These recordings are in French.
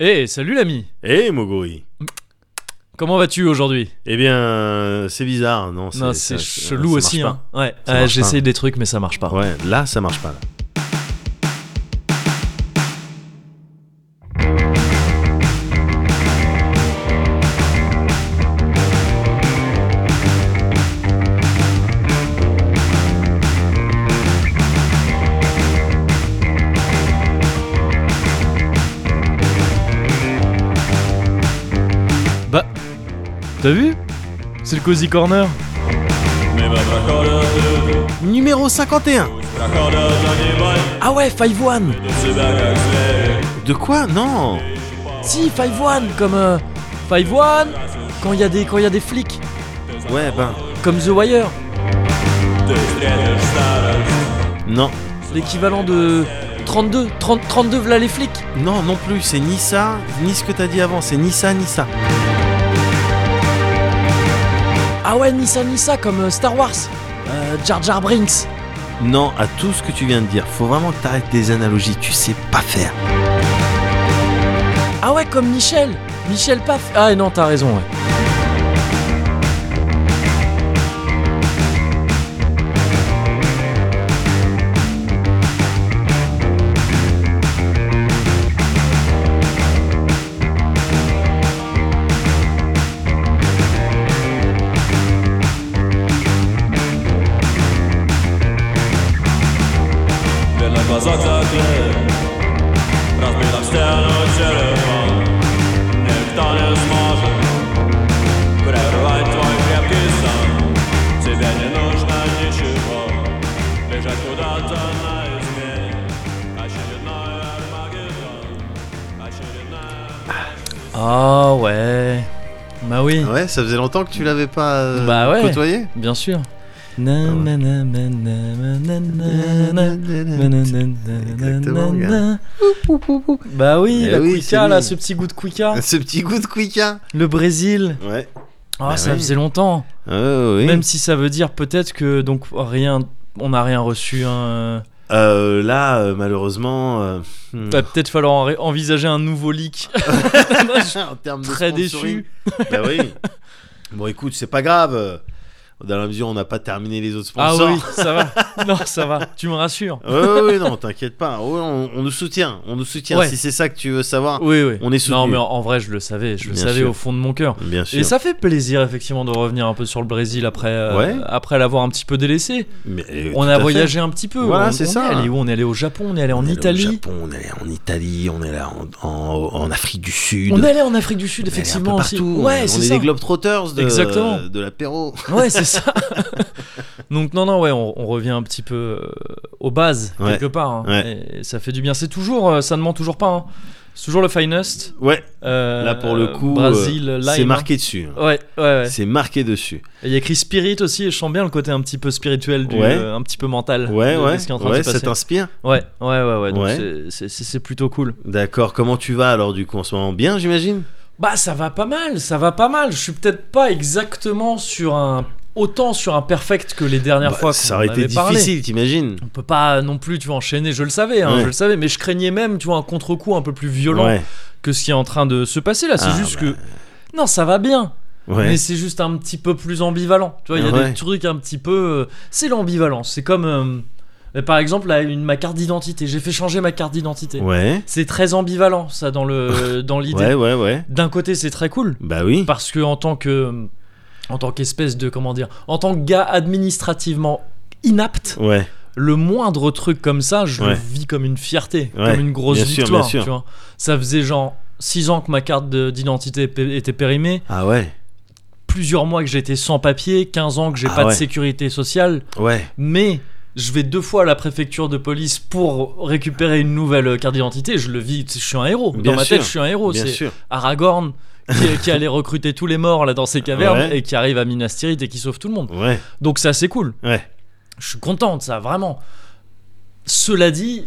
Eh, salut l'ami Eh Moguri Comment vas-tu aujourd'hui? Eh bien, c'est bizarre, non c'est chelou aussi. Hein. Ouais, euh, j'essaye des trucs, mais ça marche pas. pas. Ouais, là, ça marche pas. Là. T'as vu C'est le Cozy Corner. Numéro 51 Ah ouais, 5-1 De quoi? Non Si, 5-1 Comme euh, 5-1 quand il y, a des- quand il y a des flics. Ouais, ben, Comme The Wire. non. L'équivalent de 32. 30, 32, v'là les flics. Non, non plus, c'est ni ça, ni ce que t'as dit avant, c'est ni ça, ni ça. Ah ouais, ni ça, ni ça, comme euh, Star Wars. Euh, Jar Jar Brinks. Non, à tout ce que tu viens de dire, faut vraiment que t'arrêtes des analogies, tu sais pas faire. Ah ouais, comme Michel. Michel Paf. Ah non, t'as raison, ouais. ça faisait longtemps que tu l'avais pas euh, bah ouais, côtoyé Bien sûr. Bah oui, la oui, cuica là, ce petit goût de cuica. Ce petit goût de cuica. Le Brésil. Ouais. Ça faisait longtemps. Même si ça veut dire peut-être que donc rien, on n'a rien reçu. Euh, là, euh, malheureusement. euh, hmm. Va peut-être falloir en- envisager un nouveau leak. en termes de Très sponsoring. déçu. Bah oui. Bon, écoute, c'est pas grave. Dans la mesure où on n'a pas terminé les autres Ah sponsors. oui, ça va. Non, ça va. Tu me rassures. Ouais, ouais, non, t'inquiète pas. Ouais, on, on nous soutient. On nous soutient. Ouais. Si c'est ça que tu veux savoir, Oui, oui. On est soutenu. Non, mais en, en vrai, je le savais. Je le savais sûr. au fond de mon cœur. bien sûr. Et ça fait plaisir effectivement de revenir un peu sur le Brésil après, euh, Ouais. après l'avoir un petit peu délaissé. Mais, euh, On a fait. voyagé un petit peu. Voilà, c'est ça. Est allé où? On est allé au Japon, on est allé en allé Italie. Au Japon, on est allé en Italie, on est allé en, en, en Afrique du Sud. On est allé en Afrique du Sud On est allé effectivement un peu aussi. partout. Ouais, on c'est est des Globetrotters de, Exactement. de l'apéro. Ouais, c'est ça. Donc non, non, ouais, on, on revient un petit peu euh, aux bases Ouais. quelque part. hein. Ouais. Et ça fait du bien. C'est toujours, euh, ça ne ment toujours pas. hein. C'est toujours le finest. Ouais, Euh, là pour le coup, euh, c'est marqué dessus. Ouais, ouais, ouais. C'est marqué dessus. Et Il y a écrit spirit aussi. Et je sens bien le côté un petit peu spirituel, du, Ouais. euh, un petit peu mental. Ouais, de- ouais, ce qui est en train ouais, de se ça t'inspire. Ouais, ouais, ouais, ouais. Donc Ouais. c'est plutôt cool. D'accord. Comment tu vas alors du coup en ce moment? Bien, j'imagine? Bah ça va pas mal, ça va pas mal. Je suis peut-être pas exactement sur un autant sur un perfect que les dernières Bah, fois qu'on ça aurait été parlé. difficile, t'imagines On peut pas non plus, tu vois, enchaîner. Je le savais, hein, Ouais. je le savais, mais je craignais même, tu vois, un contre-coup un peu plus violent Ouais. que ce qui est en train de se passer là. C'est Ah, juste bah. que non, ça va bien, Ouais. mais c'est juste un petit peu plus ambivalent. Tu vois, il y a Ouais. des trucs un petit peu. euh, C'est l'ambivalence. C'est comme, euh, euh, par exemple, là, une, ma carte d'identité. J'ai fait changer ma carte d'identité. Ouais. C'est très ambivalent, ça, dans le dans l'idée. Ouais, ouais, ouais. D'un côté, c'est très cool Bah oui. parce que en tant que en tant qu'espèce de comment dire en tant que gars administrativement inapte Ouais. le moindre truc comme ça je le vis comme une fierté comme une grosse bien sûr, victoire bien sûr. tu vois ça faisait genre 6 ans que ma carte de- d'identité était périmée Ah ouais. plusieurs mois que j'étais sans papier 15 ans que j'ai Ah pas de sécurité sociale Ouais. mais je vais deux fois à la préfecture de police pour récupérer une nouvelle carte d'identité je le vis je suis un héros Bien dans ma sûr, tête je suis un héros c'est sûr. Aragorn qui, qui allait recruter tous les morts là dans ses cavernes Ouais. et qui arrive à Minas Tirith et qui sauve tout le monde. Ouais. Donc c'est assez cool. Ouais. Je suis content de ça, vraiment. Cela dit,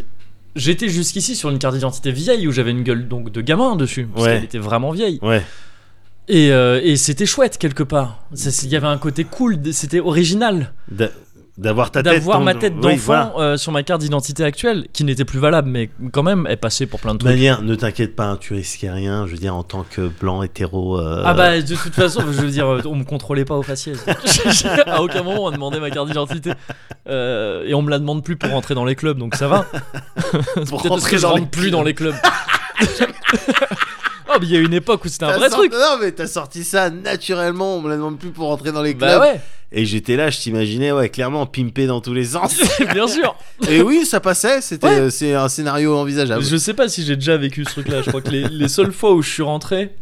j'étais jusqu'ici sur une carte d'identité vieille où j'avais une gueule donc de gamin dessus parce qu'elle était vraiment vieille. Ouais. Et, euh, et c'était chouette quelque part. Ça, c'est- Il y avait un côté cool, c'était original. Da- D'avoir ta tête. d'avoir ma tête oui, d'enfant voilà. euh, sur ma carte d'identité actuelle, qui n'était plus valable, mais quand même, elle passait pour plein de trucs. manière, ne t'inquiète pas, hein, tu risquais rien. Je veux dire, en tant que blanc hétéro. euh, Ah bah de toute façon, je veux dire, euh, on me contrôlait pas au faciès. à aucun moment on m'a demandé ma carte d'identité. Euh, et on me la demande plus pour rentrer dans les clubs, donc ça va. pour rentrer que je rentre les plus dans les clubs. oh mais il y a une époque où c'était un T'as vrai sorti- truc. Non, mais t'as sorti ça naturellement. On me la demande plus pour rentrer dans les clubs. Bah ouais, Et j'étais là, je t'imaginais, ouais, clairement pimpé dans tous les sens. bien sûr. Et oui, ça passait. C'était, Ouais. euh, c'est un scénario envisageable. Je sais pas si j'ai déjà vécu ce truc-là. Je crois que les, les seules fois où je suis rentré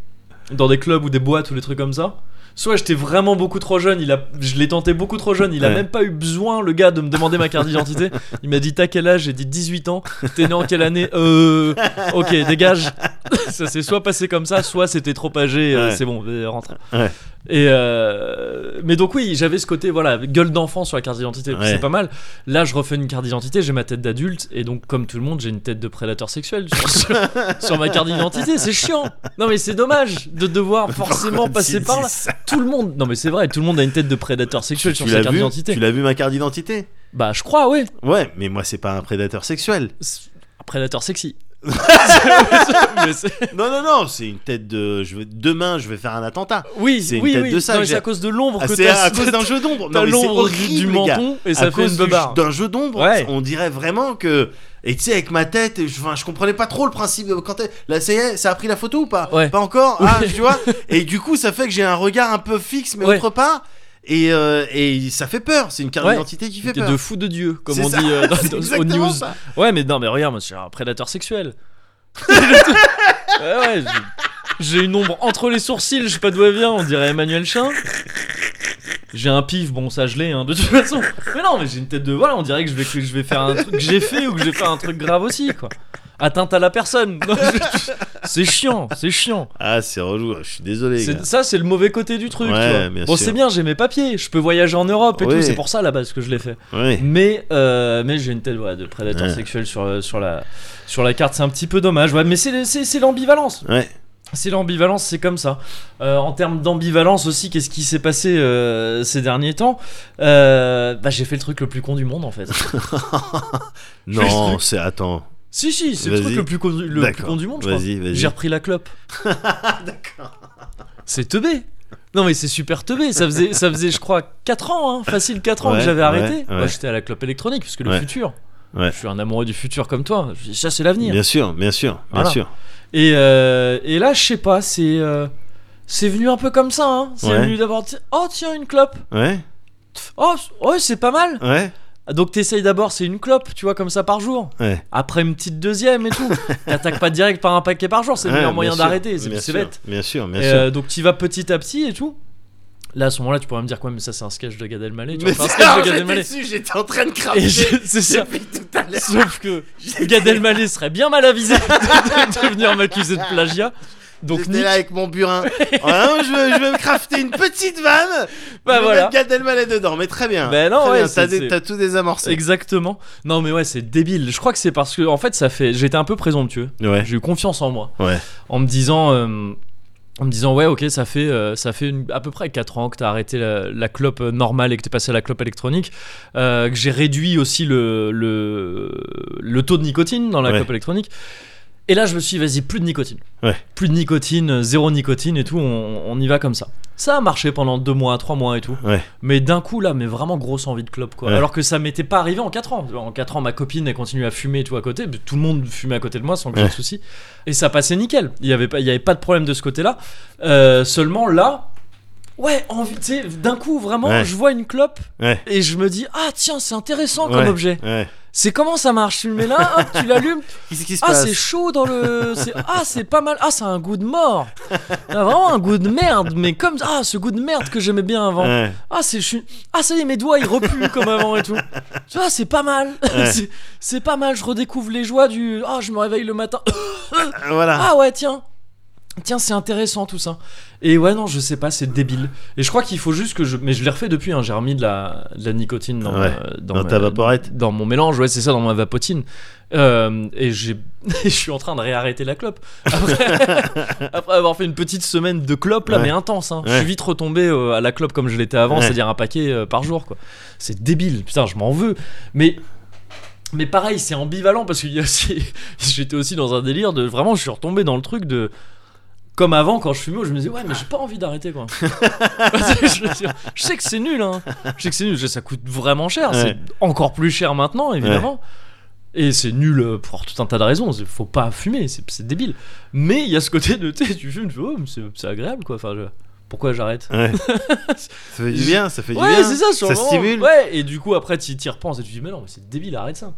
dans des clubs ou des boîtes ou des trucs comme ça, soit j'étais vraiment beaucoup trop jeune, il a, je l'ai tenté beaucoup trop jeune, il a Ouais. même pas eu besoin, le gars, de me demander ma carte d'identité. Il m'a dit T'as quel âge? J'ai dit 18 ans. T'es né en quelle année? Euh. Ok, dégage. ça s'est soit passé comme ça, soit c'était trop âgé, euh, c'est bon, rentre. Ouais. Et euh, mais donc oui, j'avais ce côté voilà gueule d'enfant sur la carte d'identité, Ouais. c'est pas mal. Là, je refais une carte d'identité, j'ai ma tête d'adulte et donc comme tout le monde, j'ai une tête de prédateur sexuel sur, sur- sur ma carte d'identité. C'est chiant. Non mais c'est dommage de devoir forcément Pourquoi passer tu par là. Tout le monde. Non mais c'est vrai, tout le monde a une tête de prédateur sexuel Tu sur sa l'as carte d'identité. Tu l'as vu ma carte d'identité? Bah je crois, oui. Ouais, mais moi c'est pas un prédateur sexuel. Un prédateur sexy. Non, non, non, c'est une tête de. Je vais... Demain, je vais faire un attentat. oui, C'est une oui, tête oui. de ça c'est à cause de l'ombre Ah, que c'est à cause d'un jeu d'ombre. Non, l'ombre du, menton et à ça fait cause d'un jeu d'ombre, Ouais. on dirait vraiment que. Et tu sais, avec ma tête, je, enfin, je comprenais pas trop le principe. de- Quand là, ça y est, ça a pris la photo ou pas? Ouais. Pas encore? Ah, tu vois? Et du coup, ça fait que j'ai un regard un peu fixe, mais Ouais. autre part. Et, euh, et ça fait peur. C'est une carte Ouais. d'identité qui fait T'es peur. de fou de Dieu, comme on ça. dit euh, dans- dans- aux news. ça. Ouais, mais non, mais regarde, moi, je suis un prédateur sexuel. ouais, ouais, j'ai- j'ai une ombre entre les sourcils, je sais pas d'où elle vient, on dirait Emmanuel Chin. J'ai un pif, bon, ça je l'ai, hein, de toute façon. Mais non, mais j'ai une tête de. Voilà, on dirait que je vais, que je vais faire un truc que j'ai fait ou que je vais faire un truc grave aussi, quoi. Atteinte à la personne. C'est chiant, c'est chiant. Ah, c'est relou. Je suis désolé. Gars. Ça, c'est le mauvais côté du truc. Ouais, tu vois. bien bon, sûr. c'est bien, j'ai mes papiers, je peux voyager en Europe et Oui. tout, c'est pour ça là-bas ce que je l'ai fait. Mais, euh, mais j'ai une tête ouais, de prédateur Ouais. sexuel sur, euh, sur, la, sur la carte, c'est un petit peu dommage. Ouais, mais c'est c'est- c'est l'ambivalence. Ouais. C'est l'ambivalence, c'est comme ça. Euh, en termes d'ambivalence aussi, qu'est-ce qui s'est passé euh, ces derniers temps Euh, bah, J'ai fait le truc le plus con du monde en fait. Non, c'est. Attends. Si, si, c'est le truc le plus con, du- le plus D'accord. con du monde, je crois. Vas-y, vas-y. J'ai repris la clope. C'est teubé. Non mais c'est super teubé, ça faisait, ça faisait je crois 4 ans, hein, facile 4 ans Ouais, que j'avais arrêté. ouais. Moi j'étais à la clope électronique, puisque le futur, je suis un amoureux du futur comme toi, ça c'est l'avenir. Bien sûr, bien sûr, bien Voilà. sûr. Et, euh, et là je sais pas, c'est euh, c'est venu un peu comme ça, hein. c'est venu d'abord, oh tiens une clope, Ouais, oh ouais c'est pas mal. ouais, Donc t'essayes d'abord c'est une clope, tu vois comme ça par jour. ouais. Après une petite deuxième et tout. T'attaques pas direct par un paquet par jour, c'est le meilleur moyen d'arrêter, c'est bête. Bien sûr, bien sûr. euh, donc tu vas petit à petit et tout. Là à ce moment-là tu pourrais me dire quoi mais ça c'est un sketch de Gad Elmaleh. Tu Mais faire un sketch de Gad j'étais Elmaleh. dessus, j'étais en train de cramer. c'est ça. Tout à. Sauf que Gad Elmaleh serait bien mal avisé de, de venir m'accuser de plagiat. Donc J'étais Nick, là avec mon burin. Je, veux, je veux me crafter une petite vanne. Bah je voilà. mettre Gad Elmaleh dedans, mais très bien. Ben non, Très ouais, bien, t'as, tout désamorcé. exactement. Non mais ouais c'est débile. Je crois que c'est parce que en fait ça fait. J'étais un peu présomptueux. Ouais, J'ai eu confiance en moi. ouais, en me disant euh, en me disant ouais ok ça fait euh, ça fait une- à peu près 4 ans que t'as arrêté la, la clope euh, normale et que t'es passé à la clope électronique euh, que j'ai réduit aussi le, le le taux de nicotine dans la Ouais. clope électronique et là je me suis dit vas-y plus de nicotine. Ouais. plus de nicotine euh, zéro nicotine et tout on, on y va comme ça. Ça a marché pendant 2 mois 3 mois et tout. Ouais. mais d'un coup là mais vraiment grosse envie de clope quoi. Ouais. alors que ça m'était pas arrivé en 4 ans. En 4 ans ma copine elle continue à fumer et tout à côté. Tout le monde fumait à côté de moi sans que j'ai de soucis. Et ça passait nickel. Il y avait pas il y avait pas de problème de ce côté là seulement là ouais envie tu sais d'un coup vraiment Ouais. je vois une clope Ouais. et je me dis ah tiens c'est intéressant comme Ouais, objet Ouais. c'est comment ça marche? Tu le mets là hop, tu l'allumes Qu'est-ce qui se ah passe? c'est chaud dans le c'est- ah c'est pas mal ah c'est un goût de mort Ah, vraiment un goût de merde mais comme ah ce goût de merde que j'aimais bien avant Ouais. ah c'est je suis ah ça y est mes doigts ils repuent comme avant et tout tu vois c'est pas mal Ouais. c'est, c'est pas mal je redécouvre les joies du ah je me réveille le matin Voilà. ah ouais tiens tiens, c'est intéressant tout ça. Et ouais, non, je sais pas, c'est débile. Et je crois qu'il faut juste que je. Mais je l'ai refait depuis, hein, j'ai remis de la, de la nicotine dans, Ouais. ma- Dans ma- ta vaporette. Dans mon mélange, ouais, c'est ça, dans ma vapotine. Euh, et j'ai, je suis en train de réarrêter la clope. Après, après avoir fait une petite semaine de clope là, Ouais. mais intense. Hein. Je suis vite retombé euh, à la clope comme je l'étais avant, c'est-à-dire un paquet euh, par jour. quoi. C'est débile, putain, je m'en veux. Mais mais pareil, c'est ambivalent parce que j'étais aussi dans un délire de vraiment, je suis retombé dans le truc de. Comme avant, quand je fumais, je me disais, ouais, mais j'ai pas envie d'arrêter quoi. je, sais que c'est nul, hein. Je sais que c'est nul, ça coûte vraiment cher. Ouais. C'est encore plus cher maintenant, évidemment. Et c'est nul euh, pour tout un tas de raisons. Il faut pas fumer, c'est débile. Mais il y a ce côté de, tu fumes, tu oh, c'est agréable quoi. Enfin, je- pourquoi j'arrête? Ouais. ça fait du bien, ça fait du Ouais, bien. c'est ça, sur Ça moment. stimule. Ouais, et du coup, après, tu y repenses et tu te dis, mais non, mais c'est débile, arrête ça.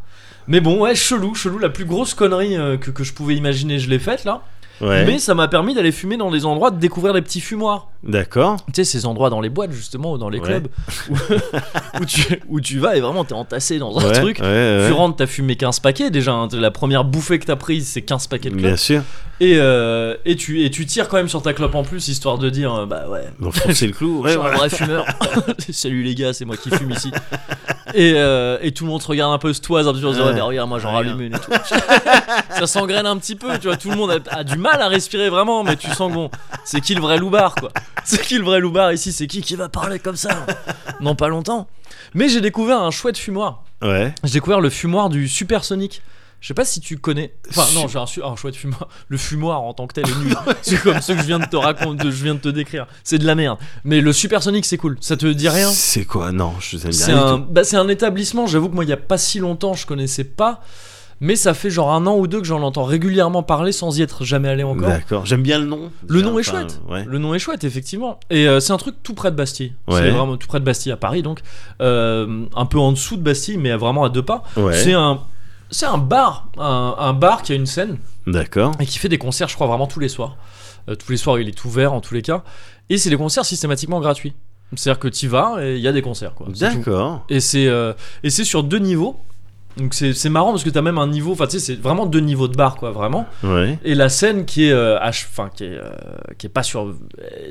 Mais bon, ouais, chelou, chelou, la plus grosse connerie euh, que, que je pouvais imaginer, je l'ai faite là. Mais ça m'a permis d'aller fumer dans des endroits, de découvrir des petits fumoirs. D'accord. Tu sais, ces endroits dans les boîtes, justement, ou dans les Ouais. clubs, où, où tu, où tu vas et vraiment t'es entassé dans un Ouais, truc. ouais. Tu rentres, t'as fumé 15 paquets déjà. hein. La première bouffée que t'as prise, c'est 15 paquets de clopes. Bien sûr. Et, euh, et, tu, et tu tires quand même sur ta clope en plus, histoire de dire, euh, bah ouais, Donc c'est le clou. je Ouais, un vrai fumeur. Salut les gars, c'est moi qui fume ici. Et, euh, et tout le monde se regarde un peu se toise, un petit peu en disant, Ouais. regarde, moi j'en rallume une et tout. ça s'engraine un petit peu, tu vois. Tout le monde a, a du mal à respirer vraiment, mais tu sens bon, c'est qui le vrai loupard quoi C'est qui le vrai loupard ici? C'est qui qui va parler comme ça? Non, pas longtemps. Mais j'ai découvert un chouette fumoir. Ouais. J'ai découvert le fumoir du Supersonic. Je sais pas si tu connais. Enfin, non, j'ai un, su- un chouette fumoir. Le fumoir en tant que tel est nul. c'est comme ceux que je viens de te raconter, je viens de te décrire. C'est de la merde. Mais le Supersonic, c'est cool. Ça te dit rien? C'est quoi? Non, je sais C'est rien un, bah, c'est un établissement. J'avoue que moi, il y a pas si longtemps, je connaissais pas. Mais ça fait genre un an ou deux que j'en entends régulièrement parler sans y être jamais allé encore. D'accord. J'aime bien le nom. Le nom est chouette. Ouais. Le nom est chouette, effectivement. Et euh, c'est un truc tout près de Bastille. Ouais. C'est vraiment tout près de Bastille, à Paris, donc. Euh, un peu en dessous de Bastille, mais vraiment à deux pas. Ouais. C'est un, c'est un bar, un, un bar qui a une scène D'accord. et qui fait des concerts, je crois, vraiment tous les soirs. Euh, tous les soirs, il est ouvert en tous les cas. Et c'est des concerts systématiquement gratuits. C'est-à-dire que tu vas et il y a des concerts. D'accord. Et c'est euh, et c'est sur deux niveaux. Donc c'est marrant parce que t'as même un niveau, enfin tu sais, c'est vraiment deux niveaux de bar, quoi, vraiment. Ouais. Et la scène qui est, euh, enfin qui est, euh, qui est pas sur, euh,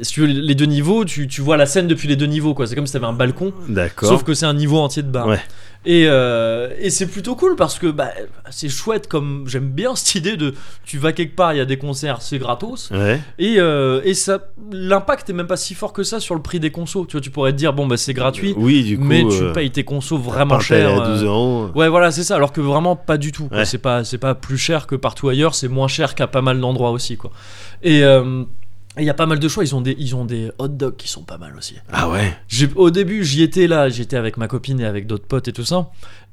si tu veux les deux niveaux, tu, tu vois la scène depuis les deux niveaux, quoi. C'est comme si t'avais un balcon. D'accord. Sauf que c'est un niveau entier de bar. Ouais. Et, euh, et c'est plutôt cool parce que bah, c'est chouette comme j'aime bien cette idée de tu vas quelque part, il y a des concerts, c'est gratos. Ouais. Et, euh, et ça, l'impact est même pas si fort que ça sur le prix des consos. Tu vois, tu pourrais te dire bon bah c'est gratuit, Oui, du coup. mais tu euh, payes tes consos vraiment cher. à 12 euh, euros. Ouais, voilà, c'est ça. Alors que vraiment pas du tout. Ouais. C'est pas, c'est pas plus cher que partout ailleurs. C'est moins cher qu'à pas mal d'endroits aussi, quoi. Et euh, et il y a pas mal de choix. Ils ont des, ils ont des hot dogs qui sont pas mal aussi. Ah ouais. Au début, j'y étais là, j'étais avec ma copine et avec d'autres potes et tout ça.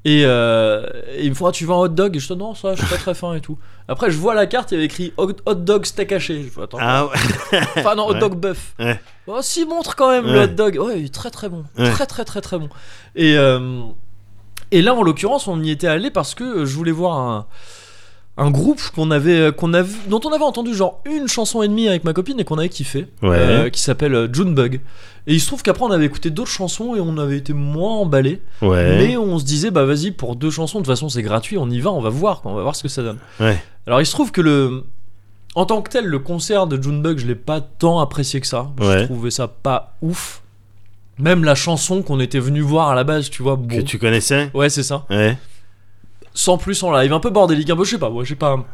Et, euh, et il me faut, Ah, tu veux un hot dog? Et je dis, non, ça, je suis pas très faim et tout. Après, je vois la carte, il y avait écrit hot, hot dog steak haché. Je fais, attends, Ah ouais. enfin, non, hot ouais. dog bœuf. Ouais. Oh, si, montre quand même le hot dog. Ouais, il est très très bon. Très très très très bon. Et, euh, et là, en l'occurrence, on y était allé parce que je voulais voir un. Un groupe qu'on avait, qu'on avait, dont on avait entendu genre une chanson et demie avec ma copine et qu'on avait kiffé, Ouais. euh, qui s'appelle euh, Junebug. Et il se trouve qu'après on avait écouté d'autres chansons et on avait été moins emballé. Ouais. Mais on se disait bah vas-y pour deux chansons de toute façon c'est gratuit, on y va, on va voir, on va voir ce que ça donne. Ouais. Alors il se trouve que le, en tant que tel, le concert de Junebug, je l'ai pas tant apprécié que ça. Je trouvais ça pas ouf. Même la chanson qu'on était venu voir à la base, tu vois, bon. Que tu connaissais Ouais c'est ça. Ouais. Sans plus en live, un peu bordélique, un peu je sais pas, ouais, je sais pas.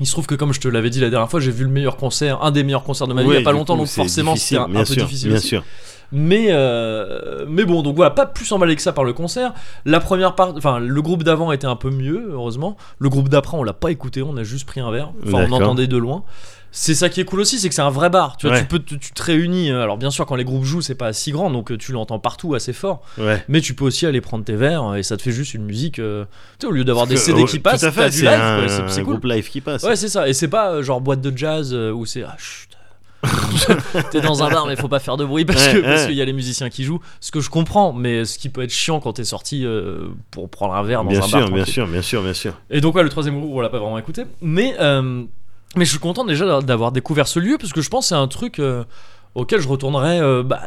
Il se trouve que comme je te l'avais dit la dernière fois, j'ai vu le meilleur concert, un des meilleurs concerts de ma vie il y a pas longtemps, coup, donc c'est forcément c'était un, peu difficile Bien aussi. sûr. Mais, euh, mais bon, donc voilà, pas plus emballé que ça par le concert. La première part, enfin, le groupe d'avant était un peu mieux, heureusement. Le groupe d'après, on l'a pas écouté, on a juste pris un verre. Enfin, on entendait de loin. C'est ça qui est cool aussi, c'est que c'est un vrai bar. Tu vois, Ouais. tu peux, te- tu te réunis. euh, Alors bien sûr, quand les groupes jouent, c'est pas si grand, donc euh, tu l'entends partout assez fort. Ouais. Mais tu peux aussi aller prendre tes verres euh, et ça te fait juste une musique. euh, tu sais, au lieu d'avoir des CD oh, qui passent, t'as fait, du live. c'est- cool. groupe live qui passe. Ouais, c'est ça. Et c'est pas euh, genre boîte de jazz euh, où c'est ah chut. t'es dans un bar mais faut pas faire de bruit parce Ouais, que parce ouais. qu'il y a les musiciens qui jouent. Ce que je comprends, mais ce qui peut être chiant quand t'es sorti euh, pour prendre un verre dans bien un sûr, bar. bien tranquille. sûr, bien sûr, bien sûr. Et donc ouais, le troisième groupe on l'a pas vraiment écouté, mais euh, mais je suis content déjà d'avoir découvert ce lieu parce que je pense que c'est un truc. euh, auquel je retournerai, euh, bah,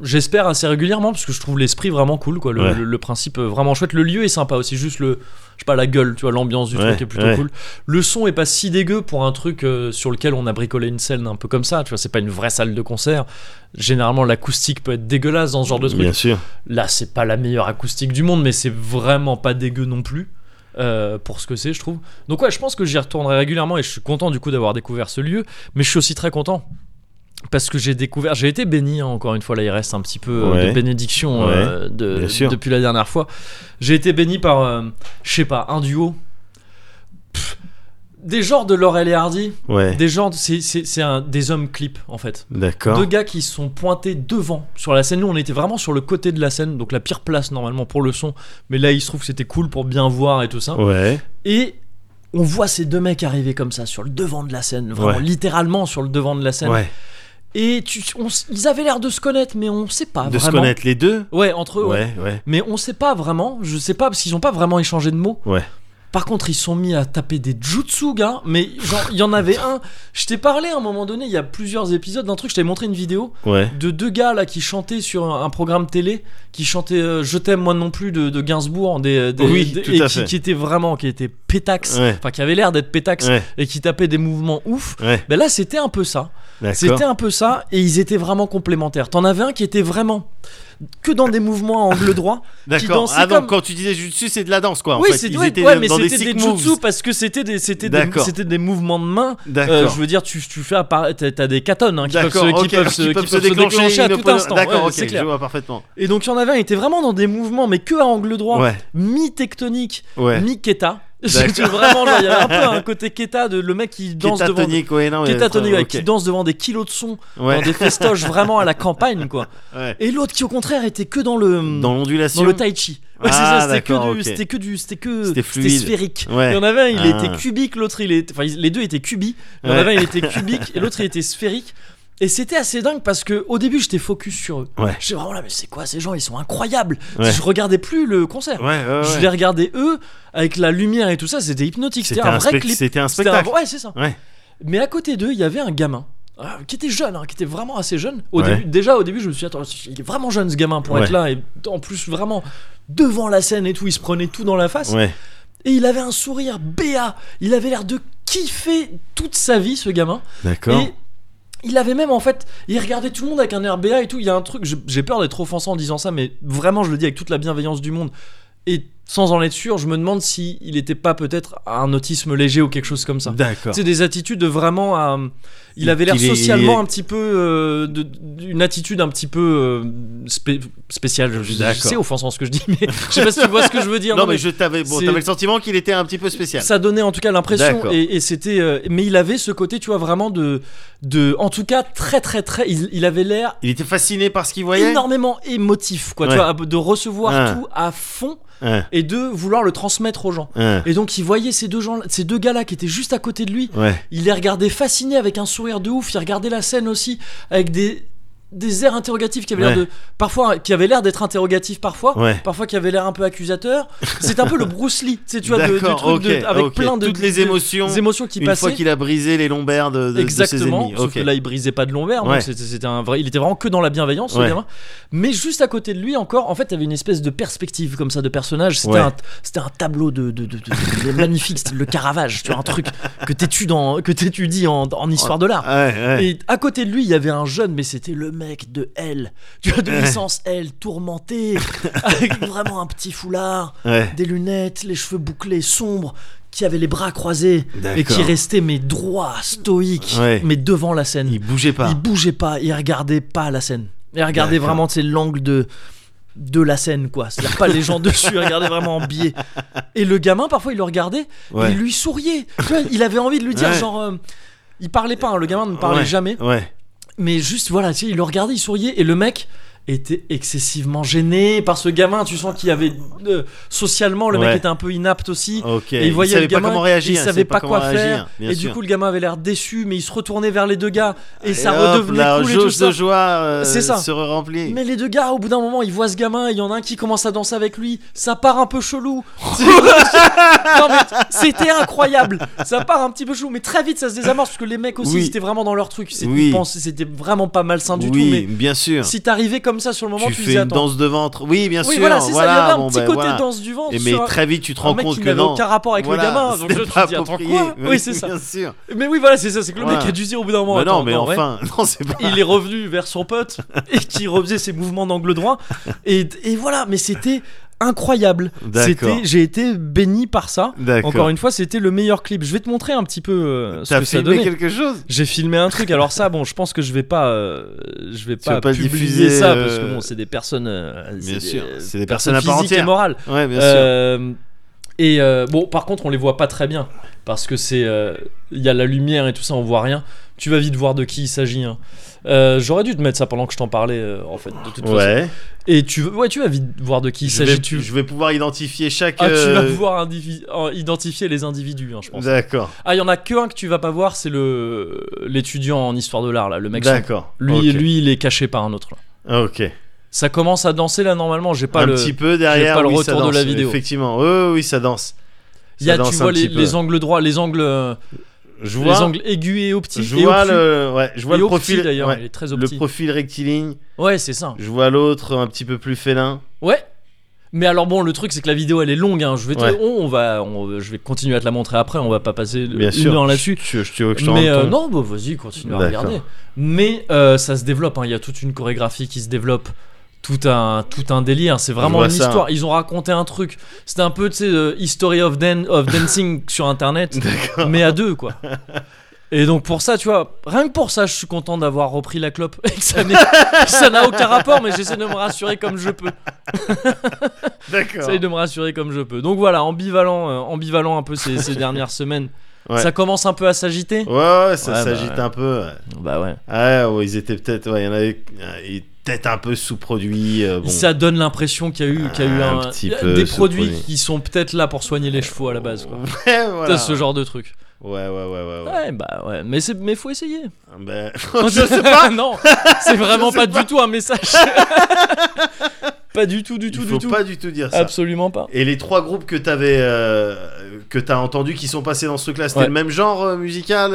j'espère assez régulièrement parce que je trouve l'esprit vraiment cool, quoi. Le, Ouais. le- le principe euh, vraiment chouette. Le lieu est sympa aussi, juste le, je sais pas, la gueule, tu vois, l'ambiance du Ouais, truc est plutôt ouais. cool. Le son est pas si dégueu pour un truc euh, sur lequel on a bricolé une scène un peu comme ça, tu vois. C'est pas une vraie salle de concert. Généralement, l'acoustique peut être dégueulasse dans ce genre de truc. Bien sûr. Là, c'est pas la meilleure acoustique du monde, mais c'est vraiment pas dégueu non plus. Euh, pour ce que c'est, je trouve. Donc, ouais, je pense que j'y retournerai régulièrement et je suis content du coup d'avoir découvert ce lieu. Mais je suis aussi très content parce que j'ai découvert, j'ai été béni hein, encore une fois. Là, il reste un petit peu euh, Ouais. de bénédiction euh, de- depuis la dernière fois. J'ai été béni par, euh, je sais pas, un duo. Des genres de Laurel et Hardy, Ouais. des genres, de- c'est c'est- c'est un des hommes clips en fait. D'accord. Deux gars qui sont pointés devant sur la scène. Nous, on était vraiment sur le côté de la scène, donc la pire place normalement pour le son. Mais là, il se trouve que c'était cool pour bien voir et tout ça. Ouais. Et on voit ces deux mecs arriver comme ça sur le devant de la scène, vraiment Ouais. littéralement sur le devant de la scène. Ouais. Et tu, on ils avaient l'air de se connaître, mais on sait pas de se vraiment. connaître les deux? Ouais, entre eux. ouais. Ouais, ouais. Mais on sait pas vraiment. Je sais pas parce qu'ils ont pas vraiment échangé de mots. Ouais. Par contre, ils sont mis à taper des jutsu, gars. Mais genre, il y en avait un. Je t'ai parlé à un moment donné, il y a plusieurs épisodes d'un truc. Je t'avais montré une vidéo Ouais. de deux gars là qui chantaient sur un, un programme télé, qui chantaient euh, Je t'aime moi non plus de, de Gainsbourg, des, des- Oui, des- tout et à qui, fait. qui étaient vraiment, qui étaient pétax, Ouais. enfin qui avaient l'air d'être pétax Ouais. et qui tapaient des mouvements ouf. Ben là, c'était un peu ça. C'était un peu ça, et ils étaient vraiment complémentaires. T'en avais un qui était vraiment que dans des mouvements à angle droit. D'accord. Ah donc comme- quand tu disais jutsu, c'est de la danse quoi. en oui, fait. c'est Ils ouais, étaient ouais, mais dans des c'était sick des jutsu moves. parce que c'était des, c'était des, c'était des mouvements de main. Euh, je veux dire, tu, tu fais apparaître, t'as- des catones hein, qui, peuvent se, D'accord. qui ok. peuvent se, qui peuvent se déclencher à tout instant. D'accord. Ouais, clair. Je vois parfaitement. Et donc il y en avait un, il était vraiment dans des mouvements, mais que à angle droit, Ouais. mi-tectonique, Ouais. mi-keta. C'était vraiment, genre, il y avait un peu un côté keta de le mec qui danse devant. Kétatonique, ouais, non, mais- Kétatonique, ouais, qui danse devant des kilos de son, Ouais. dans des festoches vraiment à la campagne, quoi. Et l'autre qui, au contraire, était que dans le. Dans l'ondulation. dans le tai chi. Ouais, c'est Ah, ça, c'était que, d'accord, du, ok. c'était que du, c'était que, C'était sphérique. Ouais. Il y en avait un, il Ah. était cubique, l'autre il était, enfin les deux étaient cubiques. Il y en avait un, il était cubique et l'autre il était sphérique. Et c'était assez dingue parce que au début j'étais focus sur eux. Ouais. J'étais vraiment là, mais c'est quoi ces gens? Ils sont incroyables. Ouais. Je regardais plus le concert. Ouais. Je les regardais eux avec la lumière et tout ça, c'était hypnotique. C'était un un, vrai clip. C'était un spectacle. Ouais, c'est ça. Mais à côté d'eux, il y avait un gamin. euh, qui était jeune, hein, qui était vraiment assez jeune. Au Ouais. début, déjà au début, je me suis dit, attends, il est vraiment jeune ce gamin pour être là. Et en plus, vraiment devant la scène et tout, il se prenait tout dans la face. Et il avait un sourire béat. Il avait l'air de kiffer toute sa vie, ce gamin. D'accord. Il avait même en fait, il regardait tout le monde avec un béat et tout. Il y a un truc, j'ai peur d'être offensant en disant ça, mais vraiment, je le dis avec toute la bienveillance du monde. Et sans en être sûr, je me demande si il était pas peut-être un autisme léger ou quelque chose comme ça. D'accord. C'est des attitudes de vraiment. à- il avait l'air socialement est- un petit peu. euh, de- une attitude un petit peu euh, spé- spéciale. Je, sais offensant ce que je dis, mais je sais pas si tu vois ce que je veux dire. Non, mais je t'avais bon, le sentiment qu'il était un petit peu spécial. ça donnait en tout cas l'impression et, et c'était euh, mais il avait ce côté tu vois vraiment de de en tout cas très très très il, il avait l'air Il était fasciné par ce qu'il voyait? énormément émotif quoi tu vois de recevoir tout à fond et de vouloir le transmettre aux gens. Et donc il voyait ces deux gens ces deux gars là qui étaient juste à côté de lui. Ouais. il les regardait fascinés avec un sourire de ouf. Il regardait la scène aussi avec des des airs interrogatifs qui avaient l'air de parfois qui avaient l'air d'être interrogatifs parfois Ouais. parfois qui avaient l'air un peu accusateurs. C'est un peu le Bruce Lee tu sais tu vois de, de de- avec plein de Toutes les émotions. des émotions qui Une passaient. fois qu'il a brisé les lombaires de, de, ses exactement sauf Ok. que là il brisait pas de lombaire Ouais. donc c'était un vrai il était vraiment que dans la bienveillance mais juste à côté de lui encore en fait il y avait une espèce de perspective comme ça de personnage. C'était un c'était un tableau de, magnifique c'était le Caravage tu vois un truc que t'étudies en que t'étudies en, en histoire de l'art. Et à côté de lui, il y avait un jeune, mais c'était le mec de L. Tu vois, de licence L, tourmenté, avec vraiment un petit foulard, Ouais. des lunettes, les cheveux bouclés, sombres, qui avait les bras croisés et qui restait, mais droit, stoïque, Ouais. mais devant la scène. Il bougeait pas. Il bougeait pas, il regardait pas la scène. Il regardait vraiment, l'angle de de la scène quoi c'est-à-dire pas les gens dessus il regardait vraiment en biais et le gamin parfois il le regardait Ouais. il lui souriait il avait envie de lui dire Ouais. genre euh, il parlait pas hein, le gamin ne parlait Ouais. jamais Ouais. Mais juste voilà tu sais, il le regardait il souriait et le mec était excessivement gêné par ce gamin. Tu sens qu'il y avait euh, socialement le Ouais. mec était un peu inapte aussi. Et il voyait savait le gamin, pas comment réagir. il savait pas, quoi réagir, faire. Et sûr. du coup, le gamin avait l'air déçu, mais il se retournait vers les deux gars et, ça hop, redevenait la cool et tout jauge ça. de joie euh, C'est ça. se remplit. Mais les deux gars, au bout d'un moment, ils voient ce gamin il y en a un qui commence à danser avec lui. Ça part un peu chelou. c'était incroyable. Ça part un petit peu chelou, mais très vite ça se désamorce parce que les mecs aussi, Oui. ils étaient vraiment dans leur truc. C'était Oui. c'était vraiment pas malsain du oui, tout. Mais bien sûr. si t'arrivais comme ça sur le moment, tu tu, fais disais une danse de ventre. Oui, bien oui, sûr. voilà, c'est ça. Il y avait un bon, petit ben, côté voilà. danse du ventre. Et mais très vite, tu te rends compte que non. aucun rapport avec Voilà, le gamin. Donc je attends approprié. quoi Oui, c'est ça. Bien sûr. Mais oui, voilà, c'est ça. C'est que le Voilà. mec a dû dire au bout d'un moment. Non, mais enfin, non, c'est pas. il est revenu vers son pote et qui refaisait ses mouvements d'angle droit et voilà mais c'était incroyable. C'était j'ai été béni par ça. Encore une fois c'était le meilleur clip. Je vais te montrer un petit peu euh, ce que ça filmé donnait. quelque chose? J'ai filmé un truc. Alors ça bon je pense que je vais pas euh, je vais pas, pas publier diffuser, ça parce que euh, bon c'est des personnes euh, Bien c'est sûr, des, c'est des personnes à part physiques et morales. Ouais, bien sûr. euh, et euh, bon, par contre, on les voit pas très bien parce que c'est euh, il y a la lumière et tout ça, on voit rien. Tu vas vite voir de qui il s'agit. hein. Euh, J'aurais dû te mettre ça pendant que je t'en parlais euh, en fait de toute façon. Ouais. Et tu ouais, tu vas vite voir de qui il s'agit. Tu... je vais pouvoir identifier chaque. Ah, tu vas euh, pouvoir identifier les individus, hein, je pense. D'accord. Ah, il y en a que un que tu vas pas voir, c'est le l'étudiant en histoire de l'art là, le mec. D'accord. Lui, lui, il est caché par un autre. Là. Ok. Ça commence à danser là normalement. J'ai pas un le. petit peu derrière. pas le retour ça de la vidéo. Effectivement. Oui, oui, ça danse. Il y a, tu vois les angles droits, les angles, Je les vois. angles aigus et optiques. Je vois le. Ouais. Je vois Et le profil. d'ailleurs, ouais, il est très Le opti. profil rectiligne. Ouais, c'est ça. Je vois l'autre un petit peu plus félin. Ouais. Mais alors bon, le truc c'est que la vidéo elle est longue. Hein. Je vais, te- Ouais. on, on va, on- je vais continuer à te la montrer après. On va pas passer Bien une sûr. heure là-dessus. Que je te Mais euh, non, bah vas-y, continue à regarder. Mais euh, ça se développe. hein. Il y a toute une chorégraphie qui se développe. Tout un, tout un délire. C'est vraiment une ça. histoire. Ils ont raconté un truc. C'était un peu, tu sais, euh, History of, Dan- of Dancing sur internet, mais à deux, quoi. Et donc pour ça, tu vois, rien que pour ça, je suis content d'avoir repris la clope. Et que ça n'a aucun rapport, mais j'essaie de me rassurer comme je peux. D'accord. J'essaie de me rassurer comme je peux. Donc voilà, ambivalent, euh, ambivalent un peu ces, ces dernières semaines. Ouais. Ça commence un peu à s'agiter. Ouais, ouais, ça Ouais, bah s'agite un peu. Bah ouais. Ah ouais, ils étaient peut-être, ouais, il y en avait, euh, ils peut-être un peu sous-produits. euh, bon. Ça donne l'impression qu'il y a eu, qu'il y a eu Un un- petit peu des sous-produit. produits qui sont peut-être là pour soigner les chevaux à la base. Quoi. Ouais, voilà. Ce genre de truc. Ouais, ouais, ouais, ouais. ouais. Bah ouais. Mais, c'est- mais faut essayer. Ben, je sais pas. non, c'est vraiment pas, du tout un message. pas du tout, du tout, Il du faut tout. pas du tout dire ça. Absolument pas. Et les trois groupes que t'avais, euh, que t'as entendu qui sont passés dans ce truc-là, c'était Ouais. le même genre euh, musical.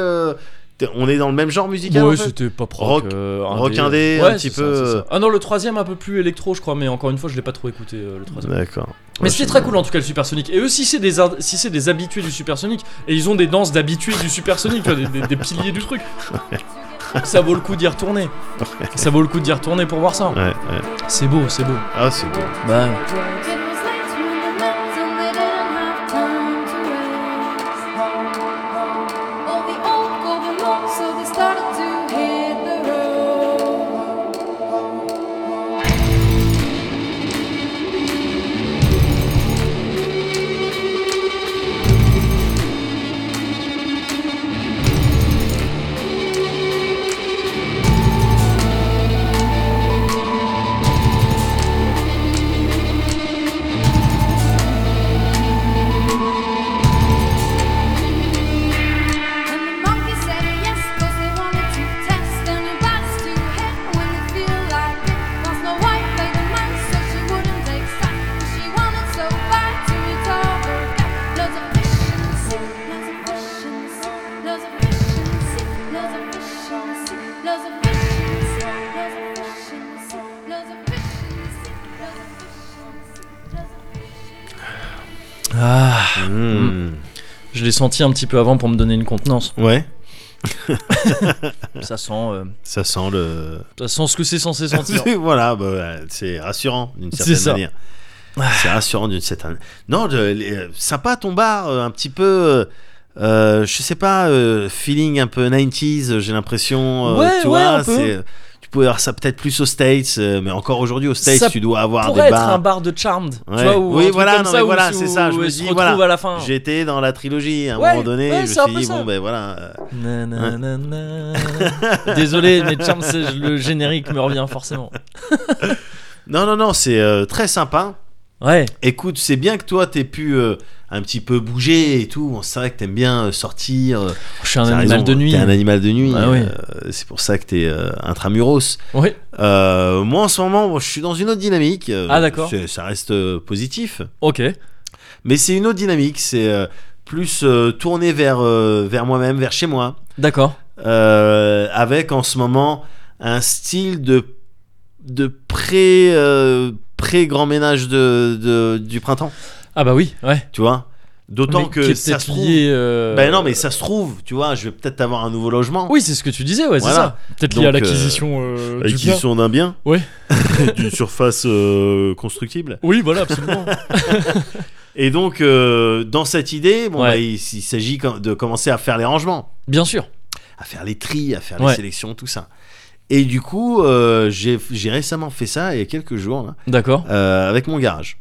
On est dans le même genre musical. Ouais, en fait c'était pas Rock- euh, rock indé, Ouais, un petit c'est peu, ça, euh. Ah non, le troisième un peu plus électro, je crois, mais encore une fois, je l'ai pas trop écouté euh, le troisième. D'accord. Mais c'était très cool en tout cas le Supersonic. Et eux, si c'est des, si c'est des habitués du Supersonic, et ils ont des danses d'habitués du Supersonic, tu vois, des, des- des piliers du truc. Ça vaut le coup d'y retourner. Ça vaut le coup d'y retourner pour voir ça. Ouais, ouais. C'est beau, c'est beau. Ah, c'est beau. Bah, l'ai senti un petit peu avant pour me donner une contenance. Ouais. Ça sent, euh, Ça sent le. ça sent ce que c'est censé sentir. voilà, bah, c'est rassurant d'une certaine ça. manière. C'est rassurant d'une certaine. Non, les- euh, sympa ton bar, euh, un petit peu. euh, je sais pas, euh, feeling un peu 90s, j'ai l'impression. Ouais, tu ouais, vois, c'est- tu pouvais avoir ça peut-être plus aux States, euh, mais encore aujourd'hui aux States, Ça tu dois avoir des être bars. un bar de Charmed. Ouais. Tu vois, ou Oui, voilà, non, mais c'est ça, je me dis, voilà. à la fin. J'étais dans la trilogie à un Ouais, moment donné, ouais, je me suis dit, bon ben voilà. euh, Nanana. Désolé, mais Charmed, le générique me revient forcément. Non, non, non, c'est euh, très sympa. Ouais. Écoute, c'est bien que toi t'aies pu euh, un petit peu bouger et tout. C'est vrai que t'aimes bien euh, sortir. euh, Je suis un animal raison, de nuit. T'es un animal de nuit. Ah oui. euh, c'est pour ça que t'es euh, intramuros. Oui. Euh, moi en ce moment, bon, je suis dans une autre dynamique. Ah, d'accord. Ça reste positif. Ok. Mais c'est une autre dynamique. C'est plus tourné vers, vers moi-même, vers chez moi. D'accord. avec en ce moment un style de de pré pré grand ménage de, de- du printemps Ah bah oui, ouais. tu vois d'autant que ça se trouve lié. euh, ben non mais ça se trouve tu vois je vais peut-être avoir un nouveau logement Oui, c'est ce que tu disais, ouais, c'est Voilà. ça. Peut-être lié à euh, l'acquisition euh, du bien. acquisition d'un bien Ouais. d'une surface euh, constructible Oui, voilà, absolument. et donc euh, dans cette idée bon Ouais. bah, il, il s'agit de commencer à faire les rangements Bien sûr. à faire les tris, à faire Ouais. les sélections, tout ça. Et du coup, euh, j'ai récemment fait ça il y a quelques jours D'accord. euh, avec mon garage.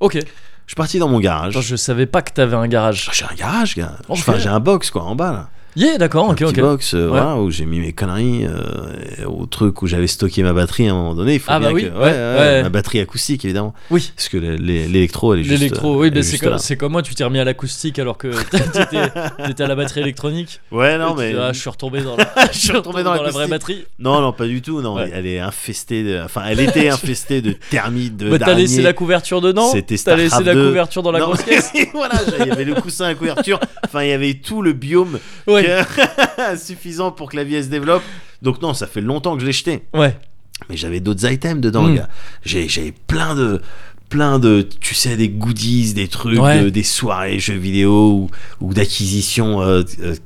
Ok. Je suis parti dans mon garage. Attends, je savais pas que t'avais un garage. J'ai un garage, gars. Enfin, j'ai un box quoi en bas là. Yeah, d'accord, ok, petit ok. box euh, Ouais. voilà, où j'ai mis mes conneries euh, au truc où j'avais stocké ma batterie à un moment donné. Il faut Ah bien bah oui, que- ouais, ouais. ma batterie acoustique évidemment. Oui. Parce que le- le- l'électro elle est juste. L'électro, oui, mais c'est comme, moi, tu t'es remis à l'acoustique alors que t'étais, à la batterie électronique. Ouais non mais ah, je suis retombé dans la, je suis retombé dans la vraie batterie. non non pas du tout non elle est infestée de... enfin elle était infestée de termites de Bah, t'as laissé la couverture dedans C'était T'as laissé la 2. couverture dans la grosse caisse voilà, il y avait le coussin à couverture. Enfin, il y avait tout le biome Ouais. suffisant pour que la vie elle se développe. Donc non, ça fait longtemps que je l'ai jeté. Ouais. Mais j'avais d'autres items dedans, Mm. j'avais plein de plein de tu sais des goodies des trucs Ouais. de- des soirées jeux vidéo ou, ou d'acquisitions euh,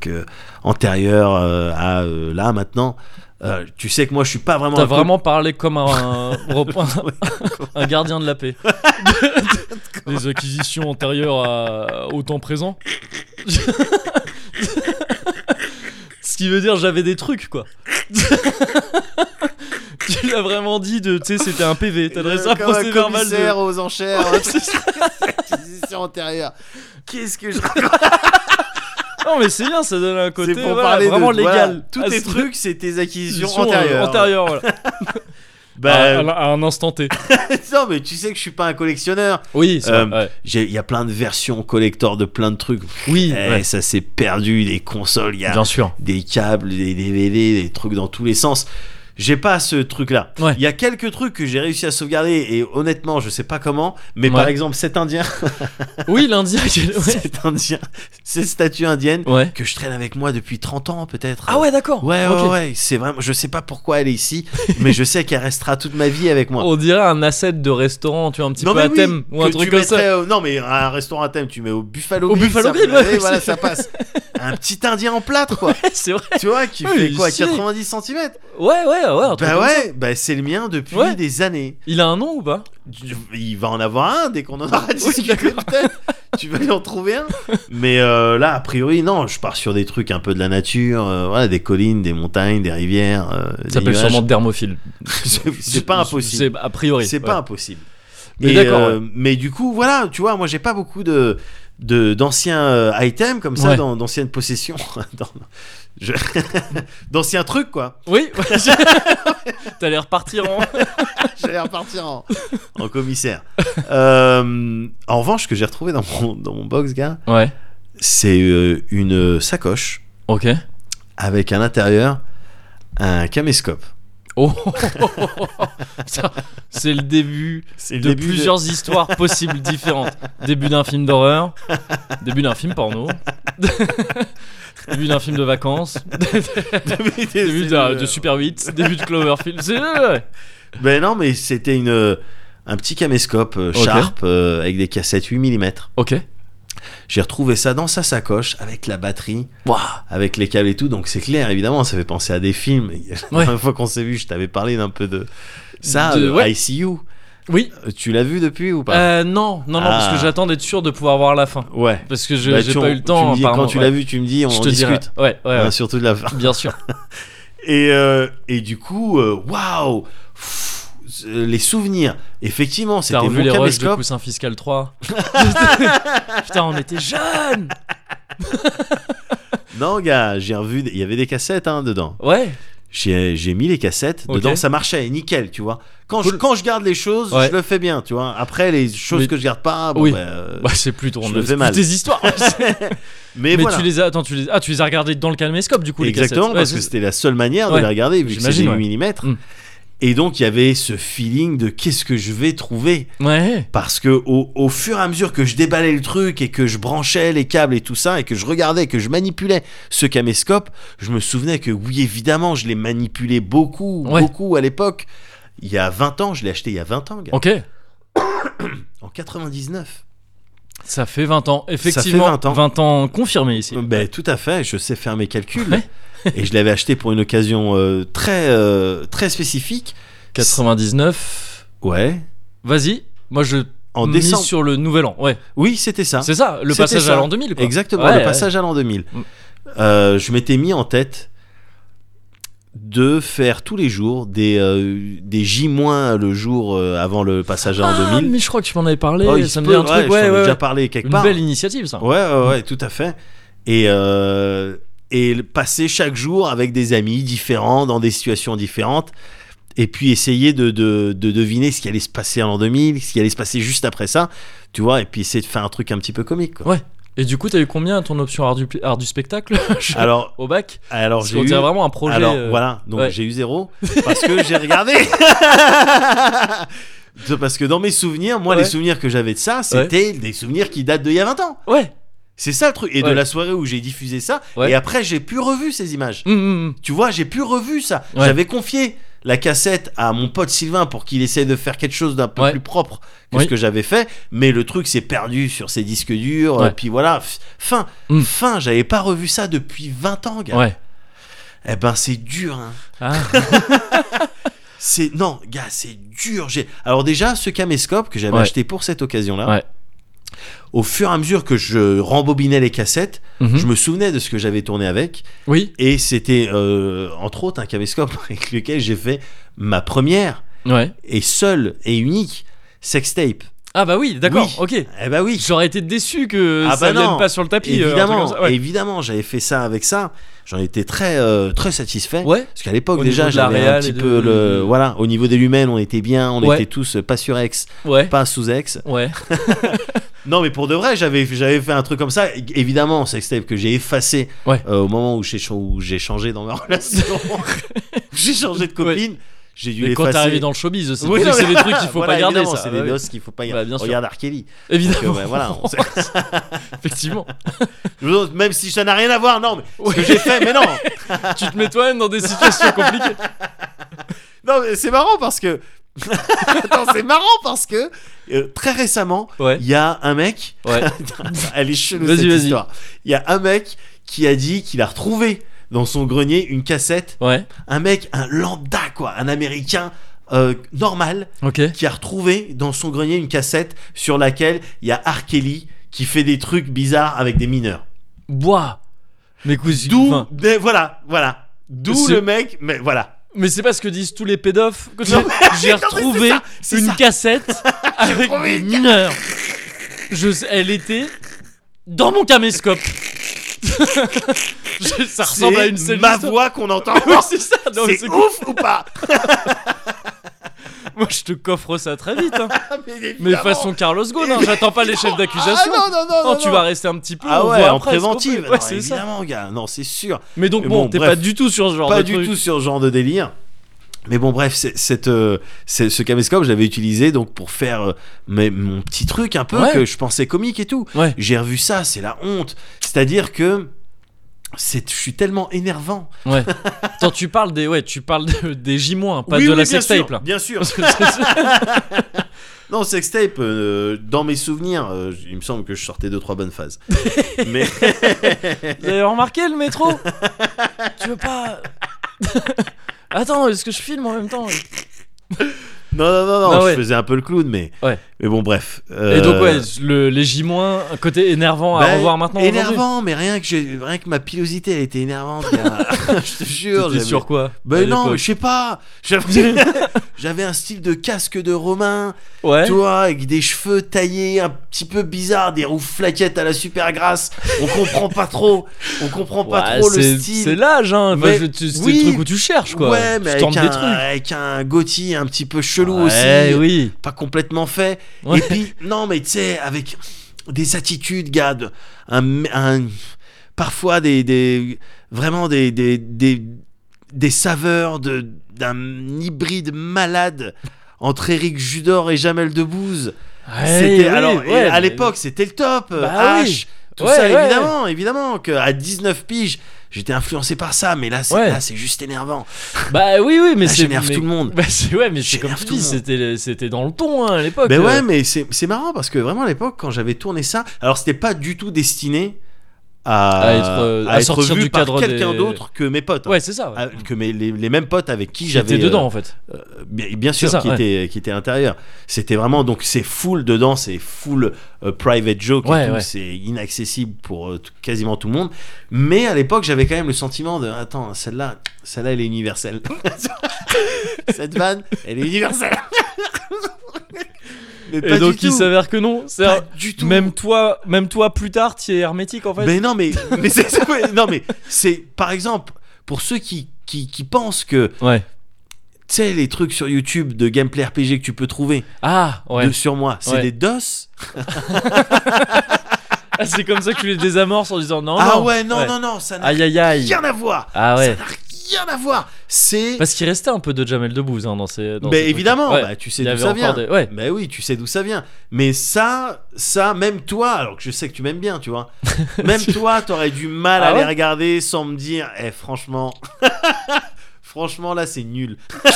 euh, antérieures euh, à euh, là maintenant Euh, tu sais que moi je suis pas vraiment T'as vraiment parlé comme un, un gardien de la paix. Des acquisitions antérieures à, au temps présent. Qui veut dire j'avais des trucs quoi. tu l'as vraiment dit de tu sais c'était un PV, t'as adressé un procès de aux enchères Ouais, qu'est-ce que je Non mais c'est bien, ça donne un côté C'est pour voilà, parler vraiment de légal. voilà, tous Ah, tes trucs, c'est tes acquisitions euh, antérieures. antérieures, voilà. Bah, à, à- à un instant T. non, mais tu sais que je suis pas un collectionneur. Oui, c'est Euh, ouais. Il y a plein de versions collector de plein de trucs. Oui, Eh, ouais. ça s'est perdu, des consoles, il y a bien sûr. des câbles, des DVD, des trucs dans tous les sens. J'ai pas ce truc-là. Il Ouais. y a quelques trucs que j'ai réussi à sauvegarder et honnêtement, je sais pas comment, mais par exemple, cet indien, Oui, l'Indien. Ouais. cet indien, cette statue indienne que je traîne avec moi depuis 30 ans peut-être. Ah ouais, d'accord. Ouais, Ok. ouais, ouais, c'est vraiment. Je sais pas pourquoi elle est ici, mais je sais qu'elle restera toute ma vie avec moi. On dirait un asset de restaurant, tu vois, un petit non, peu à oui, thème ou un truc comme ça. au- Non, mais un restaurant à thème, tu mets au Buffalo Au Grill. Buffalo ça- Grill, ouais, voilà, ça passe. Un petit indien en plâtre, quoi. c'est vrai. tu vois, qui fait quoi est stylé. 90 cm Ouais, ouais, ouais. un truc Bah comme ça. ouais, bah c'est le mien depuis Ouais. des années. Il a un nom ou pas Il va en avoir un dès qu'on en aura discuté d'accord. peut-être. tu vas y en trouver un. Mais euh, là, a priori, non, je pars sur des trucs un peu de la nature, euh, voilà, des collines, des montagnes, des rivières. euh, Ça s'appelle nuages. sûrement dermophile. C'est- c'est pas impossible. C'est a priori. C'est ouais. pas impossible. Mais Et, d'accord, euh, Mais du coup, voilà, tu vois, moi j'ai pas beaucoup de- d'anciens euh, items comme ça, Ouais. dans- d'anciennes possessions, je- d'anciens trucs quoi. Oui. T'allais repartir en. J'allais repartir en, en commissaire. Euh, en revanche, ce que j'ai retrouvé dans mon, dans mon box, gars, Ouais. c'est euh, une sacoche Ok. avec à l'intérieur un caméscope. Oh. C'est le début de plusieurs histoires possibles différentes. Début d'un film d'horreur, début d'un film porno, début d'un film de vacances, début de, de Super 8, début de Cloverfield. Ouais. Ben non, mais c'était une un petit caméscope euh. Sharp euh, avec des cassettes 8 mm. Ok. J'ai retrouvé ça dans sa sacoche avec la batterie, avec les câbles et tout. Donc c'est clair, évidemment, ça fait penser à des films. La Ouais. dernière fois qu'on s'est vu, je t'avais parlé d'un peu de ça, De- ouais. ICU. Oui. Euh, Tu l'as vu depuis ou pas Euh, non, non, non, parce Ah. que j'attends d'être sûr de pouvoir voir la fin. Ouais. Parce que je- Bah, j'ai tu- pas eu le tu temps. me dis, quand tu ouais. l'as vu, tu me dis, on je te dirai. discute. Ouais, ouais, Hein, ouais. surtout de la fin. Bien sûr. Et, euh, et du coup, waouh euh, Les souvenirs. Effectivement, c'était mon les rushs de caméscope. Coussin Fiscal 3 Putain, on était jeunes Non, gars, j'ai revu. Il y avait des cassettes hein, dedans. Ouais, J'ai j'ai mis les cassettes. Dedans, ça marchait, nickel, tu vois. Quand, je, quand je garde les choses, Ouais. je le fais bien, tu vois. Après, les choses Mais- que je garde pas, bon, Oui. bah, euh, bah c'est plus ton Je le fais mal. tes histoires. mais, Mais voilà. tu les as, attends, tu les, ah, tu les as regardés dans le calmescope du coup les Exactement, cassettes. parce Ouais, que c'était la seule manière de les regarder, vu que c'est des J'imagine, 8 ouais. mm. Et donc, il y avait ce feeling de qu'est-ce que je vais trouver. Ouais. Parce que au, au fur et à mesure que je déballais le truc et que je branchais les câbles et tout ça, et que je regardais, que je manipulais ce caméscope, je me souvenais que oui, évidemment, je l'ai manipulé beaucoup, Ouais. beaucoup à l'époque. Il y a 20 ans, je l'ai acheté il y a 20 ans, gars. Ok. En 99. Ça fait 20 ans. Effectivement, 20 ans. 20 ans confirmés ici. Ben, tout à fait, je sais faire mes calculs. Ouais. et je l'avais acheté pour une occasion euh, très, euh, très spécifique. 99. Ouais. Vas-y. Moi je En décembre. sur le nouvel an. Ouais. Oui, c'était ça. C'est ça, le passage ça. à l'an 2000 quoi. Exactement, Ouais, le ouais. passage à l'an 2000. Mm. Euh, je m'étais mis en tête de faire tous les jours des, euh, des J- le jour euh, avant le passage à l'an Ah, 2000. mais je crois que tu m'en avais parlé, Oh, ça me dit un ouais, truc. Ouais, ai ouais, déjà ouais. parlé quelque Une part. belle initiative ça. Ouais, ouais, ouais, tout à fait. Et, euh, et passer chaque jour avec des amis différents, dans des situations différentes. Et puis essayer de, de, de deviner ce qui allait se passer en l'an 2000, ce qui allait se passer juste après ça. Tu vois, et puis essayer de faire un truc un petit peu comique. Quoi. Ouais. Et du coup, t'as eu combien à ton option art du, art du spectacle Alors, au bac alors j'ai eu. vraiment un projet. Alors euh, voilà, donc ouais. j'ai eu zéro parce que j'ai regardé. Parce que dans mes souvenirs, moi, Ouais. les souvenirs que j'avais de ça, c'était des souvenirs qui datent d'il y a 20 ans. Ouais. C'est ça le truc. Et de la soirée où j'ai diffusé ça, Ouais. et après, j'ai plus revu ces images. Hum, hum, hum. Tu vois, j'ai plus revu ça. Ouais. J'avais confié la cassette à mon pote Sylvain pour qu'il essaie de faire quelque chose d'un peu Ouais. plus propre que Oui. ce que j'avais fait, mais le truc s'est perdu sur ses disques durs. Ouais. Et puis voilà, fin, Mm. fin. J'avais pas revu ça depuis 20 ans, gars. Ouais. Eh ben, c'est dur. Hein. Ah. C'est non, gars, c'est dur. J'ai alors déjà ce caméscope que j'avais acheté pour cette occasion-là. Au fur et à mesure que je rembobinais les cassettes, Mhm. je me souvenais de ce que j'avais tourné avec, Oui. et c'était euh, entre autres un caméscope avec lequel j'ai fait ma première Ouais. et seule et unique sextape. Ah bah oui, d'accord. Ok. Eh ben oui, J'aurais été déçu que Ah ça bah vienne pas sur le tapis. euh, évidemment. Ouais. évidemment, j'avais fait ça avec ça. J'en étais très très très satisfait. Ouais. Parce qu'à l'époque déjà, j'avais un petit de- peu le voilà, au niveau des lumens, on était bien, on Ouais. était tous pas sur ex, Ouais. pas sous ex. Ouais. Non, mais pour de vrai, j'avais j'avais fait un truc comme ça. Évidemment, sextape que j'ai effacé euh, au moment où j'ai ch- où j'ai changé dans ma relation. j'ai changé de copine. J'ai dû Mais quand t'es arrivé dans le showbiz, c'est Oui, c'est des trucs qu'il faut Voilà, pas garder. évidemment, ça. C'est Bah des oui. doses qu'il faut pas Bah, garder. Regarde R. Kelly. Donc, Évidemment. euh, ouais, voilà. on Effectivement. Même si ça n'a rien à voir, non, mais ce Ouais. que j'ai fait, mais non. tu te mets toi-même dans des situations compliquées. Non, mais c'est marrant parce que. Attends, c'est marrant parce que euh, très récemment, Ouais. il y a un mec. Ouais. Elle est chelou Vas-y, cette vas-y. histoire. Il y a un mec qui a dit qu'il a retrouvé dans son grenier une cassette. Ouais. Un mec, un lambda quoi, un américain euh, normal Ok. qui a retrouvé dans son grenier une cassette sur laquelle il y a R. Kelly qui fait des trucs bizarres avec des mineurs. Bois. Mais. D'où, enfin, voilà, voilà. D'où le mec, mais voilà. Mais c'est pas ce que disent tous les pédophes. j'ai- non, retrouvé ça, une ça. cassette avec des mineurs. Je elle était dans mon caméscope. Ça ressemble à une C'est seule ma histoire. voix qu'on entend. Oui, c'est ça. Non, mais c'est ouf ou pas Moi, je te coffre ça très vite. hein. Mais, Mais évidemment. façon Carlos Ghosn, hein, j'attends pas les chefs Ah d'accusation. non non non Non, non, tu vas rester un petit peu. Ah on ouais, voit en après préventive. Ouais, c'est ça. évidemment, gars. Non, c'est sûr. Mais donc Mais bon, bon, t'es pas du tout sur ce genre pas de du truc. tout sur ce genre de délire. Mais bon, bref, cette, euh, ce caméscope, je l'avais utilisé donc pour faire euh, mes- mon petit truc un peu Ouais. que je pensais comique et tout. Ouais. J'ai revu ça, c'est la honte. C'est-à-dire que c'est, je suis tellement énervant. Ouais. Attends, tu parles des, ouais, tu parles de- des J-, pas Oui, de oui, la sextape là. Bien sûr. Non, sextape, euh, dans mes souvenirs, euh, il me semble que je sortais deux trois bonnes phases. Mais Vous avez remarqué le métro? Tu veux pas Attends, est-ce que je filme en même temps? Non, non, non, non, Non, je ouais. faisais un peu le clown, mais. Ouais. Mais bon, bref. Et donc, Euh, ouais, le, les J-, un côté énervant à bah, revoir maintenant. Énervant, mais rien que, j'ai- rien que ma pilosité, elle était énervante. je te jure. T'étais sur quoi Ben non, je sais pas. J'avais j'avais un style de casque de Romain, Ouais. tu vois, avec des cheveux taillés un petit peu bizarres, des roues flaquettes à la super grasse. On comprend pas trop. On comprend pas Ouais, trop le style. C'est l'âge, hein. Enfin, Mais- je- tu- c'est oui. le truc où tu cherches, quoi. Ouais, mais tu avec un, des trucs. avec un gothi un petit peu chelou Ouais, aussi. oui. Pas complètement fait. Ouais. Et puis, non, mais tu sais, avec des attitudes, gars, de- un, un- parfois des, des vraiment des, des, des, des saveurs de, d'un hybride malade entre Eric Judor et Jamel Debbouze. Ouais, alors, ouais, à mais- l'époque, c'était le top. Bah H, oui. tout ça, évidemment, évidemment, qu'à 19 piges, j'étais influencé par ça, mais là, c'est, Ouais. là, c'est juste énervant. Bah oui, oui, mais c'est. j'énerve mais- tout le monde. Bah, c'est ouais, mais c'est comme tu dis, c'était c'était dans le ton hein, à l'époque. Euh. ouais, mais c'est, c'est marrant parce que vraiment à l'époque, quand j'avais tourné ça, alors c'était pas du tout destiné à, À être, euh, à sortir vu du par cadre quelqu'un des- d'autre que mes potes. hein. Ouais, c'est ça. Ouais. Ah, que mes, les, les mêmes potes avec qui J'étais j'avais dedans euh, en fait. bien, bien sûr ça, qui ouais. était qui était à l'intérieur c'était vraiment donc c'est full dedans c'est full euh, private joke Ouais, c'est inaccessible pour euh, quasiment tout le monde mais à l'époque j'avais quand même le sentiment de attends celle-là celle-là elle est universelle cette vanne elle est universelle mais Et donc du il tout. s'avère que non. C'est pas du tout même toi, même toi plus tard, tu es hermétique en fait. mais non, mais, mais c'est, non, mais c'est par exemple pour ceux qui, qui, qui pensent que Ouais. tu sais les trucs sur YouTube de gameplay RPG que tu peux trouver Ah ouais. de, sur moi, c'est Ouais. des DOS. Ah, c'est comme ça que tu les désamorces en disant non. ah non. ouais, non, non, non, ça n'a Aïe aïe aïe. rien à voir. Ah ouais. Ça n'a rien à voir. C'est Parce qu'il restait un peu de Jamel Debbouze hein, dans ces. dans mais ces évidemment, Ouais. bah, tu sais d'où ça vient. des- ouais. Bah oui, tu sais d'où ça vient. Mais ça, ça, même toi, alors que je sais que tu m'aimes bien, tu vois, même toi, t'aurais du mal à Ah les ouais regarder sans me dire, eh, franchement, franchement, là, c'est nul.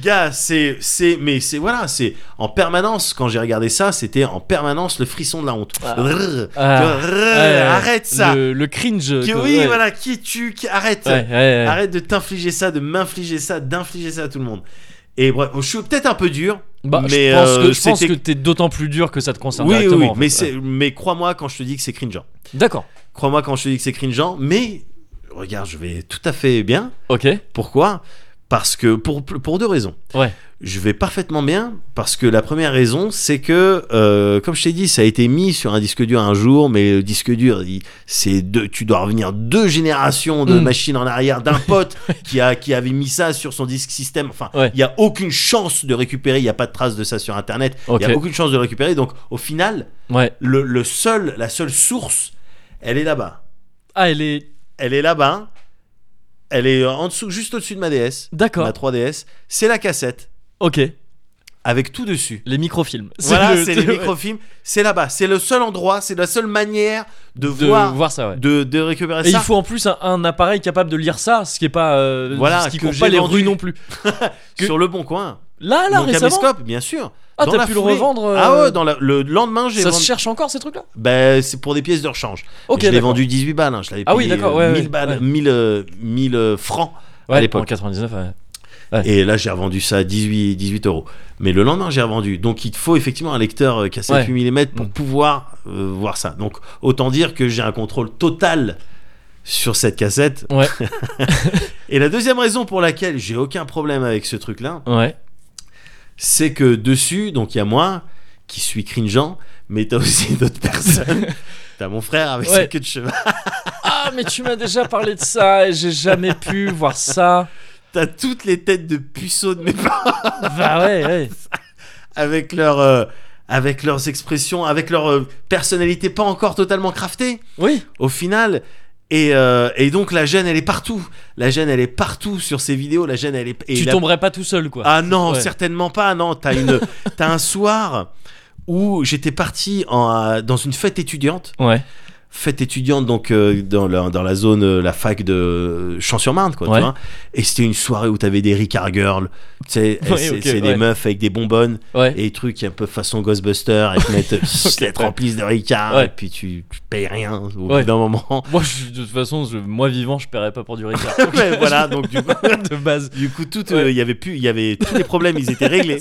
Gars, c'est, c'est, mais c'est voilà, c'est en permanence. Quand j'ai regardé ça, c'était en permanence le frisson de la honte. Ah. Rrr. Ah. Vois, rrr, arrête ça. Le, le cringe. Qui- oui, ouais. voilà, qui es-tu Qui- Arrête. Ouais, ouais, ouais. Arrête de t'infliger ça, de m'infliger ça, d'infliger ça à tout le monde. Et bref, je suis peut-être un peu dur. Bah, mais je pense euh, que, je pense que t'es d'autant plus dur que ça te concerne Oui, oui, directement. oui, en fait. mais, c'est, mais crois-moi quand je te dis que c'est cringeant. D'accord. Crois-moi quand je te dis que c'est cringeant, mais regarde, je vais tout à fait bien. Ok. Pourquoi? Parce que pour, pour deux raisons. Ouais. Je vais parfaitement bien parce que la première raison, c'est que, euh, comme je t'ai dit, ça a été mis sur un disque dur un jour, mais le disque dur, c'est deux, tu dois revenir deux générations de Mm. machines en arrière d'un pote qui, a, qui avait mis ça sur son disque système. Enfin, il Ouais. n'y a aucune chance de récupérer, il n'y a pas de trace de ça sur Internet, il n'y a aucune chance de le récupérer. Donc, au final, Ouais. le, le seul, la seule source, elle est là-bas. Ah, elle est. Elle est là-bas. Elle est en dessous, juste au-dessus de ma DS, D'accord. ma 3DS. C'est la cassette Ok. avec tout dessus. Les microfilms. Voilà, le- c'est les microfilms. C'est là-bas. C'est le seul endroit, c'est la seule manière de, De voir, voir ça, ouais. de, de récupérer Et ça. il faut en plus un, un appareil capable de lire ça, ce qui est pas. euh, Voilà, ce qui que j'ai pas les rues non plus. que- Sur le bon coin. Là, là, Mon récemment. caméscope, bien sûr. Ah, Dans t'as la pu le foulée. revendre. euh, Ah ouais, dans la- le lendemain, j'ai Ça vendu. se cherche encore ces trucs-là? Ben, c'est pour des pièces de rechange. Ok, je l'ai d'accord. vendu 18 balles. hein. Je l'avais Ah oui, payé, d'accord, euh, ouais, 1000 ouais, balles, ouais. 1000, euh, 1000 euh, francs. Ouais, l'époque. En 99, ouais. Et là, j'ai revendu ça à 18, 18 euros. Mais le lendemain, j'ai revendu. Donc, il te faut effectivement un lecteur euh, cassette Ouais. 8 mm pour Mm. pouvoir euh, voir ça. Donc, autant dire que j'ai un contrôle total sur cette cassette. Ouais. Et la deuxième raison pour laquelle j'ai aucun problème avec ce truc-là, Ouais. C'est que dessus, donc il y a moi qui suis cringeant, mais t'as aussi d'autres personnes. T'as mon frère avec sa queue de cheval. Ah, mais tu m'as déjà parlé de ça et j'ai jamais pu voir ça. T'as toutes les têtes de puceaux de mes parents Bah ouais, ouais. avec leur. euh, avec leurs expressions, avec leur euh, personnalité pas encore totalement craftée. Oui. au final. Et, euh, et donc la gêne elle est partout. La gêne elle est partout sur ces vidéos. La gêne elle est. et tu la- tomberais pas tout seul, quoi. Ah non, Ouais. certainement pas. Non, t'as une, t'as un soir où j'étais parti en, euh, dans une fête étudiante Ouais. Fête étudiante donc euh, dans, la, dans la zone, euh, la fac de euh, Champs-sur-Marne, quoi. tu Ouais. vois. et c'était une soirée où t'avais des Ricard girls, tu sais, Ouais, c'est des meufs avec des bonbonnes et des trucs un peu façon Ghostbuster, et te te ouais. remplissent de Ricard, et puis tu, tu payes rien au bout d'un moment. Moi, je- de toute façon, je- moi vivant, je paierais pas pour du Ricard. Mais voilà, donc du coup, de base. du coup tout, il y avait plus, il y avait tous les problèmes, ils étaient réglés.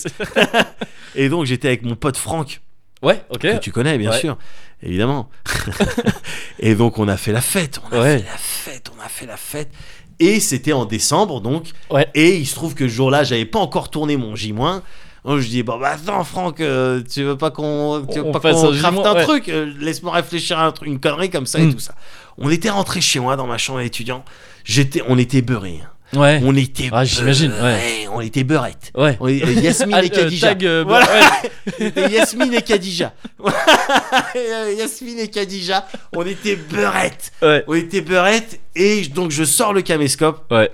et donc j'étais avec mon pote Franck, Ouais, ok. que tu connais bien Ouais. sûr, évidemment. et donc on a fait la fête, on a Ouais. fait la fête, on a fait la fête. Et c'était en décembre donc. Ouais. Et il se trouve que ce jour-là, j'avais pas encore tourné mon J-. Donc je dis bon bah attends Franck, euh, tu veux pas qu'on tu veux On pas qu'on un crafte un truc euh, Laisse-moi réfléchir à un truc, une connerie comme ça et Mm. tout ça. On était rentré chez moi dans ma chambre d'étudiant. J'étais, on était beurrés. hein. Ouais. On était. Ah, j'imagine, ouais. On était beurrettes. Ouais. On était- Yasmine et Khadija. tag, euh, Voilà. ouais. C'était Yasmine et Khadija. Euh, Yasmine et Khadija, on était beurrettes. Ouais. On était beurrettes et donc je sors le caméscope, Ouais.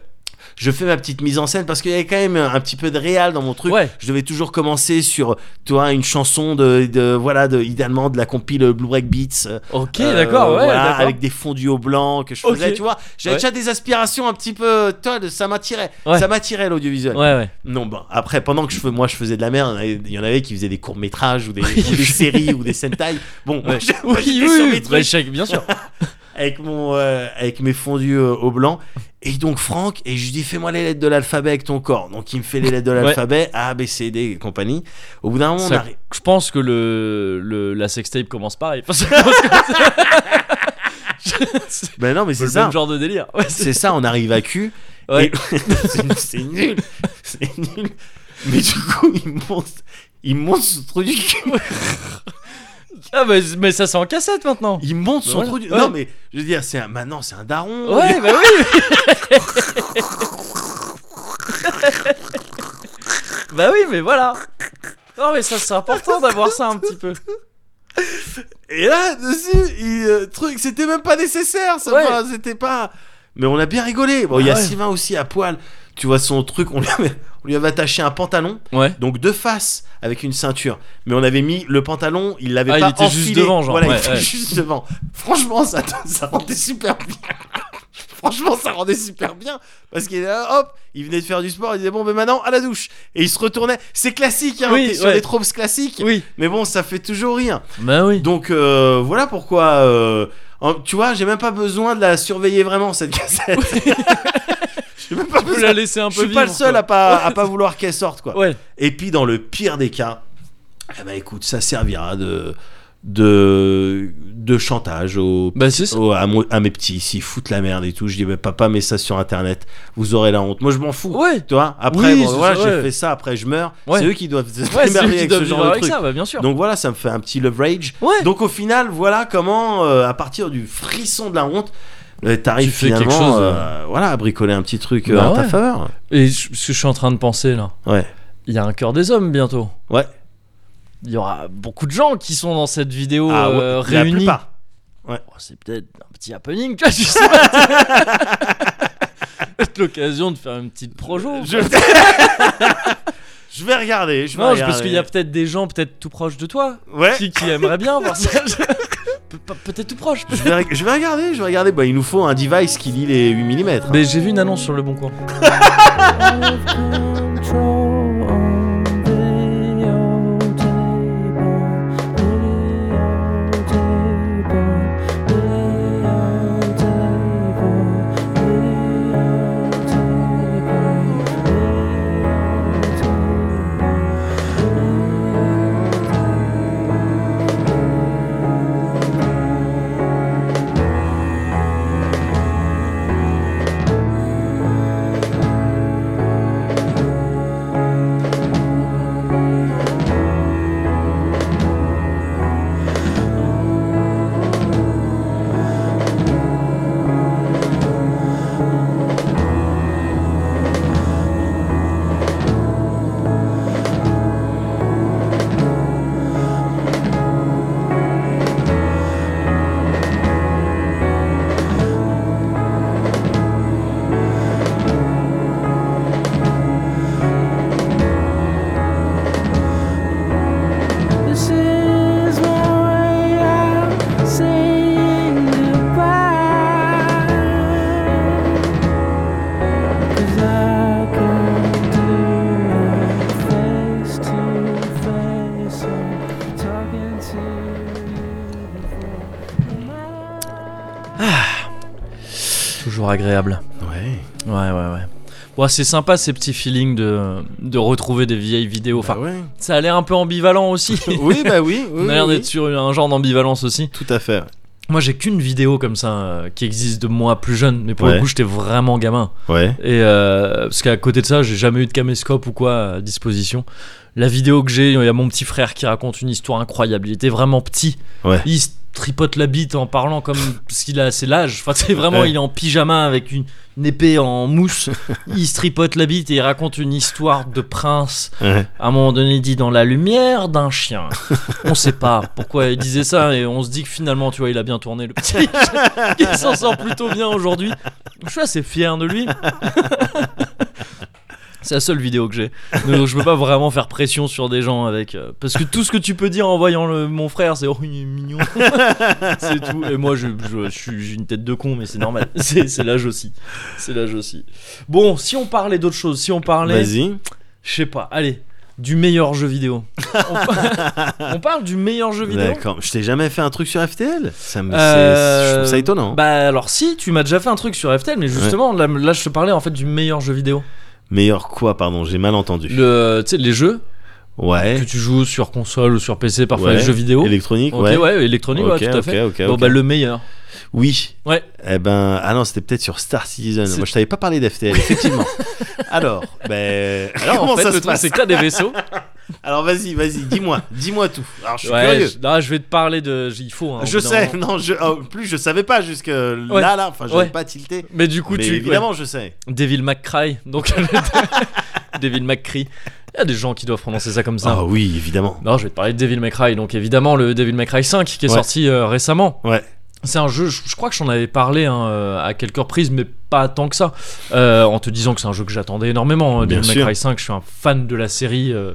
Je fais ma petite mise en scène parce qu'il y avait quand même un petit peu de réal dans mon truc. Ouais. Je devais toujours commencer sur toi une chanson de, de voilà de idéalement de la compile Blue Break Beats. euh, Ok, euh, d'accord, ouais. voilà, avec des fondus au blanc que je faisais, tu vois. J'avais Ouais. déjà des aspirations un petit peu, toi, ça m'attirait. Ça m'attirait l'audiovisuel. Ouais, ouais. Non, bon, après, pendant que je moi je faisais de la merde, il y en avait- qui faisaient des courts-métrages ou des, ou des séries ou des sentai. Bon, moi, je- moi, Oui, oui, sur oui, mes bah, trucs bien sûr. avec, mon, euh, avec mes fondus euh, au blanc. Et donc, Franck, et je lui dis, fais-moi les lettres de l'alphabet avec ton corps. Donc, il me fait les lettres de l'alphabet, A, B, C, D et compagnie. Au bout d'un moment, on arrive. Je pense que le, le la sextape commence pareil. Ben non, mais c'est le ça. même genre de délire. Ouais, c'est- ça, on arrive à Q. Ouais. Et- c'est- nul. C'est nul. Mais du coup, il monte, il monte du cul. Ah, mais, mais ça c'est en cassette maintenant. Il monte son Voilà. Ouais. Non, mais je veux dire, c'est un... maintenant, c'est un daron. Ouais, bah oui. bah oui, mais voilà. Non, mais ça c'est important d'avoir ça un petit peu. Et là, dessus, il, euh, truc, c'était même pas nécessaire. ça, Ouais. c'était pas. Mais on a bien rigolé. Bon, il y a Ah ouais. Sylvain aussi à poil. Tu vois son truc, on lui avait, on lui avait attaché un pantalon, Ouais. donc de face avec une ceinture. Mais on avait mis le pantalon, il l'avait Ah, il pas était juste devant, genre, Voilà, ouais, il était ouais. juste devant. Franchement, ça, ça rendait super bien. Franchement, ça rendait super bien parce qu'il hop, il venait de faire du sport, il disait bon, ben maintenant à la douche. Et il se retournait. C'est classique, hein, Oui, sur des tropes classiques. Oui. Mais bon, ça fait toujours rien. Bah oui. Donc euh, voilà pourquoi. euh, en- tu vois, j'ai même pas besoin de la surveiller vraiment cette cassette. j'ai même pas Tu peux besoin. la laisser un Je peu suis pas le vivre, seul quoi. à pas à pas vouloir qu'elle sorte quoi. Ouais. Et puis dans le pire des cas, eh ben écoute, ça servira de de de chantage au, Bah au- à, à mes petits s'ils foutent la merde et tout. Je dis mais papa mets ça sur internet, vous aurez la honte. Moi je m'en fous. Ouais. Tu vois Après Oui, bon, voilà, ça, j'ai ouais. fait ça, après je meurs. Ouais. C'est eux qui doivent se avec doivent ce genre de truc. ça, bah bien sûr. Donc voilà, ça me fait un petit love rage. Donc au final, voilà comment, euh, à partir du frisson de la honte, euh, t'arrives quelque chose, euh, voilà, à bricoler un petit truc euh, Bah en ta faveur. Et ce que je suis en train de penser là, Ouais. il y a un cœur des hommes bientôt. Ouais. Il y aura beaucoup de gens qui sont dans cette vidéo Ah, ouais, euh, la réunis. plupart. Oh, c'est peut-être un petit happening, tu vois, je sais pas. Peut-être l'occasion de faire une petite projo. Je... je vais regarder. Je vais Non, regarder. parce qu'il y a peut-être des gens peut-être tout proches de toi Ouais. qui, qui aimeraient bien voir ça. Pe- pe- peut-être tout proche. Je vais, je vais regarder, je vais regarder. Bah, il nous faut un device qui lit les 8 mm. Mais j'ai vu une annonce sur le bon coin. Bon, c'est sympa ces petits feelings de, de retrouver des vieilles vidéos. Enfin, Bah ouais. ça a l'air un peu ambivalent aussi. oui, bah oui. oui, On a l'air oui. d'être sur un genre d'ambivalence aussi. Tout à fait. Moi, j'ai qu'une vidéo comme ça euh, qui existe de moi plus jeune, mais pour Ouais. le coup, j'étais vraiment gamin. Ouais. Et euh, parce qu'à côté de ça, j'ai jamais eu de caméscope ou quoi à disposition. La vidéo que j'ai, il y a mon petit frère qui raconte une histoire incroyable. Il était vraiment petit. Ouais. Il tripote la bite en parlant comme parce qu'il a c'est l'âge. Enfin, c'est vraiment, Ouais. il est en pyjama avec une, une épée en mousse. il se tripote la bite et il raconte une histoire de prince. Ouais. À un moment donné, il dit dans la lumière d'un chien. On sait pas pourquoi il disait ça et on se dit que finalement, tu vois, il a bien tourné le petit. il s'en sort plutôt bien aujourd'hui. Je suis assez fier de lui. C'est la seule vidéo que j'ai. Donc je peux pas vraiment faire pression sur des gens avec. euh, parce que tout ce que tu peux dire en voyant le- mon frère, c'est oh il est mignon. c'est tout. Et moi je, je, je suis j'ai une tête de con, mais c'est normal. C'est c'est l'âge aussi. C'est l'âge aussi. Bon, si on parlait d'autre chose, si on parlait, Vas-y. je sais pas, allez, du meilleur jeu vidéo. on, par- on parle du meilleur jeu vidéo. D'accord. Je t'ai jamais fait un truc sur FTL. Ça me, c'est- Euh, je trouve ça étonnant. Bah alors si, tu m'as déjà fait un truc sur FTL, mais justement là, là, je te parlais en fait du meilleur jeu vidéo. Meilleur quoi, pardon, j'ai mal entendu. Le, tu sais les jeux Ouais. que tu joues sur console ou sur PC, parfois Ouais. les jeux vidéo. Électronique, Ok, ouais. ouais, électronique, ouais, Ok, tout à ok, fait. ok, bon bah le meilleur. Oui. Ouais. Eh ben, ah non, c'était peut-être sur Star Citizen. Moi, je t'avais pas parlé d'FTL, effectivement. Alors, ben, Alors comment en fait ça le se truc passe c'est que t'as des vaisseaux. Alors, vas-y, vas-y, dis-moi, dis-moi tout. Alors, je suis ouais, curieux. je, non, je vais te parler de. Il faut. hein, au Je bout d'un sais, moment. non, je, en plus je savais pas jusque Ouais. là, là, enfin j'avais Ouais. pas tilté. Mais du coup Mais tu. évidemment, je sais. ouais. Devil McCry, donc. Devil McCry. Il y a des gens qui doivent prononcer ça comme ça. Ah oui, évidemment. Non, je vais te parler de Devil May Cry. Donc évidemment le Devil May Cry 5 qui est Ouais. sorti euh, récemment. Ouais. C'est un jeu, je, crois que j'en avais parlé hein, euh, à quelques reprises, mais pas tant que ça. Euh, en te disant que c'est un jeu que j'attendais énormément. hein, Bien Devil May. Cry 5, je suis un fan de la série euh,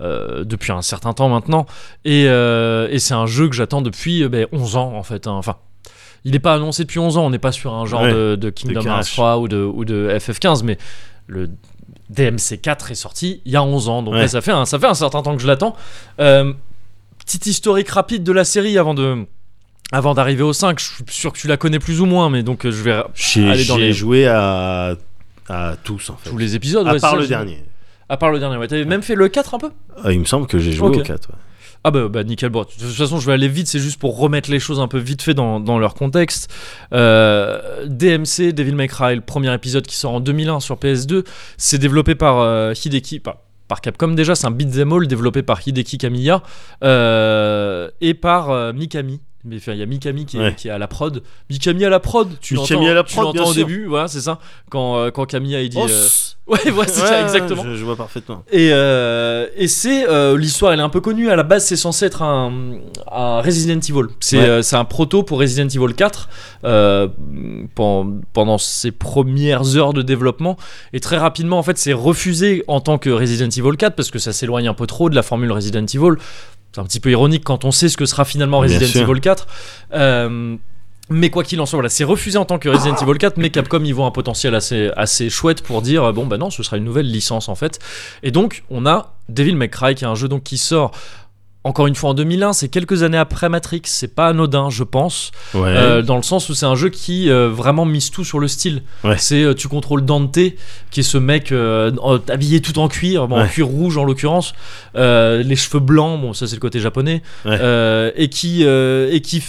euh, depuis un certain temps maintenant. Et, et c'est un jeu que j'attends depuis euh, ben, 11 ans en fait. hein. Enfin. Il n'est pas annoncé depuis 11 ans, on n'est pas sur un genre Ouais, de, de Kingdom Hearts cash. 3 ou de, ou de FF15, mais le DMC 4 est sorti il y a 11 ans, donc Ouais. ouais, ça, fait un, ça fait un certain temps que je l'attends. Petite historique rapide de la série avant de avant d'arriver au 5, je suis sûr que tu la connais plus ou moins, mais donc euh, je vais aller dans j'ai joué à, à tous en fait. tous les épisodes. à ouais, part ça, le dernier. À part le dernier, ouais. T'avais même fait le 4 un peu? Ah, il me semble que j'ai joué au 4. ouais. Ah bah, bah nickel, bon, de toute façon je vais aller vite, c'est juste pour remettre les choses un peu vite fait dans, dans leur contexte. Euh, DMC, Devil May Cry, le premier épisode qui sort en 2001 sur PS2, c'est développé par euh, Hideki, par, par Capcom déjà, c'est un beat'em all développé par Hideki Kamiya euh, et par Mikami. Mais enfin, il y a Mikami qui est, Ouais. qui est à la prod. Mikami à la prod, tu l'entends au sûr. début, voilà, c'est ça. Quand, euh, quand Kamiya il dit. Oh, euh, Ouais, ouais, c'est ça, exactement. Je, je vois parfaitement. Et, euh, et c'est l'histoire, elle est un peu connue. À la base, c'est censé être un, un Resident Evil. C'est Ouais. un proto pour Resident Evil 4 euh, pen- pendant ses premières heures de développement. Et très rapidement, en fait, c'est refusé en tant que Resident Evil 4 parce que ça s'éloigne un peu trop de la formule Resident Evil. C'est un petit peu ironique quand on sait ce que sera finalement Resident. Evil 4. Euh, mais quoi qu'il en soit, voilà, c'est refusé en tant que Resident Evil 4, mais Capcom y voit un potentiel assez, assez chouette pour dire euh, bon bah non, ce sera une nouvelle licence en fait. Et donc on a Devil May Cry qui est un jeu donc qui sort encore une fois en 2001, c'est quelques années après Matrix, c'est pas anodin je pense, Ouais. euh, dans le sens où c'est un jeu qui euh, vraiment mise tout sur le style. Ouais. C'est euh, tu contrôles Dante qui est ce mec habillé tout en cuir, bon, en cuir rouge en l'occurrence, les cheveux blancs, bon ça c'est le côté japonais, et qui et qui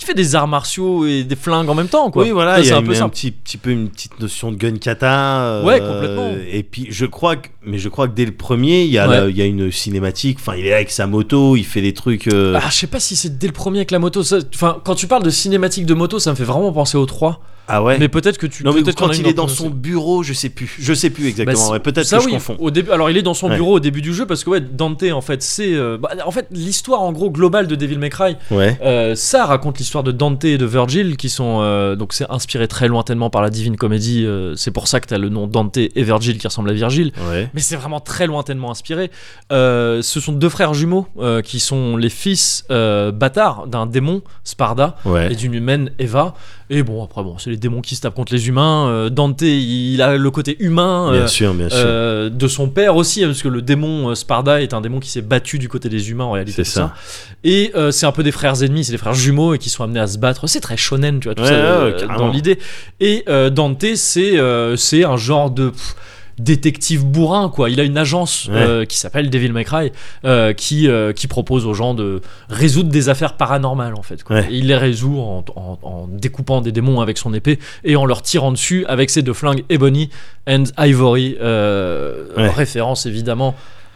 qui fait des arts martiaux et des flingues en même temps quoi. Oui, voilà, il y a un peu un petit, petit peu une petite notion de gun kata. euh, Ouais, complètement. Et puis, je crois que, mais je crois que dès le premier, il y a, Ouais. la- il y a une cinématique. Enfin, il est là avec sa moto, il fait des trucs. euh, Ah, je sais pas si c'est dès le premier avec la moto. ça- Enfin, quand tu parles de cinématique de moto, ça me fait vraiment penser au 3. ah ouais? Mais peut-être que tu. non, mais peut-être quand il est dans son bureau, je sais plus. Je sais plus Bah, exactement. c'est- ouais, Peut-être que oui, je confonds. Au début, alors il est dans son Ouais. bureau au début du jeu parce que ouais, Dante en fait c'est euh, bah, en fait l'histoire en gros globale de Devil May Cry. Ouais. euh, ça raconte l'histoire de Dante et de Virgil qui sont euh, donc c'est inspiré très lointainement par la Divine Comédie. euh, c'est pour ça que t'as le nom Dante et Virgil qui ressemblent à Virgile. Ouais. Mais c'est vraiment très lointainement inspiré. Euh, ce sont deux frères jumeaux qui sont les fils bâtards d'un démon, Sparda, Ouais. et d'une humaine, Eva. Et bon, après, bon, c'est les démons qui se tapent contre les humains. Dante, il a le côté humain. Bien sûr, bien sûr. de son père aussi, hein, parce que le démon Sparda est un démon qui s'est battu du côté des humains en réalité. C'est ça. Et c'est un peu des frères ennemis, c'est des frères jumeaux et qui sont amenés à se battre. C'est très shonen, tu vois, tout Ouais, ça ouais, euh, dans l'idée. Et euh, Dante, c'est euh, c'est un genre de pff, détective bourrin, quoi. Il a une agence Ouais. euh, qui s'appelle Devil May Cry, euh, qui, euh, qui propose aux gens de résoudre des affaires paranormales, en fait. quoi. Ouais. Et il les résout en, en- en découpant des démons avec son épée et en leur tirant dessus avec ses deux flingues Ebony and Ivory. Ouais. Référence évidemment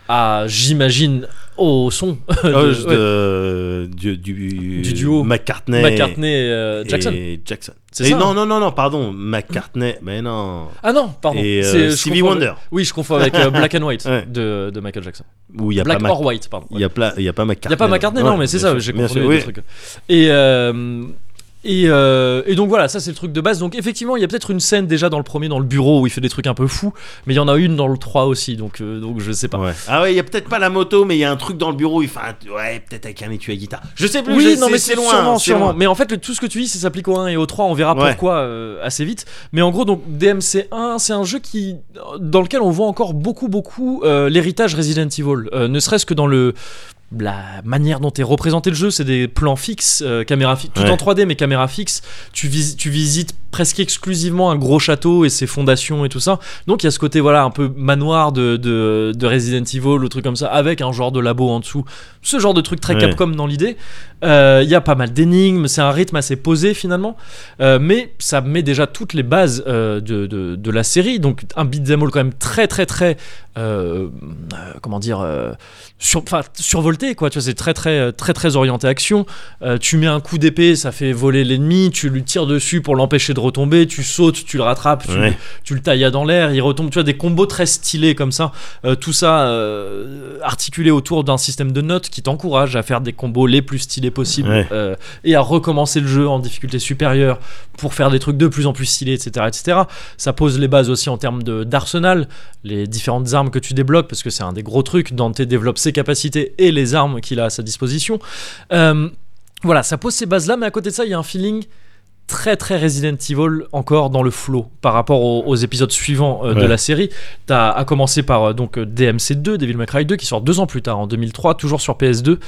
à, j'imagine, au son de- ouais, de- du, du, Du duo McCartney, McCartney et euh, Jackson. et Jackson. C'est Et ça, non, hein non, non, non, pardon, McCartney, mais non. Ah non, pardon. Et C'est- euh, Stevie Wonder, avec- Oui, je confonds avec euh, Black and White Ouais. de, de Michael Jackson. il y a Black pas or White, pardon. il y a, pla- il y a pas Il McCartney. n'y a pas McCartney, Ouais, non, mais c'est ça, j'ai confondu les oui. trucs. Et, euh, et, euh, et donc voilà, ça c'est le truc de base. Donc effectivement, il y a peut-être une scène déjà dans le premier, dans le bureau, où il fait des trucs un peu fous, mais il y en a une dans le 3 aussi, donc, euh, donc je sais pas. Ouais. Ah ouais, il y a peut-être pas la moto, mais il y a un truc dans le bureau. Il fait un- ouais, peut-être avec un étui à guitare. Je sais plus. Oui, je- non, mais c'est loin. sûrement, loin. Mais en fait, le- tout ce que tu dis, ça s'applique au 1 et au 3. On verra Ouais. pourquoi euh, assez vite. Mais en gros, donc DMC1, c'est un jeu qui, dans lequel on voit encore beaucoup, beaucoup euh, l'héritage Resident Evil. Ne serait-ce que dans le la manière dont est représenté le jeu, c'est des plans fixes, euh, caméra fi- tout Ouais. en 3D mais caméra fixe. Tu, vis- tu visites presque exclusivement un gros château et ses fondations et tout ça. Donc il y a ce côté voilà un peu manoir de, de, de Resident Evil ou truc comme ça, avec un genre de labo en dessous. Ce genre de truc très Ouais. Capcom dans l'idée. Euh, Il y a pas mal d'énigmes, c'est un rythme assez posé finalement, Euh, mais ça met déjà toutes les bases euh, de, de, de la série. Donc un beat'em all quand même très très très comment dire sur, survolté quoi. Tu vois, c'est très très très très orienté action. Tu mets un coup d'épée, ça fait voler l'ennemi. Tu lui tires dessus pour l'empêcher de retomber. Tu sautes, tu le rattrapes, tu, Ouais. tu le tailles dans l'air, il retombe. Tu vois des combos très stylés comme ça. Euh, tout ça euh, articulé autour d'un système de notes qui t'encourage à faire des combos les plus stylés possibles Ouais. euh, et à recommencer le jeu en difficulté supérieure pour faire des trucs de plus en plus stylés, etc., etc. Ça pose les bases aussi en termes d'arsenal, les différentes armes que tu débloques parce que c'est un des gros trucs. Dante développe ses capacités et les armes qu'il a à sa disposition. Voilà, ça pose ces bases là, mais à côté de ça, il y a un feeling très très Resident Evil encore dans le flow par rapport aux, aux épisodes suivants euh, de la série. T'as à commencer par euh, donc euh, DMC2, Devil May Cry 2, qui sort deux ans plus tard, en 2003, toujours sur PS2.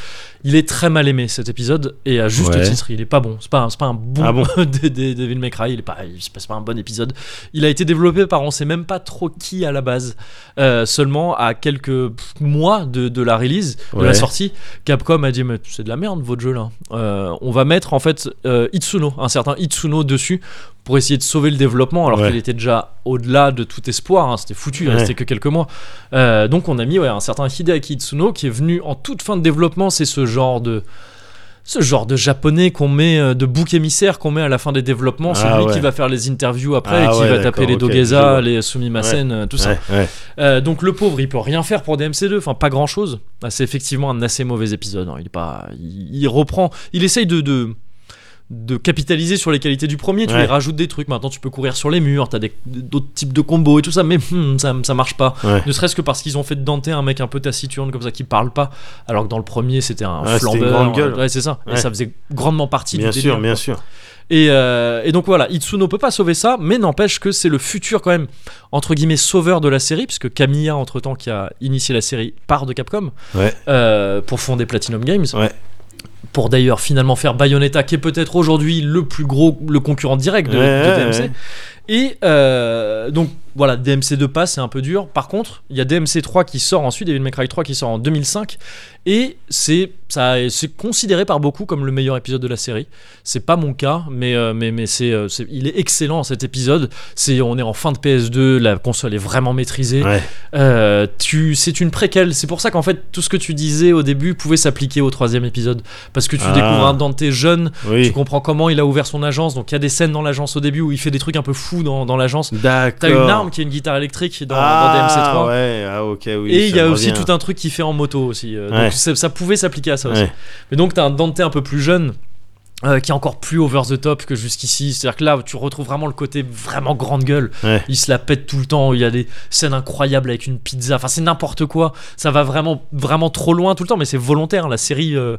Il est très mal aimé cet épisode et à juste Ouais. titre, il est pas bon. C'est pas pas un bon, Ah bon de- de- Devil May Cry. Il est pas, c'est pas, un bon épisode. Il a été développé par on sait même pas trop qui à la base. Euh, seulement à quelques mois de, de la release, de la sortie, Capcom a dit mais c'est de la merde votre jeu là. On va mettre en fait Itsuno, un certain Itsuno dessus pour essayer de sauver le développement alors Ouais. qu'il était déjà au-delà de tout espoir. hein. C'était foutu, il Ouais. restait que quelques mois. Euh, donc on a mis ouais, un certain Hideaki Itsuno qui est venu en toute fin de développement. C'est ce genre de ce genre de japonais qu'on met euh, de bouc émissaire qu'on met à la fin des développements, c'est Ah lui ouais. qui va faire les interviews après Ah et qui ouais, va taper les Dogeza, les Sumimasen, euh, tout ça. Ouais, ouais. Euh, donc le pauvre, il peut rien faire pour DMC2, enfin pas grand chose. c'est effectivement un assez mauvais épisode. hein. Il est pas, il, il reprend, il essaye de, de de capitaliser sur les qualités du premier. Tu Ouais. lui rajoutes des trucs. Maintenant, tu peux courir sur les murs. T'as d'autres types de combos et tout ça, mais hmm, ça, ça marche pas. Ouais. Ne serait-ce que parce qu'ils ont fait de Dante un mec un peu taciturne comme ça qui parle pas, alors que dans le premier c'était un Ouais, flambeur. grande gueule. Ouais, c'est ça. Et ça faisait grandement partie Bien du sûr, délire, bien quoi. sûr. Et, euh, et donc voilà, Itsuno peut pas sauver ça, mais n'empêche que c'est le futur quand même, entre guillemets, sauveur de la série, puisque Camilla, entre-temps, qui a initié la série, part de Capcom euh, pour fonder Platinum Games. Ouais. Pour d'ailleurs finalement faire Bayonetta, qui est peut-être aujourd'hui le plus gros, le concurrent direct de, Ouais, de ouais, DMC. ouais. Et euh, donc voilà, DMC2 passe, c'est un peu dur. Par contre, il y a DMC3 qui sort ensuite, Devil May Cry 3 qui sort en 2005, et c'est ça, c'est considéré par beaucoup comme le meilleur épisode de la série. C'est pas mon cas, mais euh, mais mais c'est, euh, c'est- il est excellent cet épisode. C'est on est en fin de PS2, la console est vraiment maîtrisée. Ouais. Euh, tu, c'est une préquelle. C'est pour ça qu'en fait tout ce que tu disais au début pouvait s'appliquer au troisième épisode, parce que tu Ah. découvres un Dante jeune, Oui. tu comprends comment il a ouvert son agence. Donc il y a des scènes dans l'agence au début où il fait des trucs un peu fous dans, dans l'agence. D'accord. T'as une arme qui est une guitare électrique dans, ah, dans DMC3. ouais, ah, ok, oui. et il y a aussi tout un truc qui fait en moto aussi. Euh, Ouais. Donc ça, ça pouvait s'appliquer à ça aussi. Ouais. Mais donc t'as un Dante un peu plus jeune euh, qui est encore plus over the top que jusqu'ici. C'est-à-dire que là, tu retrouves vraiment le côté vraiment grande gueule. Ouais. Il se la pète tout le temps. Il y a des scènes incroyables avec une pizza. Enfin, c'est n'importe quoi. Ça va vraiment, vraiment trop loin tout le temps, mais c'est volontaire. La série euh,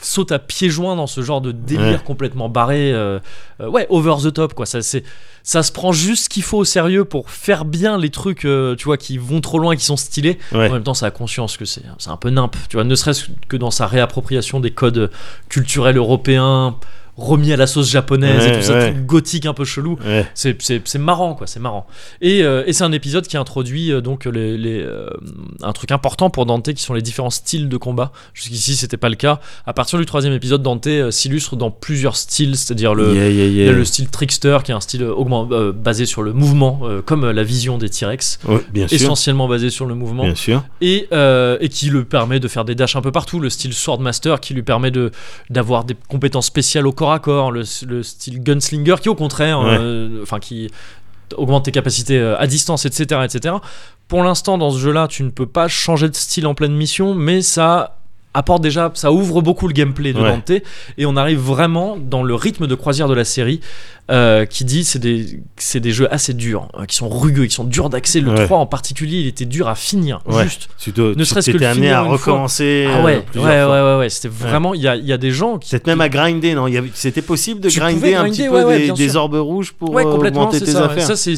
saute à pieds joints dans ce genre de délire Ouais. complètement barré. euh, ouais, over the top, quoi. Ça, c'est, ça se prend juste ce qu'il faut au sérieux pour faire bien les trucs, tu vois, qui vont trop loin, qui sont stylés. Ouais. En même temps, ça a conscience que c'est, c'est un peu nimp. Tu vois, ne serait-ce que dans sa réappropriation des codes culturels européens européen remis à la sauce japonaise et tout ça, ouais. truc gothique un peu chelou. Ouais. C'est, marrant, quoi, c'est marrant. Et, euh, et c'est un épisode qui introduit euh, donc les, les, euh, un truc important pour Dante qui sont les différents styles de combat. Jusqu'ici, c'était pas le cas. À partir du troisième épisode, Dante s'illustre dans plusieurs styles, c'est-à-dire le, Yeah, yeah, yeah. le style trickster qui est un style augment, basé sur le mouvement, comme la vision des T-Rex, essentiellement basé sur le mouvement Bien sûr. et, et qui le permet de faire des dashs un peu partout. Le style Swordmaster qui lui permet de d'avoir des compétences spéciales au corps à corps. Le, le style Gunslinger qui au contraire, Ouais. euh, enfin qui augmente tes capacités euh, à distance, etc., etc. Pour l'instant, dans ce jeu-là, tu ne peux pas changer de style en pleine mission, mais ça apporte déjà, ça ouvre beaucoup le gameplay de Ouais. Dante et on arrive vraiment dans le rythme de croisière de la série euh, qui dit c'est des c'est des jeux assez durs, euh, qui sont rugueux, qui sont durs d'accès. Le Ouais. 3 en particulier, il était dur à finir, Ouais. juste. Tu dois- Ne serait-ce que le amené à recommencer Ah euh, ouais, ouais, ouais, ouais, ouais, c'était vraiment. Il y a, y a des gens qui. Peut-être même à grinder, non? C'était possible de grinder un petit peu des, des orbes rouges pour Ouais, complètement, augmenter tes ça. affaires. Ça, c'est-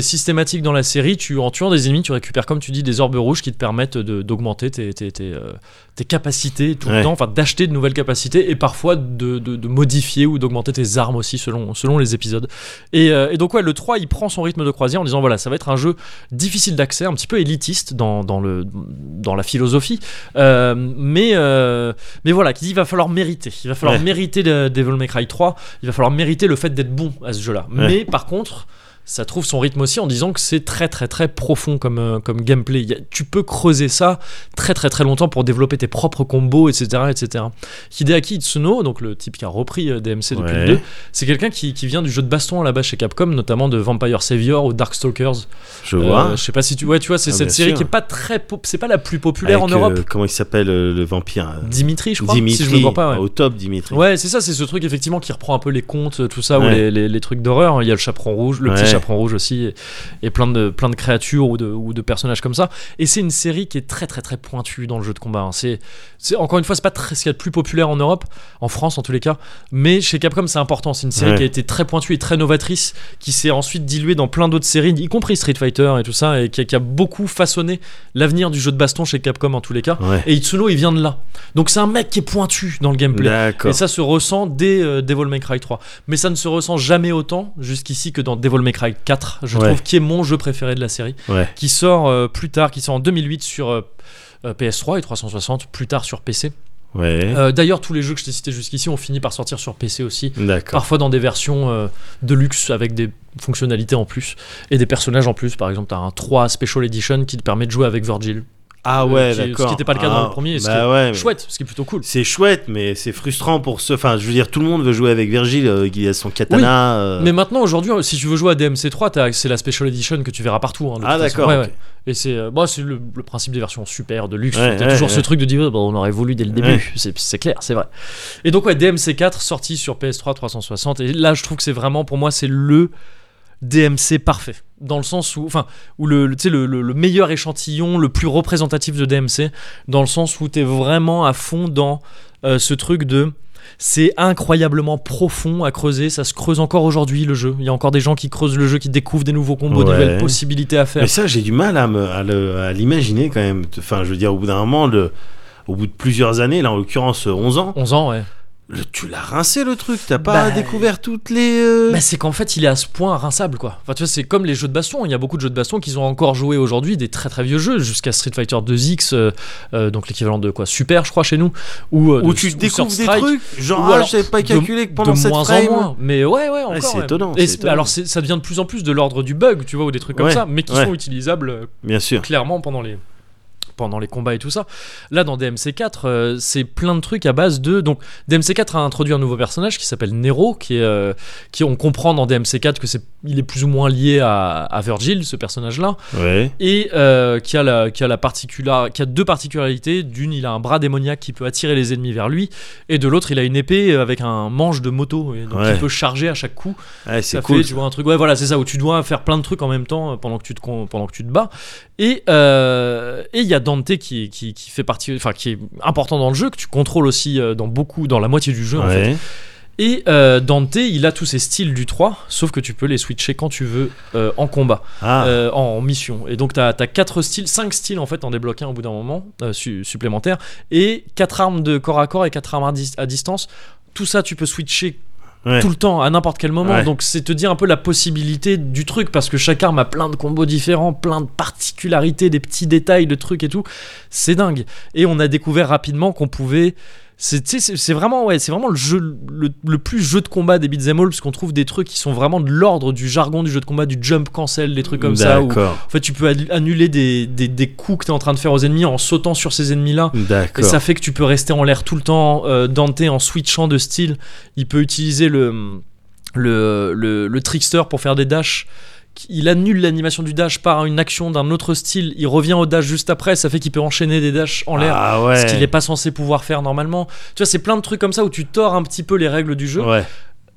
systématique dans la série. Tu, en tuant des ennemis, tu récupères, comme tu dis, des orbes rouges qui te permettent d'augmenter tes, tes, tes, euh, tes capacités tout le temps, enfin d'acheter de nouvelles capacités et parfois de, de- de modifier ou d'augmenter tes armes aussi selon, selon les épisodes. Et, euh, et donc, ouais, le 3, il prend son rythme de croisière en disant voilà, ça va être un jeu difficile d'accès, un petit peu élitiste dans, dans, le, dans la philosophie, euh, mais, euh, mais voilà, qui dit il va falloir mériter. Il va falloir Ouais. mériter Devil May Cry 3, il va falloir mériter le fait d'être bon à ce jeu-là. Ouais. Mais par contre, ça trouve son rythme aussi en disant que c'est très très très profond comme, euh, comme gameplay. A- tu peux creuser ça très très très longtemps pour développer tes propres combos, etc. etc. Hideaki Itsuno, donc le type qui a repris euh, DMC depuis Ouais. le 2, c'est quelqu'un qui, qui vient du jeu de baston à la base chez Capcom, notamment de Vampire Savior ou Darkstalkers. Je Euh, vois. je sais pas si tu ouais, tu vois, c'est Ah, cette série sûr. qui est pas très c'est pas la plus populaire Avec, en Europe. euh, comment il s'appelle euh, le vampire Dimitri, je crois. Dimitri. si je me trompe pas. ouais. Au top, Dimitri. Ouais, c'est ça, c'est ce truc effectivement qui reprend un peu les contes, tout ça, ou Ouais. les, les- les trucs d'horreur. Il y a le chaperon rouge, le petit. Chaperon rouge aussi, et, et plein, de, plein de créatures ou de, ou de personnages comme ça. Et c'est une série qui est très très très pointue dans le jeu de combat. hein. C'est, encore une fois, c'est pas très, ce qu'il y a de plus populaire en Europe, en France en tous les cas, mais chez Capcom c'est important. C'est une série Ouais. qui a été très pointue et très novatrice, qui s'est ensuite diluée dans plein d'autres séries, y compris Street Fighter et tout ça, et qui, a- qui a beaucoup façonné l'avenir du jeu de baston chez Capcom en tous les cas. Ouais. Et Itsuno, il vient de là. Donc c'est un mec qui est pointu dans le gameplay. Et ça se ressent dès euh, Devil May Cry 3. Mais ça ne se ressent jamais autant jusqu'ici que dans Devil May Cry 4, je Ouais. trouve, qui est mon jeu préféré de la série, Ouais. qui sort euh, plus tard, qui sort en 2008 sur euh, euh, PS3 et 360, plus tard sur PC. Ouais. Euh, D'ailleurs, tous les jeux que je t'ai cités jusqu'ici ont fini par sortir sur PC aussi. Parfois dans des versions de luxe avec des fonctionnalités en plus et des personnages en plus. Par exemple, tu as un 3 Special Edition qui te permet de jouer avec Virgil. Ah euh, ouais, qui- ce d'accord. qui était pas le cas dans Ah, le premier, ce Bah qui est ouais. Chouette, ce qui est plutôt cool. C'est chouette, mais c'est frustrant pour ceux. Enfin, je veux dire, tout le monde veut jouer avec Virgile, euh, qui a son katana. euh, Mais maintenant, aujourd'hui, si tu veux jouer à DMC3, t'as- c'est la Special Edition que tu verras partout. hein, Ah d'accord. Ouais, ok. ouais. Et c'est euh, bah, c'est le, le principe des versions super, de luxe. T'as toujours ce truc de dire, bah, on aurait voulu dès le début. C'est c'est clair, c'est vrai. Et donc, ouais, DMC4 sorti sur PS3 360. Et là, je trouve que c'est vraiment, pour moi, c'est le DMC parfait. Dans le sens où, enfin, où le, le- tu sais, le, le- le meilleur échantillon, le plus représentatif de DMC, dans le sens où t'es vraiment à fond dans euh, ce truc de. C'est incroyablement profond à creuser, ça se creuse encore aujourd'hui le jeu. Il y a encore des gens qui creusent le jeu, qui découvrent des nouveaux combos, des Ouais. nouvelles possibilités à faire. Mais ça, j'ai du mal à, me, à, l'imaginer quand même. Enfin, je veux dire, au bout d'un moment, le, au bout de plusieurs années, là en l'occurrence 11 ans, 11 ans, ouais. Le- tu l'as rincé le truc. T'as pas Bah, découvert toutes les. euh, Bah, c'est qu'en fait, il est à ce point rinçable, quoi. Enfin, tu vois, c'est comme les jeux de baston. Il y a beaucoup de jeux de baston qui sont encore joués aujourd'hui, des très très vieux jeux, jusqu'à Street Fighter 2X, euh, euh, donc l'équivalent de quoi? Super, je crois, chez nous. Ou, euh, où de- tu ou découvres des trucs, genre, ah, alors je savais pas de- calculer que pendant de cette moins frame. en moins. Mais ouais, ouais, encore. c'est ouais. étonnant, Et c'est c'est- étonnant. alors, c'est- ça devient de plus en plus de l'ordre du bug, tu vois, ou des trucs comme Ouais, ça, mais qui sont utilisables Bien sûr. clairement pendant les pendant les combats et tout ça. Là, dans DMC4, euh, c'est plein de trucs à base de. Donc, DMC4 a introduit un nouveau personnage qui s'appelle Nero, qui est, euh, qui on comprend dans DMC4 que c'est, il est plus ou moins lié à, à Virgil, ce personnage-là, Ouais. et euh, qui a la, qui a la particular, qui a deux particularités. D'une, il a un bras démoniaque qui peut attirer les ennemis vers lui, et de l'autre, il a une épée avec un manche de moto, et donc Ouais. il peut charger à chaque coup. Ouais, c'est Ça cool. fait, tu vois un truc. Ouais, voilà, c'est ça où tu dois faire plein de trucs en même temps pendant que tu te pendant que tu te bats. Et euh, et il y a Dante qui, qui qui fait partie, enfin qui est important dans le jeu que tu contrôles aussi euh, dans beaucoup, dans la moitié du jeu en fait. Ouais. Et euh, Dante, il a tous ses styles du 3, sauf que tu peux les switcher quand tu veux euh, en combat, Ah, euh, en, en mission. Et donc tu as, 4 styles, 5 styles en fait en débloquer un au bout d'un moment su- supplémentaires, et 4 armes de corps à corps et 4 armes à, dis- à distance. Tout ça, tu peux switcher ouais. tout le temps, à n'importe quel moment. Ouais. Donc c'est te dire un peu la possibilité du truc, parce que chaque arme a plein de combos différents, plein de particularités, des petits détails de trucs et tout. C'est dingue. Et on a découvert rapidement qu'on pouvait. C'est vraiment, ouais, c'est vraiment le, jeu, le, le plus jeu de combat des beat'em all, parce qu'on trouve des trucs qui sont vraiment de l'ordre du jargon du jeu de combat, du jump cancel, des trucs comme ça. Où, en fait, tu peux annu- annuler des, des, des coups que tu es en train de faire aux ennemis en sautant sur ces ennemis-là. Et D'accord. ça fait que tu peux rester en l'air tout le temps. Euh, Dante, en switchant de style, il peut utiliser le, le, le, le trickster pour faire des dashs. Il annule l'animation du dash par une action d'un autre style. Il revient au dash juste après. Ça fait qu'il peut enchaîner des dashs en l'air. Ah ouais. Ce qu'il n'est pas censé pouvoir faire normalement. Tu vois, c'est plein de trucs comme ça où tu tords un petit peu les règles du jeu. Ouais.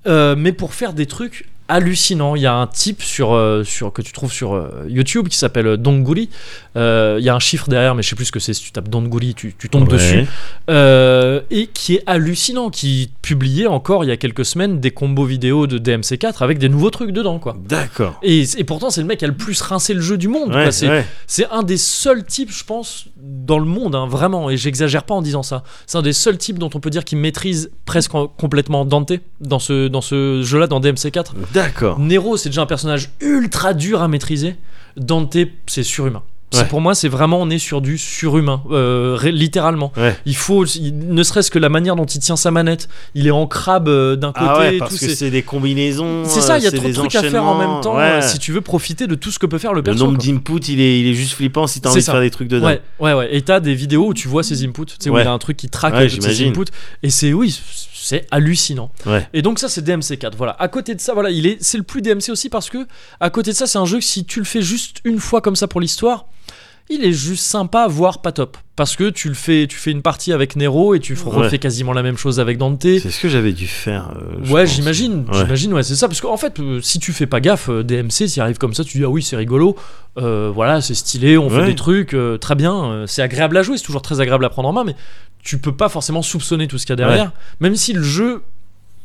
Euh, mais pour faire des trucs hallucinants. Il y a un type sur, euh, sur, que tu trouves sur euh, YouTube qui s'appelle euh, Donguri. Euh, Il y a un chiffre derrière, mais je sais plus ce que c'est. Si tu tapes Donguri, tu, tu tombes Ouais. dessus. Euh, et qui est hallucinant, qui publiait encore il y a quelques semaines des combos vidéo de DMC4 avec des nouveaux trucs dedans, quoi. D'accord. Et, et pourtant, c'est le mec qui a le plus rincé le jeu du monde. quoi. Ouais, C'est ouais. c'est un des seuls types, je pense, dans le monde, hein, vraiment, et j'exagère pas en disant ça. C'est un des seuls types dont on peut dire qu'il maîtrise presque en- complètement Dante dans ce, dans ce jeu-là, dans DMC4. D'accord. Nero, c'est déjà un personnage ultra dur à maîtriser. Dante, c'est surhumain. Ouais. Pour moi, c'est vraiment, on est sur du surhumain, euh, littéralement. Ouais. Il faut, il- ne serait-ce que la manière dont il tient sa manette, il est en crabe euh, d'un côté Ah ouais, parce tout. que c'est- des combinaisons. c'est ça, il y a euh, trop de trucs à faire en même temps euh, si tu veux profiter de tout ce que peut faire le Le perso. nombre quoi. d'inputs, il est, il est juste flippant si t'as envie de ça. faire des trucs dedans. Ouais, ouais, ouais. Et t'as des vidéos où tu vois ses inputs, tu sais, où il a un truc qui traque toutes ses inputs. Et c'est, oui, c'est hallucinant. Ouais. Et donc, ça, c'est DMC4. Voilà. À côté de ça, voilà, il est, c'est le plus DMC aussi parce que, à côté de ça, c'est un jeu que si tu le fais juste une fois comme ça pour l'histoire, il est juste sympa, voire pas top. Parce que tu le fais, tu fais une partie avec Nero et tu Ouais. refais quasiment la même chose avec Dante. C'est ce que j'avais dû faire. euh, Ouais, j'imagine, Ouais. j'imagine, ouais, c'est ça. Parce qu'en fait, euh, si tu fais pas gaffe, euh, DMC, s'il arrive comme ça, tu dis ah oui, c'est rigolo, euh, voilà, c'est stylé, on fait des trucs, très bien, c'est agréable à jouer, c'est toujours très agréable à prendre en main, mais tu peux pas forcément soupçonner tout ce qu'il y a derrière, même si le jeu.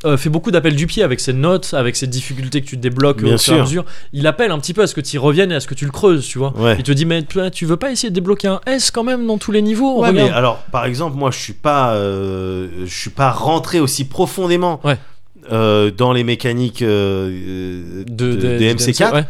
Euh, fait beaucoup d'appels du pied avec ses notes, avec ses difficultés que tu débloques Bien au fur et à mesure. Il appelle un petit peu à ce que tu y reviennes et à ce que tu le creuses, tu vois. Ouais. Il te dit, mais tu veux pas essayer de débloquer un S quand même dans tous les niveaux? Ouais, mais alors, par exemple, moi, je suis pas, euh, je suis pas rentré aussi profondément Ouais. euh, dans les mécaniques de, de, des MC4, ouais.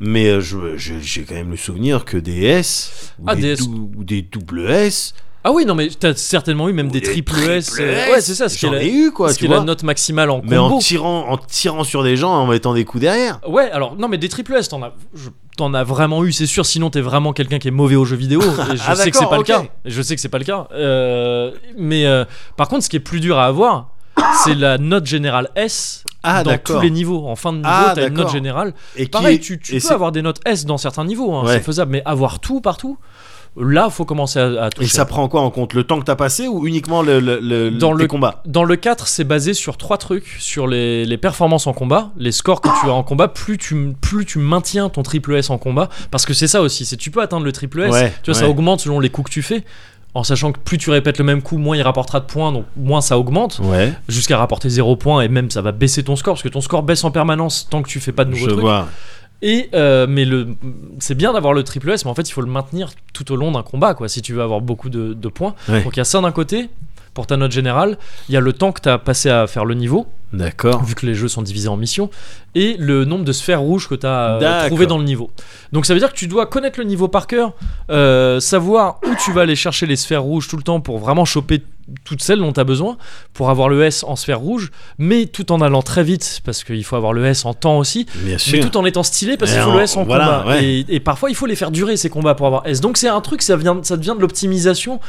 mais je- je- j'ai quand même le souvenir que des S ou, Ah, des, des S. dou- ou des double S, Ah oui, non, mais t'as certainement eu même ou des triple S. euh, Ouais, c'est ça, ce qui est la- ai eu quoi, ce tu qui est la note maximale en mais en combo. tirant, en tirant sur des gens, en mettant des coups derrière. Ouais, alors non, mais des triple S, t'en as, je- t'en as vraiment eu, c'est sûr. Sinon, t'es vraiment quelqu'un qui est mauvais aux jeux vidéo. Et je Ah, sais que c'est pas le cas. Je sais que c'est pas le cas. Euh, mais euh, par contre, ce qui est plus dur à avoir, c'est la note générale S Ah, dans tous les niveaux. En fin de niveau, Ah, t'as une note générale. Et qui Pareil, est- tu, tu et peux c'est- avoir des notes S dans certains niveaux, hein, Ouais. c'est faisable. Mais avoir tout partout, là, faut commencer à, à toucher. Et ça prend quoi en compte? Le temps que t'as passé ou uniquement le, le, le- Dans tes le- combats? Dans le 4, c'est basé sur trois trucs. Sur les, les performances en combat, les scores que tu as en combat, plus tu, plus tu maintiens ton triple S en combat, parce que c'est ça aussi, c'est tu peux atteindre le triple S, Ouais, tu vois, ça augmente selon les coups que tu fais, en sachant que plus tu répètes le même coup, moins il rapportera de points, donc moins ça augmente, Ouais, jusqu'à rapporter 0 points, et même ça va baisser ton score, parce que ton score baisse en permanence tant que tu fais pas de nouveaux je trucs. vois. Et euh, mais le, c'est bien d'avoir le triple S, mais en fait il faut le maintenir tout au long d'un combat, quoi, si tu veux avoir beaucoup de, de points. Ouais. Donc il y a ça d'un côté pour ta note générale. Il y a le temps que tu as passé à faire le niveau. D'accord. vu que les jeux sont divisés en missions, et le nombre de sphères rouges que tu as D'accord. trouvé dans le niveau. Donc ça veut dire que tu dois connaître le niveau par cœur, euh, savoir où tu vas aller chercher les sphères rouges tout le temps pour vraiment choper toutes celles dont tu as besoin, pour avoir le S en sphère rouge, mais tout en allant très vite, parce qu'il faut avoir le S en temps aussi, Bien mais tout en étant stylé parce qu'il faut en- le S en voilà, combat. ouais. Et, et parfois il faut les faire durer ces combats pour avoir S. Donc c'est un truc, ça, vient, ça devient de l'optimisation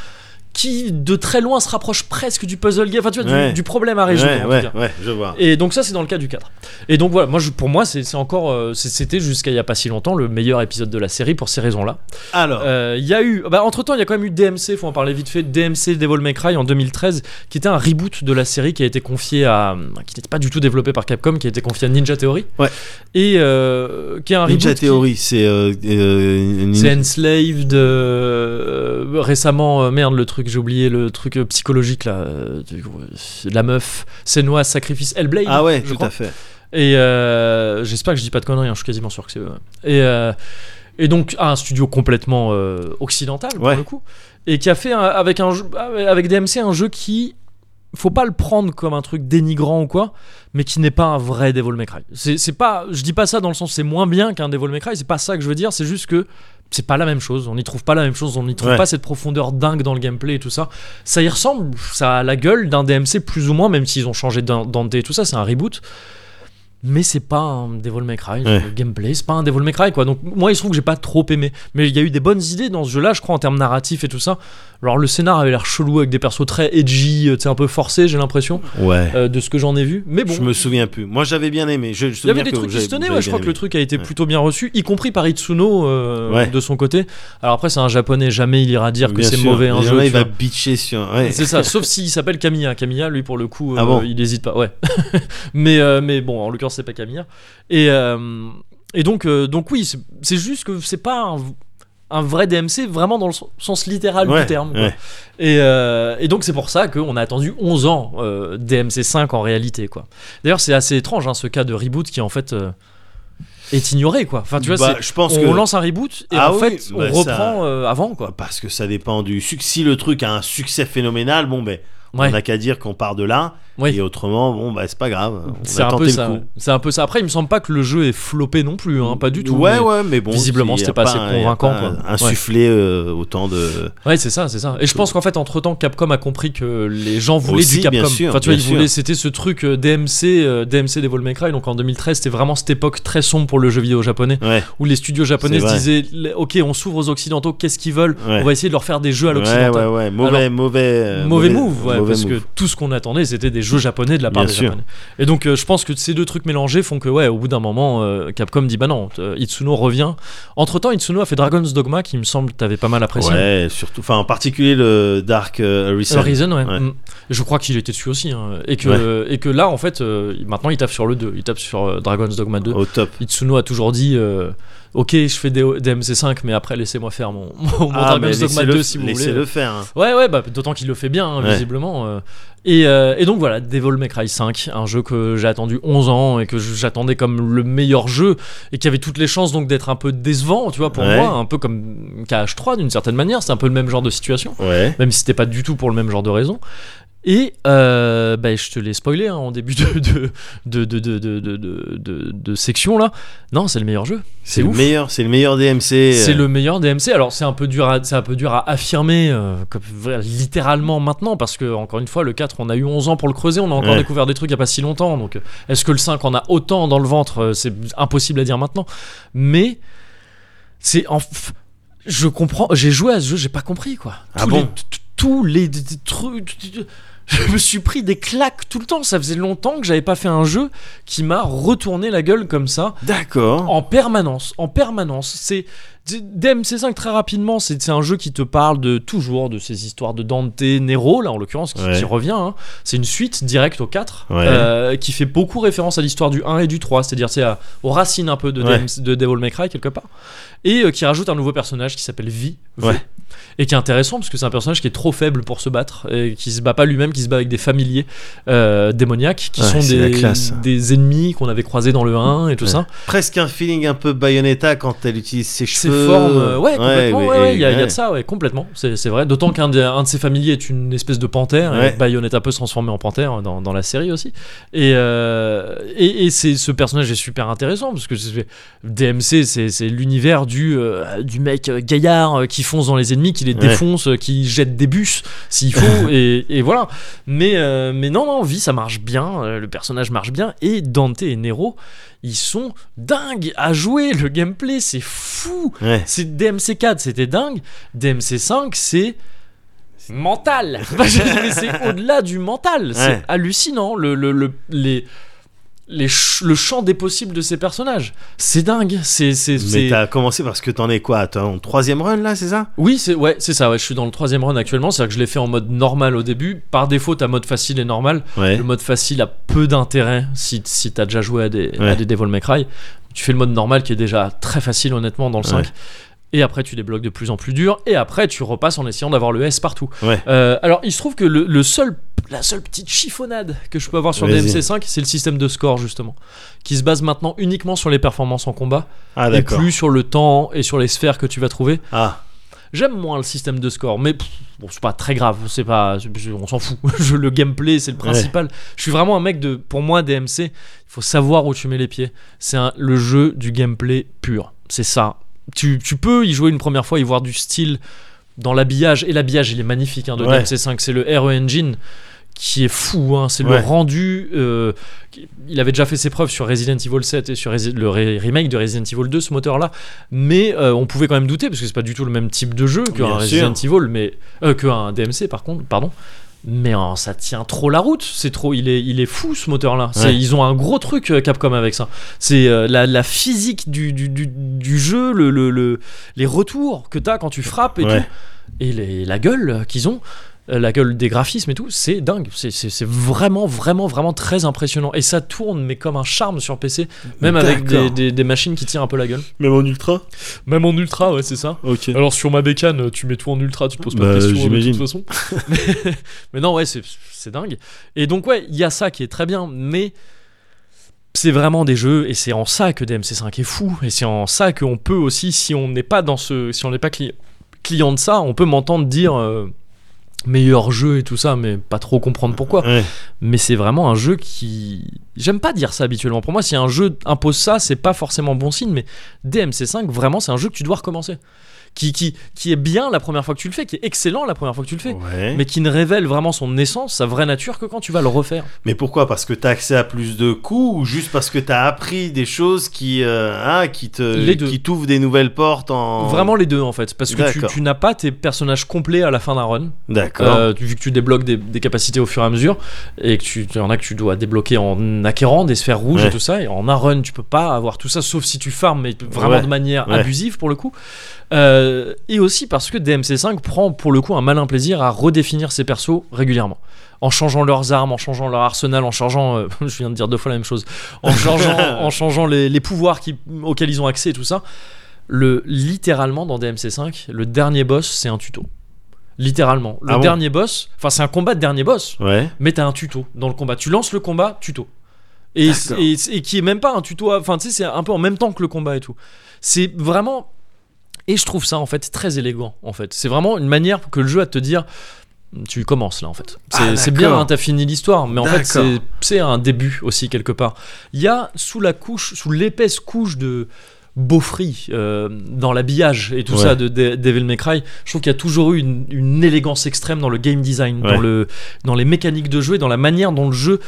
qui de très loin se rapproche presque du puzzle game, enfin tu vois, du- Ouais. du, problème à résoudre. Ouais, je vois. Et donc ça c'est dans le cas du 4. Et donc voilà, moi je- pour moi c'est encore euh, c'était jusqu'à il y a pas si longtemps le meilleur épisode de la série pour ces raisons-là. Alors, Euh, Il y a eu bah, entre temps il y a quand même eu DMC, faut en parler vite fait, DMC Devil May Cry en 2013 qui était un reboot de la série qui a été confié à qui n'était pas du tout développé par Capcom qui a été confié à Ninja Theory. Ouais. Et euh, qui est un Ninja reboot qui- Theory, c'est. c'est Enslaved récemment merde le truc j'ai oublié le truc euh, psychologique là euh, la meuf Senua Sacrifice Hellblade Ah ouais, je tout crois. à fait. Et euh, j'espère que je dis pas de conneries, hein, je suis quasiment sûr que c'est eux. Et, euh, et donc un studio complètement euh, occidental pour Ouais. le coup, et qui a fait un- avec un jeu, avec DMC un jeu qui faut pas le prendre comme un truc dénigrant ou quoi, mais qui n'est pas un vrai Devil May Cry. C'est pas, je dis pas ça dans le sens c'est moins bien qu'un Devil May Cry, c'est pas ça que je veux dire, c'est juste que c'est pas la même chose, on n'y trouve pas la même chose, on n'y trouve Ouais. pas cette profondeur dingue dans le gameplay et tout ça. Ça y ressemble, ça a la gueule d'un DMC plus ou moins, même s'ils ont changé d'an- d'Ante et tout ça, c'est un reboot. Mais c'est pas un Devil May Cry, Ouais. le gameplay, c'est pas un Devil May Cry quoi. Donc moi il se trouve que j'ai pas trop aimé. Mais il y a eu des bonnes idées dans ce jeu-là, je crois en termes narratifs et tout ça. Alors le scénar avait l'air chelou avec des persos très edgy, euh, tu sais un peu forcé, j'ai l'impression, Ouais. euh, de ce que j'en ai vu. Mais bon, Je me souviens plus. Moi, j'avais bien aimé. Je, je il y avait des trucs qui se tenaient, ouais, je crois que le truc a été Ouais. plutôt bien reçu, y compris par Itsuno euh, de son côté. Alors après c'est un japonais, jamais il ira dire que c'est mauvais un jeu. il va bitcher sur. C'est ça, sauf s'il s'appelle Camilla. Camilla, lui, pour le coup, Ah euh, bon il hésite pas. Ouais. mais, mais bon, en l'occurrence, c'est pas Camilla. Et, euh, et donc, euh, donc oui, c'est- juste que c'est pas un, un vrai DMC vraiment dans le sens- littéral Ouais, du terme. quoi. ouais. Et, euh, et donc, c'est pour ça qu'on a attendu 11 ans DMC 5 en réalité. quoi. D'ailleurs, c'est assez étrange hein, ce cas de reboot qui en fait. est ignoré quoi. Enfin tu vois, Bah, je pense on que. lance un reboot et Ah en oui, fait on bah, ça- reprend euh, avant quoi. Parce que ça dépend du succès. Si le truc a un succès phénoménal, bon, ben. Ouais. On n'a qu'à dire qu'on part de là. Oui. Et autrement, bon, bah, c'est pas grave. C'est un peu ça. ouais. C'est un peu ça. Après, il me semble pas que le jeu est floppé non plus, hein, pas du tout. Ouais, mais- ouais, mais bon. visiblement, c'était pas assez il y a convaincant, pas quoi. Insufflé euh, autant de. Ouais, c'est ça, c'est ça. Et je pense qu'en fait, entre temps, Capcom a compris que les gens voulaient Aussi, du Capcom. sûr, enfin, tu vois, ils voulaient, c'était ce truc euh, DMC, euh, DMC Devil May Cry. Donc en 2013, c'était vraiment cette époque très sombre pour le jeu vidéo japonais, Ouais. où les studios japonais se disaient, ok, on s'ouvre aux occidentaux, qu'est-ce qu'ils veulent? Ouais. On va essayer de leur faire des jeux à Ouais, l'occidental. ouais, ouais. Mauvais, mauvais. euh, Mauvais move, ouais, mauvais parce que tout ce qu'on attendait, c'était des jeux japonais de la part Bien des sûr. japonais. Et donc, euh, je pense que ces deux trucs mélangés font que, ouais, au bout d'un moment, euh, Capcom dit, bah non, euh, Itsuno revient. Entre temps, Itsuno a fait Dragon's Dogma, qui me semble, t'avais pas mal apprécié. Ouais, surtout. Enfin, en particulier le Dark Horizon. Horizon, ouais. Ouais. Mm. Je crois qu'il était dessus aussi. hein. Et, que, et que là, en fait, maintenant, il tape sur le 2. Il tape sur Dragon's Dogma 2. Au top. Itsuno a toujours dit Ok, je fais des, des MC5, mais après, laissez-moi faire mon, mon Ah, Dragon's Dogma laissez-le 2 si vous voulez. laissez-le faire. hein. Ouais, ouais, bah, d'autant qu'il le fait bien, hein, Ouais. visiblement. euh. Et, euh, et donc voilà, Devil May Cry 5, un jeu que j'ai attendu 11 ans et que j'attendais comme le meilleur jeu et qui avait toutes les chances donc d'être un peu décevant, tu vois, pour Ouais. moi, un peu comme KH3 d'une certaine manière, c'est un peu le même genre de situation Ouais. même si c'était pas du tout pour le même genre de raison. Et euh, bah, je te l'ai spoilé hein, en début de, de, de, de, section là. Non, c'est le meilleur jeu. C'est le ouf. meilleur. C'est le meilleur DMC. C'est euh, le meilleur DMC. Alors c'est un peu dur à, c'est un peu dur à affirmer euh, comme- littéralement maintenant parce que encore une fois le 4 on a eu 11 ans pour le creuser, on a encore Ouais. découvert des trucs il y a pas si longtemps. Donc euh, est-ce que le 5 en a autant dans le ventre C'est impossible à dire maintenant. Mais c'est en f- je comprends, j'ai joué à ce jeu, j'ai pas compris quoi. Ah tous bon? les, t- tous les trucs je me suis pris des claques tout le temps, ça faisait longtemps que j'avais pas fait un jeu qui m'a retourné la gueule comme ça D'accord. en permanence, en permanence. C'est DMC5 très rapidement, c'est c'est un jeu qui te parle de toujours de ces histoires de Dante, Nero là en l'occurrence qui, Ouais. qui revient. hein. C'est une suite directe au 4 Ouais. euh, qui fait beaucoup référence à l'histoire du 1 et du 3, c'est-à-dire c'est aux racines un peu de, Ouais. DMC de Devil May Cry quelque part, et euh, qui rajoute un nouveau personnage qui s'appelle V. V. Ouais. Et qui est intéressant parce que c'est un personnage qui est trop faible pour se battre et qui se bat pas lui-même, qui se bat avec des familiers euh, démoniaques qui Ouais, sont des, classe. des ennemis qu'on avait croisés dans le 1 et tout Ouais. ça. Presque un feeling un peu Bayonetta quand elle utilise ses cheveux. Peu. euh, Ouais, complètement. ouais, Ouais, ouais, il y, a- y de ça, ouais, complètement. C'est vrai. D'autant qu'un un de ses familiers est une espèce de panthère. Ouais. Et Bayonetta peut se transformer en panthère dans, dans la série aussi. Et, euh, et, et ce personnage est super intéressant parce que DMC, c'est l'univers du, euh, du mec gaillard qui fonce dans les ennemis, qui les défonce, qui jette des bus s'il faut. et, et voilà. Mais, euh, mais non, non, vie, ça marche bien. le personnage marche bien. Et Dante et Nero, ils sont dingues à jouer. Le gameplay, c'est fou. Ouais. C'est DMC 4, c'était dingue. DMC 5, c'est mental. C'est au-delà du mental. C'est hallucinant. Le, le, le- les, les ch- le champ des possibles de ces personnages. C'est dingue. C'est, Mais t'as commencé parce que t'en es quoi Ton troisième run là, c'est ça? Oui, c'est ouais, c'est ça. Ouais, je suis dans le troisième run actuellement. C'est-à-dire que je l'ai fait en mode normal au début. Par défaut, t'as mode facile et normal. Ouais. Le mode facile a peu d'intérêt si, si t'as déjà joué à des, à Ouais. des Devil May Cry. Tu fais le mode normal qui est déjà très facile honnêtement dans le 5. Ouais. Et après tu débloques de plus en plus dur. Et après tu repasses en essayant d'avoir le S partout. Ouais. Euh, alors il se trouve que le, le seul, la seule petite chiffonnade que je peux avoir sur Vas-y. DMC5 c'est le système de score justement. Qui se base maintenant uniquement sur les performances en combat. Ah et plus sur le temps et sur les sphères que tu vas trouver. Ah. J'aime moins le système de score, mais pff, bon, c'est pas très grave, c'est pas, on s'en fout. Le gameplay, c'est le principal. Je suis vraiment un mec de, pour moi, DMC, il faut savoir où tu mets les pieds. C'est le jeu du gameplay pur. C'est ça. Tu, tu peux y jouer une première fois, y voir du style dans l'habillage, et l'habillage, il est magnifique hein, de Ouais. DMC5. C'est le RE Engine qui est fou, hein. c'est le rendu. euh, il avait déjà fait ses preuves sur Resident Evil 7 et sur Resi- le remake de Resident Evil 2, ce moteur-là, mais euh, on pouvait quand même douter parce que c'est pas du tout le même type de jeu qu'un Resident Evil, mais euh, qu'un DMC par contre, pardon. Mais euh, ça tient trop la route, c'est trop, il est, il est fou ce moteur-là. Ouais. Ils ont un gros truc Capcom avec ça. C'est la, la physique du, du, du, du jeu, le, le, le- les retours que t'as quand tu frappes et Ouais. tout, et les- la gueule qu'ils ont, la gueule des graphismes et tout, c'est dingue. C'est- vraiment, vraiment, vraiment très impressionnant. Et ça tourne, mais comme un charme sur PC, même avec des, des, des machines qui tirent un peu la gueule. Même en ultra? Même en ultra, ouais, c'est ça. Ok. Alors sur ma bécane, tu mets tout en ultra, tu te poses pas Bah, de questions de toute façon. mais, mais non, ouais, c'est c'est dingue. Et donc ouais, il y a ça qui est très bien, mais c'est vraiment des jeux et c'est en ça que DMC5 est fou et c'est en ça qu'on peut aussi, si on n'est pas dans ce, si on n'est pas cli- client de ça, on peut m'entendre dire. euh, meilleur jeu et tout ça mais pas trop comprendre pourquoi. Ouais. mais c'est vraiment un jeu qui j'aime pas dire ça habituellement. Pour moi si un jeu impose ça c'est pas forcément bon signe mais DMC5 vraiment c'est un jeu que tu dois recommencer qui, qui, qui est bien la première fois que tu le fais qui est excellent la première fois que tu le fais Ouais. mais qui ne révèle vraiment son essence sa vraie nature que quand tu vas le refaire Mais pourquoi? Parce que t'as accès à plus de coups ou juste parce que t'as appris des choses qui, euh, hein, qui te, qui t'ouvrent des nouvelles portes en. vraiment les deux en fait parce que tu, tu n'as pas tes personnages complets à la fin d'un run D'accord. Euh, tu- vu que tu débloques des, des capacités au fur et à mesure et que tu y en a que tu dois débloquer en acquérant des sphères rouges Ouais. et tout ça et en un run tu peux pas avoir tout ça sauf si tu farmes mais vraiment Ouais. de manière abusive pour le coup Euh, et aussi parce que DMC5 prend pour le coup un malin plaisir à redéfinir ses persos régulièrement en changeant leurs armes, en changeant leur arsenal, en changeant, euh, je viens de dire deux fois la même chose, en changeant, en changeant les, les pouvoirs qui, auxquels ils ont accès et tout ça. Le, littéralement dans DMC5, le dernier boss c'est un tuto. Littéralement. Le Ah bon dernier boss, enfin c'est un combat de dernier boss, Ouais. mais t'as un tuto dans le combat. Tu lances le combat, tuto. Et, et qui est même pas un tuto, enfin tu sais, c'est un peu en même temps que le combat et tout. C'est vraiment. Et je trouve ça en fait très élégant en fait. C'est vraiment une manière que le jeu a de te dire. Tu commences là en fait. C'est Ah, c'est bien, hein, t'as fini l'histoire, mais en fait c'est- c'est un début aussi quelque part. Il y a sous la couche, sous l'épaisse couche de beaufry euh, dans l'habillage et tout Ouais. ça de De- Devil May Cry, je trouve qu'il y a toujours eu une, une élégance extrême dans le game design, Ouais. dans, le, dans les mécaniques de jeu et dans la manière dont le jeu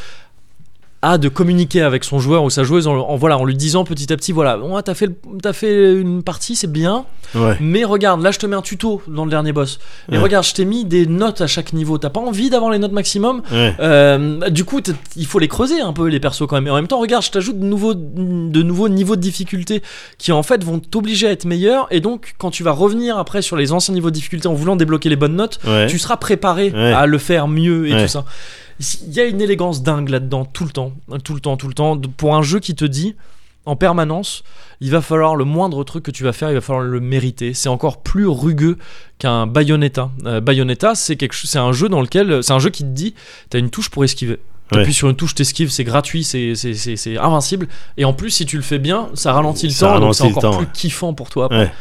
a de communiquer avec son joueur ou sa joueuse en, en- voilà, en lui disant petit à petit voilà, ouais, t'as fait, t'as fait une partie, c'est bien, Ouais. mais regarde, là je te mets un tuto dans le dernier boss. Et Ouais. regarde, je t'ai mis des notes à chaque niveau. T'as pas envie d'avoir les notes maximum Ouais. euh, du coup, il faut les creuser un peu les persos quand même. Et en même temps, regarde, je t'ajoute de nouveaux, de nouveaux niveaux de difficulté qui en fait vont t'obliger à être meilleur. Et donc, quand tu vas revenir après sur les anciens niveaux de difficulté en voulant débloquer les bonnes notes, tu seras préparé à le faire mieux et tout ça. Il y a une élégance dingue là-dedans, tout le temps, tout le temps, tout le temps. Pour un jeu qui te dit en permanence, il va falloir le moindre truc que tu vas faire, il va falloir le mériter. C'est encore plus rugueux qu'un Bayonetta. Euh, Bayonetta, c'est quelque chose, c'est un jeu dans lequel, c'est un jeu qui te dit, t'as une touche pour esquiver. T'appuies Ouais. sur une touche, t'esquives, c'est gratuit, c'est, c'est, c'est, c'est invincible. Et en plus, si tu le fais bien, ça ralentit le Ça temps, donc ralentit c'est le encore temps, plus ouais. kiffant pour toi. après. Ouais.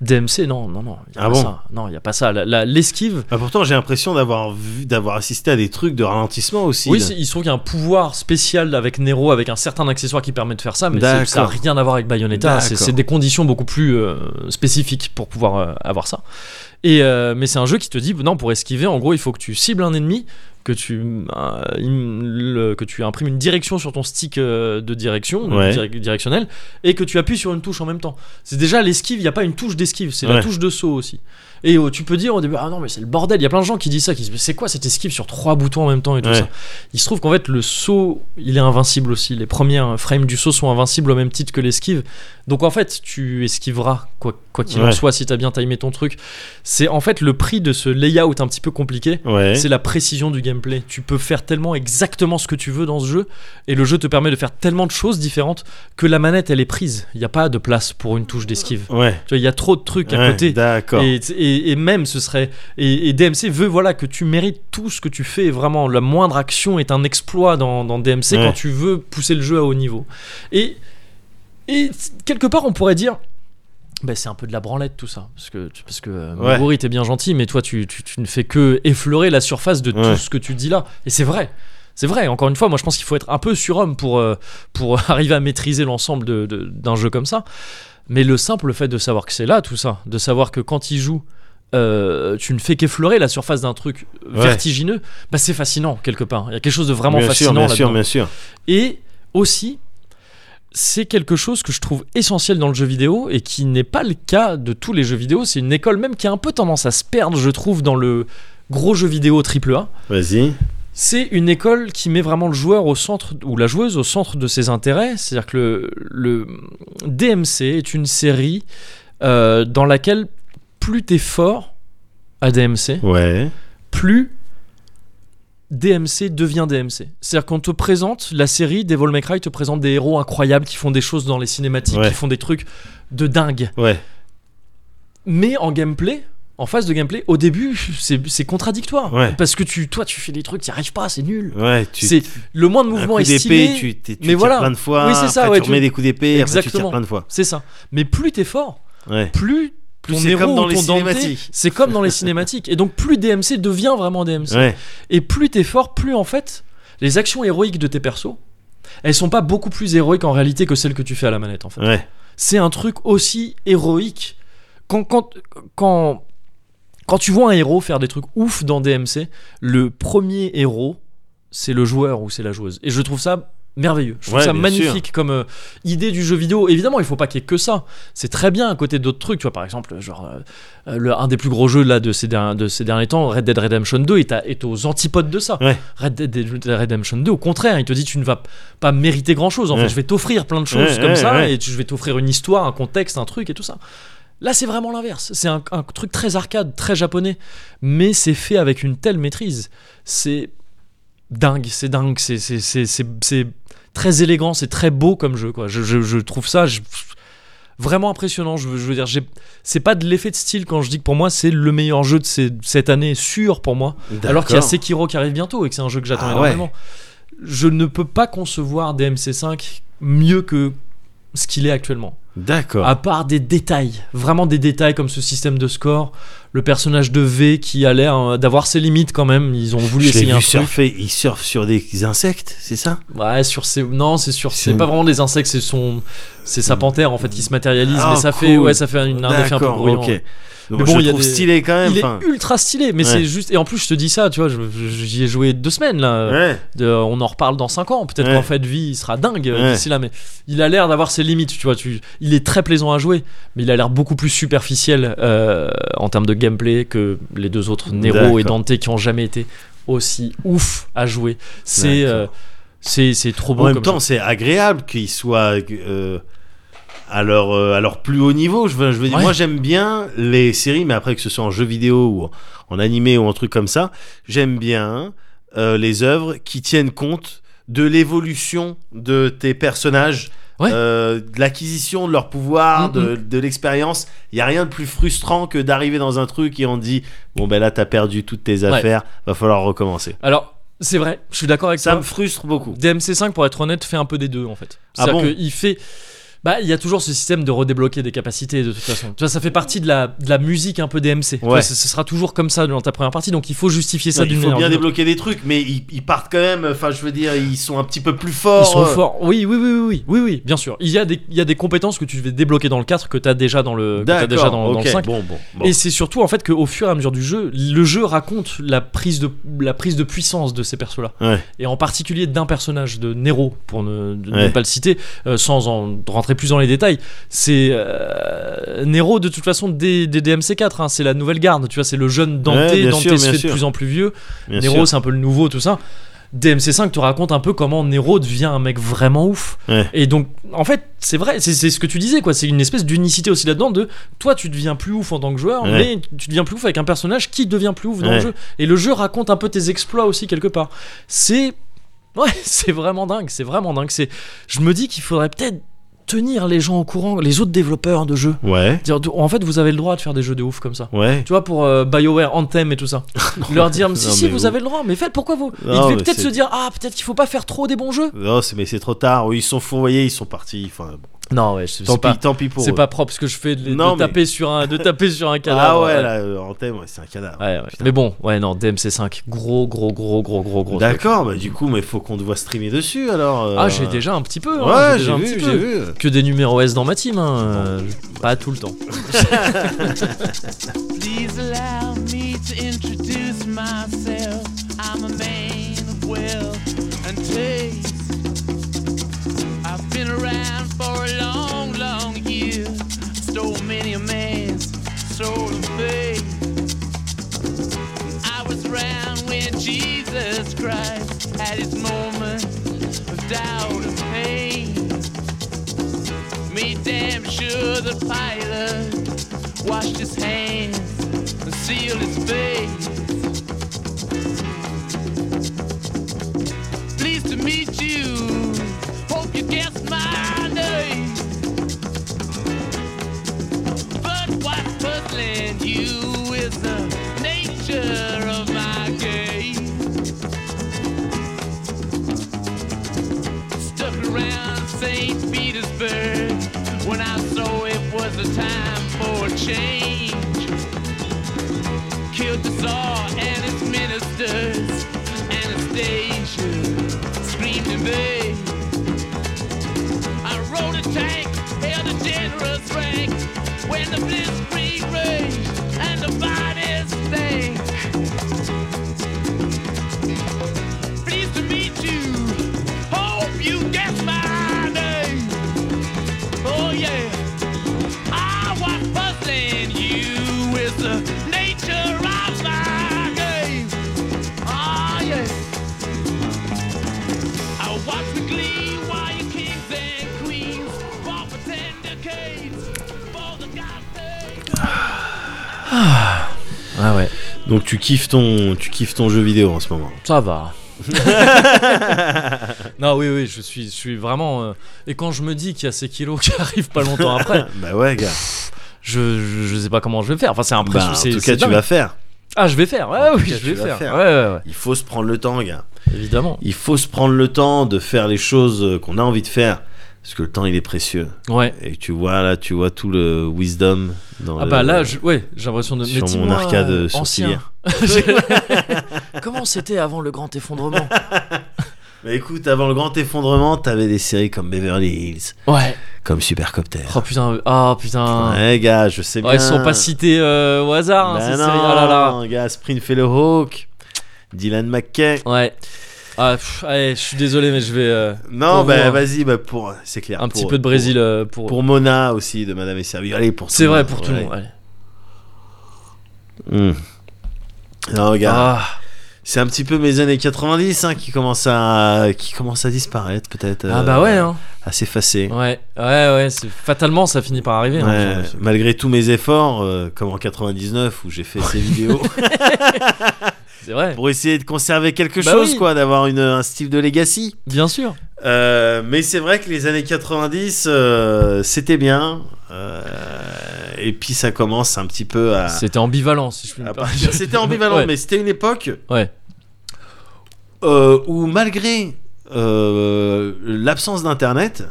DMC, non, non, non, il y a Ah pas bon ça. Non, il y a pas ça. L'esquive, Ah, pourtant, j'ai l'impression d'avoir d'avoir assisté à des trucs de ralentissement aussi. oui, il se trouve qu'il y a un pouvoir spécial avec Nero, avec un certain accessoire qui permet de faire ça, mais ça n'a rien à voir avec Bayonetta. C'est des conditions beaucoup plus euh, spécifiques pour pouvoir euh, avoir ça. Et euh, mais c'est un jeu qui te dit non, pour esquiver, en gros, il faut que tu cibles un ennemi, que tu euh, le- que tu imprimes une direction sur ton stick euh, de direction, Ouais. direc- directionnel, et que tu appuies sur une touche en même temps. C'est déjà l'esquive. Il n'y a pas une touche d'esquive, c'est la touche de saut aussi. Et euh, tu peux dire au début ah non mais c'est le bordel. Il y a plein de gens qui disent ça, qui disent mais c'est quoi cette esquive sur trois boutons en même temps et tout Ouais. ça? Il se trouve qu'en fait le saut il est invincible aussi. Les premiers euh, frames du saut sont invincibles au même titre que l'esquive. Donc en fait tu esquiveras quoi quoi qu'il en soit si t'as bien timé ton truc. C'est en fait le prix de ce layout un petit peu compliqué. C'est la précision du gameplay. Tu peux faire tellement exactement ce que tu veux dans ce jeu, et le jeu te permet de faire tellement de choses différentes que la manette elle est prise. Il n'y a pas de place pour une touche d'esquive. Ouais. Il y a trop de trucs à Ouais, côté. D'accord. Et, et- et même ce serait et, et DMC veut voilà que tu mérites tout ce que tu fais vraiment la moindre action est un exploit dans, dans DMC Ouais. quand tu veux pousser le jeu à haut niveau et et quelque part on pourrait dire bah, c'est un peu de la branlette tout ça parce que parce que euh, Ouais. Moguri t'es bien gentil mais toi tu, tu, tu ne fais que effleurer la surface de Ouais. tout ce que tu dis là et c'est vrai c'est vrai, encore une fois, moi je pense qu'il faut être un peu surhomme pour, euh, pour arriver à maîtriser l'ensemble de- de- d'un jeu comme ça. Mais le simple fait de savoir que c'est là tout ça, de savoir que quand il joue, euh, tu ne fais qu'effleurer la surface d'un truc Ouais. vertigineux, bah c'est fascinant quelque part. Il y a quelque chose de vraiment bien fascinant sûr, bien sûr, là-dedans. bien sûr. Et aussi, c'est quelque chose que je trouve essentiel dans le jeu vidéo et qui n'est pas le cas de tous les jeux vidéo. C'est une école même qui a un peu tendance à se perdre, je trouve, dans le gros jeu vidéo AAA. Vas-y. C'est une école qui met vraiment le joueur au centre, ou la joueuse au centre de ses intérêts. C'est-à-dire que le, le DMC est une série euh, dans laquelle plus t'es fort à DMC, Ouais. plus DMC devient DMC. C'est-à-dire qu'on te présente, la série Devil May Cry te présente des héros incroyables qui font des choses dans les cinématiques, Ouais. qui font des trucs de dingue. Ouais. Mais en gameplay, en phase de gameplay, au début, c'est contradictoire. Ouais. Parce que tu, toi, tu fais des trucs, tu n'y arrives pas, c'est nul. Ouais. Tu, C'est le moins de un mouvement coup est d'épée, stylé. tu, t'es- tu mais tires voilà. plein de fois. Oui, c'est ça, après, ouais, tu tu- remets des coups d'épée, tu tires plein de fois. C'est ça. Mais plus t'es fort, Ouais. plus Plus c'est comme dans les cinématiques. c'est comme dans les cinématiques. Et donc plus DMC devient vraiment DMC. Ouais. Et plus t'es fort, plus en fait, les actions héroïques de tes persos, elles sont pas beaucoup plus héroïques en réalité que celles que tu fais à la manette en fait. Ouais. C'est un truc aussi héroïque. Quand, quand, quand, quand tu vois un héros faire des trucs ouf dans DMC, le premier héros, c'est le joueur ou c'est la joueuse. Et je trouve ça merveilleux. Je trouve Ouais, ça magnifique comme euh, idée du jeu vidéo. Évidemment, il faut pas qu'il y ait que ça. C'est très bien à côté d'autres trucs. Tu vois, par exemple, genre euh, euh, le, un des plus gros jeux là de ces, derniers, de ces derniers temps, Red Dead Redemption 2, est, à- est aux antipodes de ça. Ouais. Red Dead Redemption 2, au contraire, il te dit tu ne vas pas mériter grand chose. En Ouais. fait, je vais t'offrir plein de choses comme ça et tu- je vais t'offrir une histoire, un contexte, un truc et tout ça. Là, c'est vraiment l'inverse. C'est un, un truc très arcade, très japonais, mais c'est fait avec une telle maîtrise. C'est dingue, c'est dingue, c'est très élégant, c'est très beau comme jeu. Quoi. Je, je- je trouve ça je- vraiment impressionnant. Je veux, dire, c'est pas de l'effet de style quand je dis que pour moi, c'est le meilleur jeu de ces- cette année, sûr pour moi. Alors qu'il y a. Sekiro qui arrive bientôt et que c'est un jeu que j'attends Ah ouais. énormément. Je ne peux pas concevoir DMC5 mieux que ce qu'il est actuellement. D'accord. À part des détails, vraiment des détails comme ce système de score, le personnage de V qui a l'air euh, d'avoir ses limites quand même. Ils ont voulu Je essayer vu un truc. Il surfe sur des insectes, c'est ça? Ouais, sur ces non, c'est sur C'est- pas vraiment des insectes, c'est son c'est sa panthère en fait qui se matérialise, Ah, mais ça fait ouais, ça fait une- un effet un peu bruyant. ok. Donc, Mais je bon, le il y a trouve des- stylé quand même. Il est ultra stylé, mais Ouais. c'est juste et en plus je te dis ça, tu vois, je- je- j'y ai joué deux semaines là. Ouais. De- on en reparle dans 5 ans. Peut-être Ouais. qu'en fait, vie, il sera dingue euh, d'ici là, mais il a l'air d'avoir ses limites. Tu vois, tu, il est très plaisant à jouer, mais il a l'air beaucoup plus superficiel euh, en termes de gameplay que les deux autres, Nero et. Dante, qui ont jamais été aussi ouf à jouer. C'est euh, c'est c'est trop beau. En même comme temps, c'est agréable qu'ils soient euh, à, leur, euh, à leur plus haut niveau. Je veux, je veux dire, moi, j'aime bien les séries, mais après que ce soit en jeu vidéo ou en, en animé ou en truc comme ça, j'aime bien euh, les œuvres qui tiennent compte de l'évolution de tes personnages. Ouais. euh, de l'acquisition de leur pouvoir, Mm, de, de l'expérience. Il n'y a rien de plus frustrant que d'arriver dans un truc et on dit Bon, ben là, t'as perdu toutes tes affaires, va falloir recommencer. Alors, c'est vrai, je suis d'accord avec Ça toi. me frustre beaucoup. DMC5, pour être honnête, fait un peu des deux en fait. Ah bon qu'il fait. Bah, il y a toujours ce système de redébloquer des capacités de toute façon. Tu vois, ça fait partie de la, de la musique un peu DMC. Ouais. ce, sera toujours comme ça dans ta première partie, donc il faut justifier ça il d'une faut manière. bien ou d'une autre. débloquer des trucs, mais ils, ils partent quand même. Enfin, je veux dire, ils sont un petit peu plus forts. Ils sont euh. forts. Oui, oui, oui, oui, oui, oui, oui, bien sûr. Il y, a des, il y a des compétences que tu devais débloquer dans le 4 que tu as déjà dans le, que déjà dans, le 5. Bon, bon. bon. Et c'est surtout en fait qu'au fur et à mesure du jeu, le jeu raconte la prise de, la prise de puissance de ces persos-là. Ouais. Et en particulier d'un personnage de Nero, pour ne, de ne Ouais. pas le citer, euh, sans en rentrer plus dans les détails. C'est euh, Nero de toute façon des, des DMC4, hein, c'est la nouvelle garde, tu vois, c'est le jeune Dante, Ouais, Dante sûr, se fait sûr. de plus en plus vieux, Bien Nero c'est un peu le nouveau, tout ça. DMC5 te raconte un peu comment Nero devient un mec vraiment ouf. Ouais. Et donc, en fait, c'est vrai, c'est ce que tu disais, quoi. C'est une espèce d'unicité aussi là-dedans de toi, tu deviens plus ouf en tant que joueur, Ouais. mais tu deviens plus ouf avec un personnage qui devient plus ouf dans le jeu. Et le jeu raconte un peu tes exploits aussi quelque part. C'est. Ouais, c'est vraiment dingue, c'est vraiment dingue. Je me dis qu'il faudrait peut-être tenir les gens au courant, les autres développeurs de jeux. Ouais. Dire, en fait, vous avez le droit de faire des jeux de ouf comme ça. Ouais. Tu vois, pour euh, BioWare, Anthem et tout ça. Leur dire, si, Non, si, vous avez le droit, mais faites pourquoi vous? Ils devaient peut-être se dire, ah, peut-être qu'il faut pas faire trop des bons jeux. Non, c'est mais c'est trop tard. Ils sont fourvoyés, ils sont partis. Enfin, bon. Non, ouais, c'est tant pas, pis, tant pis pour c'est pas propre ce que je fais de, de Non, mais- taper sur un, de taper sur un Ah cadavre. ouais, là, euh, en thème, ouais, c'est un cadavre. Ouais. Mais bon, ouais, non, DMC5, gros, gros, gros, gros, gros, gros. D'accord, bah du coup, mais faut qu'on te voit streamer dessus alors. euh. Ah, j'ai déjà un petit peu. hein, Ouais, déjà j'ai un vu, petit j'ai peu. vu. Que des numéros S dans ma team, hein, euh, pas tout le temps. Please allow me to introduce myself. I'm a man of wealth and. Around for a long, long year. Stole many a man's soul of faith. I was around when Jesus Christ had his moment of doubt and pain. Made damn sure the pilot washed his hands and sealed his face. Pleased to meet you. Guessed my name. But what's puzzling you is the nature of my game. Stuck around St. Petersburg when I saw it was time for change. Killed the and his ministers. Anastasia screamed in vain roll the tank, hail the generous rank. When the blitzkrieg rage, Ah ouais, Donc tu kiffes ton, tu kiffes ton jeu vidéo en ce moment. ça va. non, oui, oui, je suis, je suis vraiment. euh, Et quand je me dis qu'il y a ces kilos qui arrivent pas longtemps après, bah ouais, gars. je, je, je sais pas comment je vais faire. Enfin, c'est Bah, impressionnant. en c'est- tout c'est cas, tu dingue. vas faire. Ah, je vais faire. Ouais, En tout oui, cas, je vais vas faire. faire. Ouais, ouais, ouais. Il faut se prendre le temps, gars. Évidemment. Il faut se prendre le temps de faire les choses euh, qu'on a envie de faire. Parce que le temps, il est précieux. Ouais. Et tu vois, là, tu vois tout le wisdom dans Ah le- bah là, je- ouais, j'ai l'impression de. sur mon arcade euh, ancien. Comment c'était avant le grand effondrement? Bah écoute, avant le grand effondrement, t'avais des séries comme Beverly Hills, Ouais. comme Supercopter. Oh putain. Ah putain. Ouais, gars, je sais Ouais, bien. ils sont pas cités euh, au hasard, hein, Bah ces non, séries. Ah là là. gars, Springfellow Hawk, Dylan McKay. Ouais. Ah, pff, allez, je suis désolé, mais je vais. euh, Non, Pour bah moi. vas-y, bah pour, c'est clair. un pour- petit peu de Brésil euh, pour. Pour, pour Mona aussi, de Madame et Servie. Allez, pour tout C'est le vrai monde, pour tout le ouais. monde. allez. Hum. Non, gars, Ah, c'est un petit peu mes années 90 hein, qui commencent à qui commencent à disparaître peut-être. ah euh, bah ouais. Hein. À s'effacer. Ouais, ouais, ouais. Fatalement, ça finit par arriver. hein, Ouais, malgré tous mes efforts, euh, comme en 99 où j'ai fait ces vidéos, c'est vrai. pour essayer de conserver quelque Bah chose, oui. quoi, d'avoir une, un style de legacy. Bien sûr. Euh, mais c'est vrai que les années 90, euh, c'était bien. euh, et puis ça commence un petit peu à. C'était ambivalent, si je puis me partir- C'était ambivalent, Ouais. mais c'était une époque Ouais. Euh, où malgré euh, l'absence d'internet.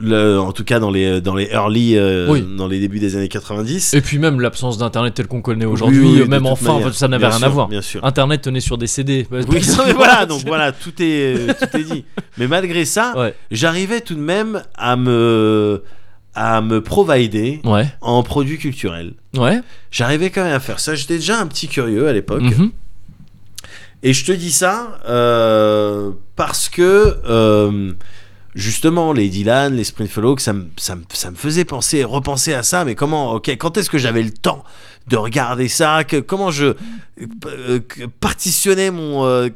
Le- en tout cas dans les dans les early, euh, Oui. dans les débuts des années 90. Et puis même l'absence d'internet tel qu'on connaît aujourd'hui, Oui, oui, de même enfin, manière. ça n'avait rien sûr, à voir. Bien sûr. Internet tenait sur des CD. Oui, mais voilà, donc voilà, tout est, euh, tout est dit. Mais malgré ça, Ouais. j'arrivais tout de même à me, à me provider Ouais. en produits culturels. Ouais. J'arrivais quand même à faire ça. J'étais déjà un petit curieux à l'époque. Mhm. Et je te dis ça euh, parce que euh, justement les Dylan, les Springfellow, ça me, ça, me, ça me faisait penser, repenser à ça. Mais comment, ok, quand est-ce que j'avais le temps de regarder ça? Que, Comment je euh, partitionnais mon,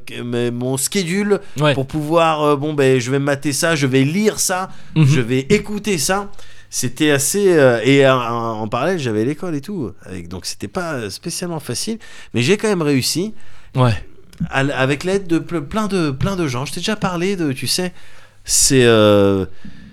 mon schedule Ouais. pour pouvoir, bon ben je vais mater ça, je vais lire ça, Mhm. je vais écouter ça. C'était assez euh, et en, en parallèle j'avais l'école et tout, avec, donc c'était pas spécialement facile, mais j'ai quand même réussi Ouais. Avec l'aide de ple- plein de plein de gens. Je t'ai déjà parlé de, tu sais, ces euh,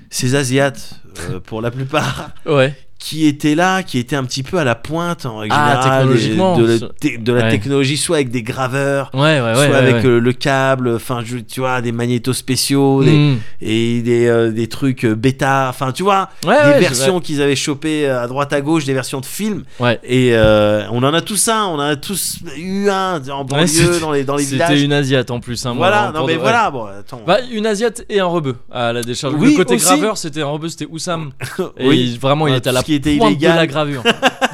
ces asiates euh, pour la plupart Ouais. Qui étaient là, qui étaient un petit peu à la pointe en règle Ah, générale, technologiquement, de, la- ça- te- de la Ouais. technologie, soit avec des graveurs, Ouais, ouais, soit avec euh, le câble, enfin je- tu vois des magnétos spéciaux, des- Mhm. et des, euh, des trucs euh, bêta, enfin tu vois, Ouais, des versions qu'ils avaient chopées à droite à gauche, des versions de films. Ouais. Et euh, on en a tous un, on en a tous eu un en banlieue, c'était- dans les, dans les C'était villages. une asiate en plus. Hein, moi, Voilà, non mais voilà, bon attends. Bah, une asiate et un rebeu à la décharge. Oui, le côté aussi. graveur, c'était un rebeu, c'était Oussam. Et oui. il- vraiment, il était à tout la était illégal. de la gravure.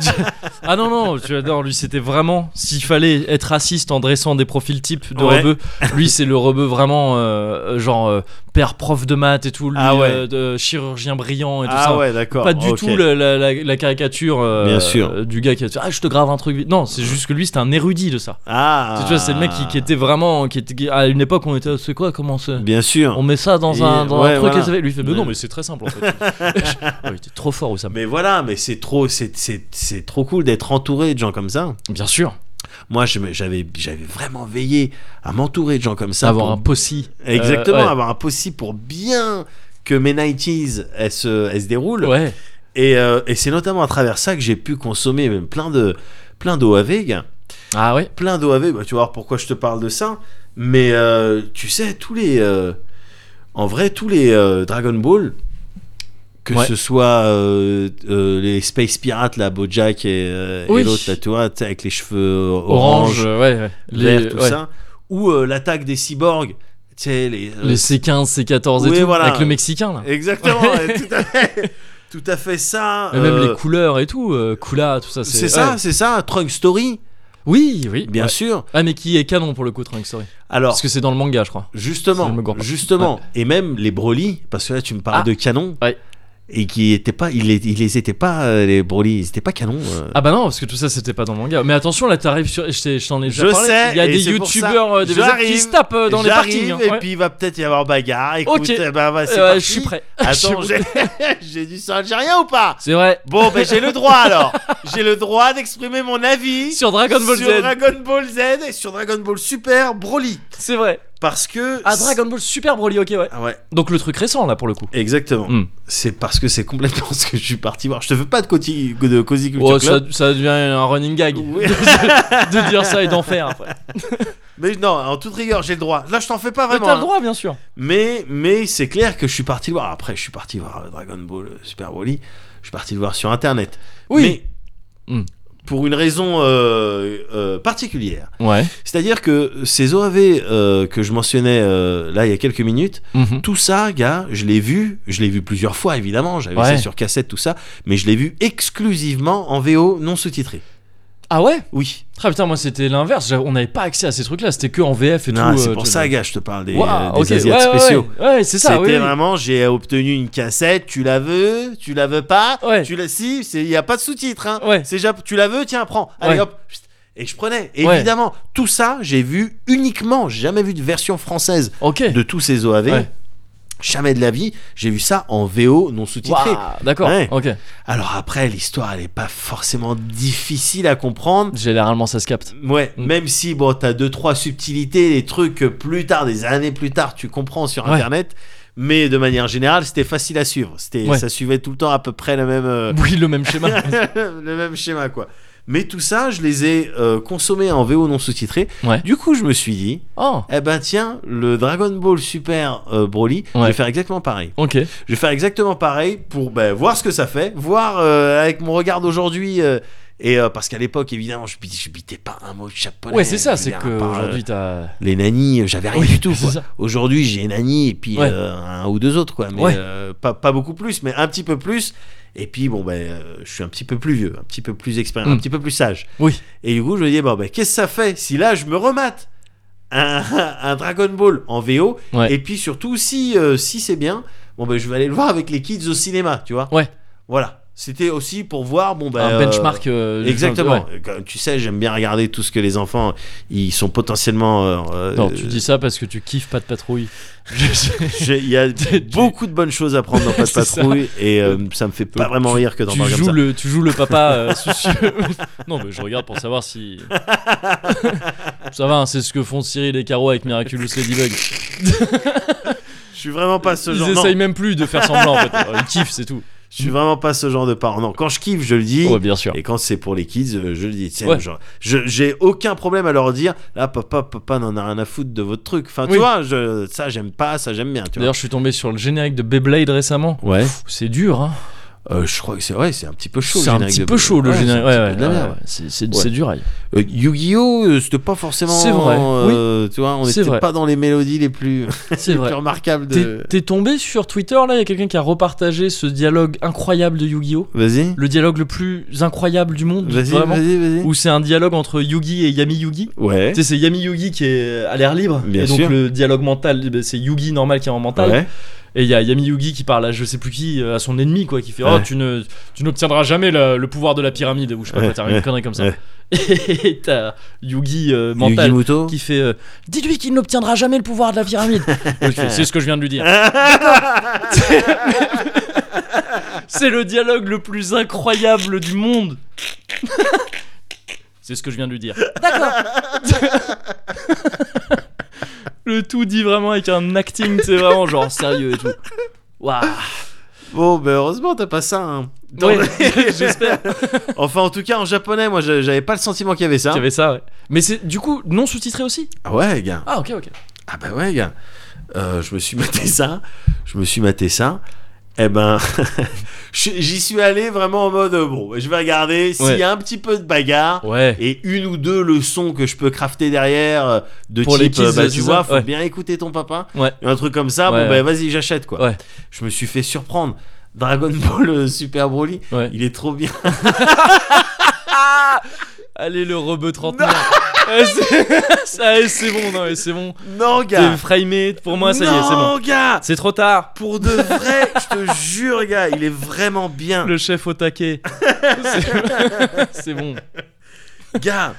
ah non, non, tu adores. Lui, c'était vraiment. S'il fallait être raciste en dressant des profils types de Ouais. rebeu, lui, c'est le rebeu vraiment, euh, genre, euh, père prof de maths et tout, lui, Ah ouais. euh, de chirurgien brillant et tout ah ça. ouais, d'accord. Pas du ok. tout la, la- la- la caricature euh, Bien sûr. euh, du gars qui a fait Ah, je te grave un truc. Non, c'est juste que lui, c'était un érudit de ça. Ah. Tu vois, c'est le mec qui, qui était vraiment. Qui était, à une époque, on était. C'est quoi Comment c'est Bien sûr. On met ça dans Et- un, dans ouais, un truc voilà. et ça fait. Lui, il fait Mais non, mais c'est très simple en fait. Il était trop fort, Oussam. Mais voilà, mais c'est trop, c'est, c'est, c'est trop cool d'être entouré de gens comme ça. Bien sûr. Moi, j'avais, vraiment veillé à m'entourer de gens comme ça. avoir pour- un possi. Exactement, Euh, ouais. avoir un possible pour bien que mes 90s elles se, elles se déroulent. Ouais. Et, euh, et c'est notamment à travers ça que j'ai pu consommer même plein de plein d'OAV, gars. Ah ouais Plein d'OAV, bah, tu vas voir pourquoi je te parle de ça. Mais euh, tu sais, tous les. en vrai, tous les Dragon Ball, que Ouais. ce soit euh, euh, les Space Pirates, là, Bojack et, euh, et l'autre, là, tu vois, avec les cheveux Orange, orange, ouais, vert, Les, tout ouais. ça. Ou l'attaque des cyborgs, les. Les C15, C14 et Oui, tout. voilà. Avec le Mexicain là. Exactement, tout à fait. Tout à fait ça. Et même les couleurs et tout. Kula, tout ça. C'est ça, c'est ça. Trunk Story, Oui, oui. bien ouais. sûr. Ah, mais qui est canon pour le coup, Trunk Story. Alors, Parce que c'est dans le manga, je crois. justement, si je justement, et même les Broly, parce que là tu me parles Ah. de canon, Ouais. Et qui étaient pas, ils, les- ils les étaient pas euh, les Broly, ils étaient pas canons. euh. Ah bah non, parce que tout ça c'était pas dans le manga. Mais attention, là t'arrives sur. Je t'en ai déjà Je parlé. sais, Il y a des youtubeurs, euh, des qui se tapent dans les parkings. hein. et Ouais. puis il va peut-être y avoir bagarre. Écoute, Ok. ben, bah, parti. je suis prêt. Attends, j'ai du sang algérien ou pas? C'est vrai. Bon, ben j'ai le droit alors. J'ai le droit d'exprimer mon avis Sur Dragon Ball sur Z. Dragon Ball Z et sur Dragon Ball Super Broly. C'est vrai. Parce que. Ah, Dragon Ball Super Broly, ok, ouais. Ah ouais, Donc le truc récent là pour le coup. exactement. Hmm. C'est parce que c'est complètement ce que je suis parti voir. Je te veux pas de Cozy, de Cozy Culture Oh, ça, Club. ça devient un running gag Oui. de, de dire ça et d'en faire après. Mais non, en toute rigueur, j'ai le droit. Là, je t'en fais pas vraiment. t'as le hein. droit, bien sûr. Mais, mais c'est clair que je suis parti le voir. Après, je suis parti voir euh, Dragon Ball euh, Super Broly. Je suis parti le voir sur internet. Oui. Mais Hmm. Pour une raison euh, euh, particulière. Ouais. C'est-à-dire que ces OAV euh, que je mentionnais euh, là il y a quelques minutes, Mhm. tout ça, gars, je l'ai vu. Je l'ai vu plusieurs fois, évidemment. J'avais Ouais. ça sur cassette, tout ça. Mais je l'ai vu exclusivement en VO non sous-titré. Ah ouais? Oui. Ah putain, moi c'était l'inverse. J'avais- On n'avait pas accès à ces trucs là, c'était que en VF et Non, tout. c'est euh, pour tu- ça, gars, je te parle des, Waouh, euh, des ok, Asiates ouais, ouais, spéciaux. Ouais, Ouais, c'est ça, C'était oui. oui. vraiment, j'ai obtenu une cassette, tu la veux, tu la veux pas, Ouais. tu la si, il y a pas de sous-titres, hein. Ouais. C'est déjà, tu la veux, tiens, prends, allez Ouais. hop, et je prenais. Ouais. Évidemment, tout ça, j'ai vu uniquement, j'ai jamais vu de version française Ok. de tous ces OAV, Ouais. Jamais de la vie, j'ai vu ça en VO non sous-titré. D'accord, Ouais. ok. Alors après, l'histoire, elle est pas forcément difficile à comprendre. Généralement ça se capte. Ouais, Mm. même si bon, t'as deux trois subtilités, des trucs que plus tard, des années plus tard, tu comprends sur Ouais. internet. Mais de manière générale, c'était facile à suivre. C'était, Ouais. ça suivait tout le temps à peu près le même, euh, Oui, le même schéma. le même schéma quoi. Mais tout ça, je les ai euh, consommés en VO non sous-titré. Ouais. Du coup, je me suis dit, Oh, eh ben tiens, le Dragon Ball Super euh, Broly, je vais faire exactement pareil. ok. Je vais faire exactement pareil pour ben, voir ce que ça fait, voir euh, avec mon regard d'aujourd'hui. Euh, et euh, parce qu'à l'époque, évidemment, je, je bitais pas un mot de japonais. Ouais, c'est ça, c'est à part, euh, t'as. les nannies, j'avais rien Oui, du tout. Aujourd'hui, j'ai nanny et puis Ouais. euh, un ou deux autres, quoi. Mais Ouais. euh, pas, pas beaucoup plus, mais un petit peu plus. Et puis, bon, ben, euh, je suis un petit peu plus vieux, un petit peu plus expérimenté, Mm. un petit peu plus sage. Oui. Et du coup, je me dis, bon, ben, qu'est-ce que ça fait si là, je me remate un, un Dragon Ball en VO Ouais. Et puis surtout, si, euh, si c'est bien, bon, ben, je vais aller le voir avec les kids au cinéma, tu vois. Ouais. Voilà. C'était aussi pour voir, bon, ben. un euh, benchmark. euh, Exactement. ouais. Tu sais, j'aime bien regarder tout ce que les enfants, ils sont potentiellement. euh, euh, Non, tu dis ça parce que tu kiffes pas de patrouille. Il y a beaucoup de bonnes choses à prendre dans Pas de ça. Patrouille et euh, ça me fait pas Donc, vraiment rire que d'en tu comme joues ça. le, tu joues le papa soucieux. non, mais je regarde pour savoir si. ça va, hein, c'est ce que font Cyril et Caro avec Miraculous Ladybug. Je suis vraiment pas ce Ils genre. non, essayent même plus de faire semblant en fait. Ils kiffent, c'est tout. Je suis vraiment pas ce genre de parent. Non, quand je kiffe, je le dis. Ouais, bien sûr. Et quand c'est pour les kids, euh, je le dis. Ouais. genre, je- j'ai aucun problème à leur dire là, papa, papa n'en a rien à foutre de votre truc. Enfin, tu vois, je, ça, j'aime pas, ça, j'aime bien. Tu vois. D'ailleurs, je suis tombé sur le générique de Beyblade récemment. Ouais. Pff, C'est dur, hein. Euh, je crois que c'est ouais, c'est un petit peu chaud. C'est un petit peu chaud le générique. Ouais, ouais, ouais, C'est dur. aïe. Euh, Yu-Gi-Oh, euh, c'était pas forcément. C'est vrai, euh, Tu vois, on n'était pas dans les mélodies les plus, C'est les vrai. plus remarquables T'es de. t'es tombé sur Twitter là, il y a quelqu'un qui a repartagé ce dialogue incroyable de Yu-Gi-Oh! Vas-y. Le dialogue le plus incroyable du monde, Vas-y, vas-y, vas-y. Où c'est un dialogue entre Yugi et Yami Yugi? Ouais. Tu sais, c'est Yami Yugi qui est à l'air libre. Bien et donc sûr. le dialogue mental, eh ben, c'est Yugi normal qui est en mental. Ouais. Et il y a Yami Yugi qui parle à je sais plus qui, euh, à son ennemi, quoi, qui fait Oh, tu ne tu n'obtiendras jamais le, le pouvoir de la pyramide, ou je sais pas Ouais, quoi, t'as une connerie comme ça. ouais. Et t'as Yugi euh, mental Yugi Muto. qui fait euh, Dis-lui qu'il n'obtiendra jamais le pouvoir de la pyramide. C'est ce que je viens de lui dire. C'est le dialogue le plus incroyable du monde. C'est ce que je viens de lui dire. D'accord. le tout dit vraiment avec un acting, c'est vraiment genre sérieux et tout. Waouh. Bon, ben heureusement, t'as pas ça. hein. Dans Ouais, le- j'espère enfin, en tout cas, en japonais, moi, j'avais pas le sentiment qu'il y avait ça. qu'il y avait ça, ouais. Mais c'est du coup non sous-titré aussi? Ah ouais, gars. Ah, ok, ok. Ah bah ouais, gars. Euh, je me suis maté ça. Je me suis maté ça. Eh ben, j'y suis allé vraiment en mode euh, bon, je vais regarder s'il Ouais. y a un petit peu de bagarre. Ouais. Et une ou deux leçons que je peux crafter derrière euh, de Pour type, euh, bah, tu vois, faut Ouais. bien écouter ton papa. Ouais. Un truc comme ça, bon bah vas-y, j'achète quoi. Ouais. Je me suis fait surprendre. Dragon Ball Super Broly, il est trop bien. Allez, le rebeu trentenaire. Ouais, c'est- ça, c'est bon, non, mais c'est bon. Non, T'es gars. framé, pour moi, ça y est, c'est bon. Non, gars. C'est trop tard. Pour de vrai, je te jure, gars, il est vraiment bien. Le chef au taquet. C'est bon. Gars,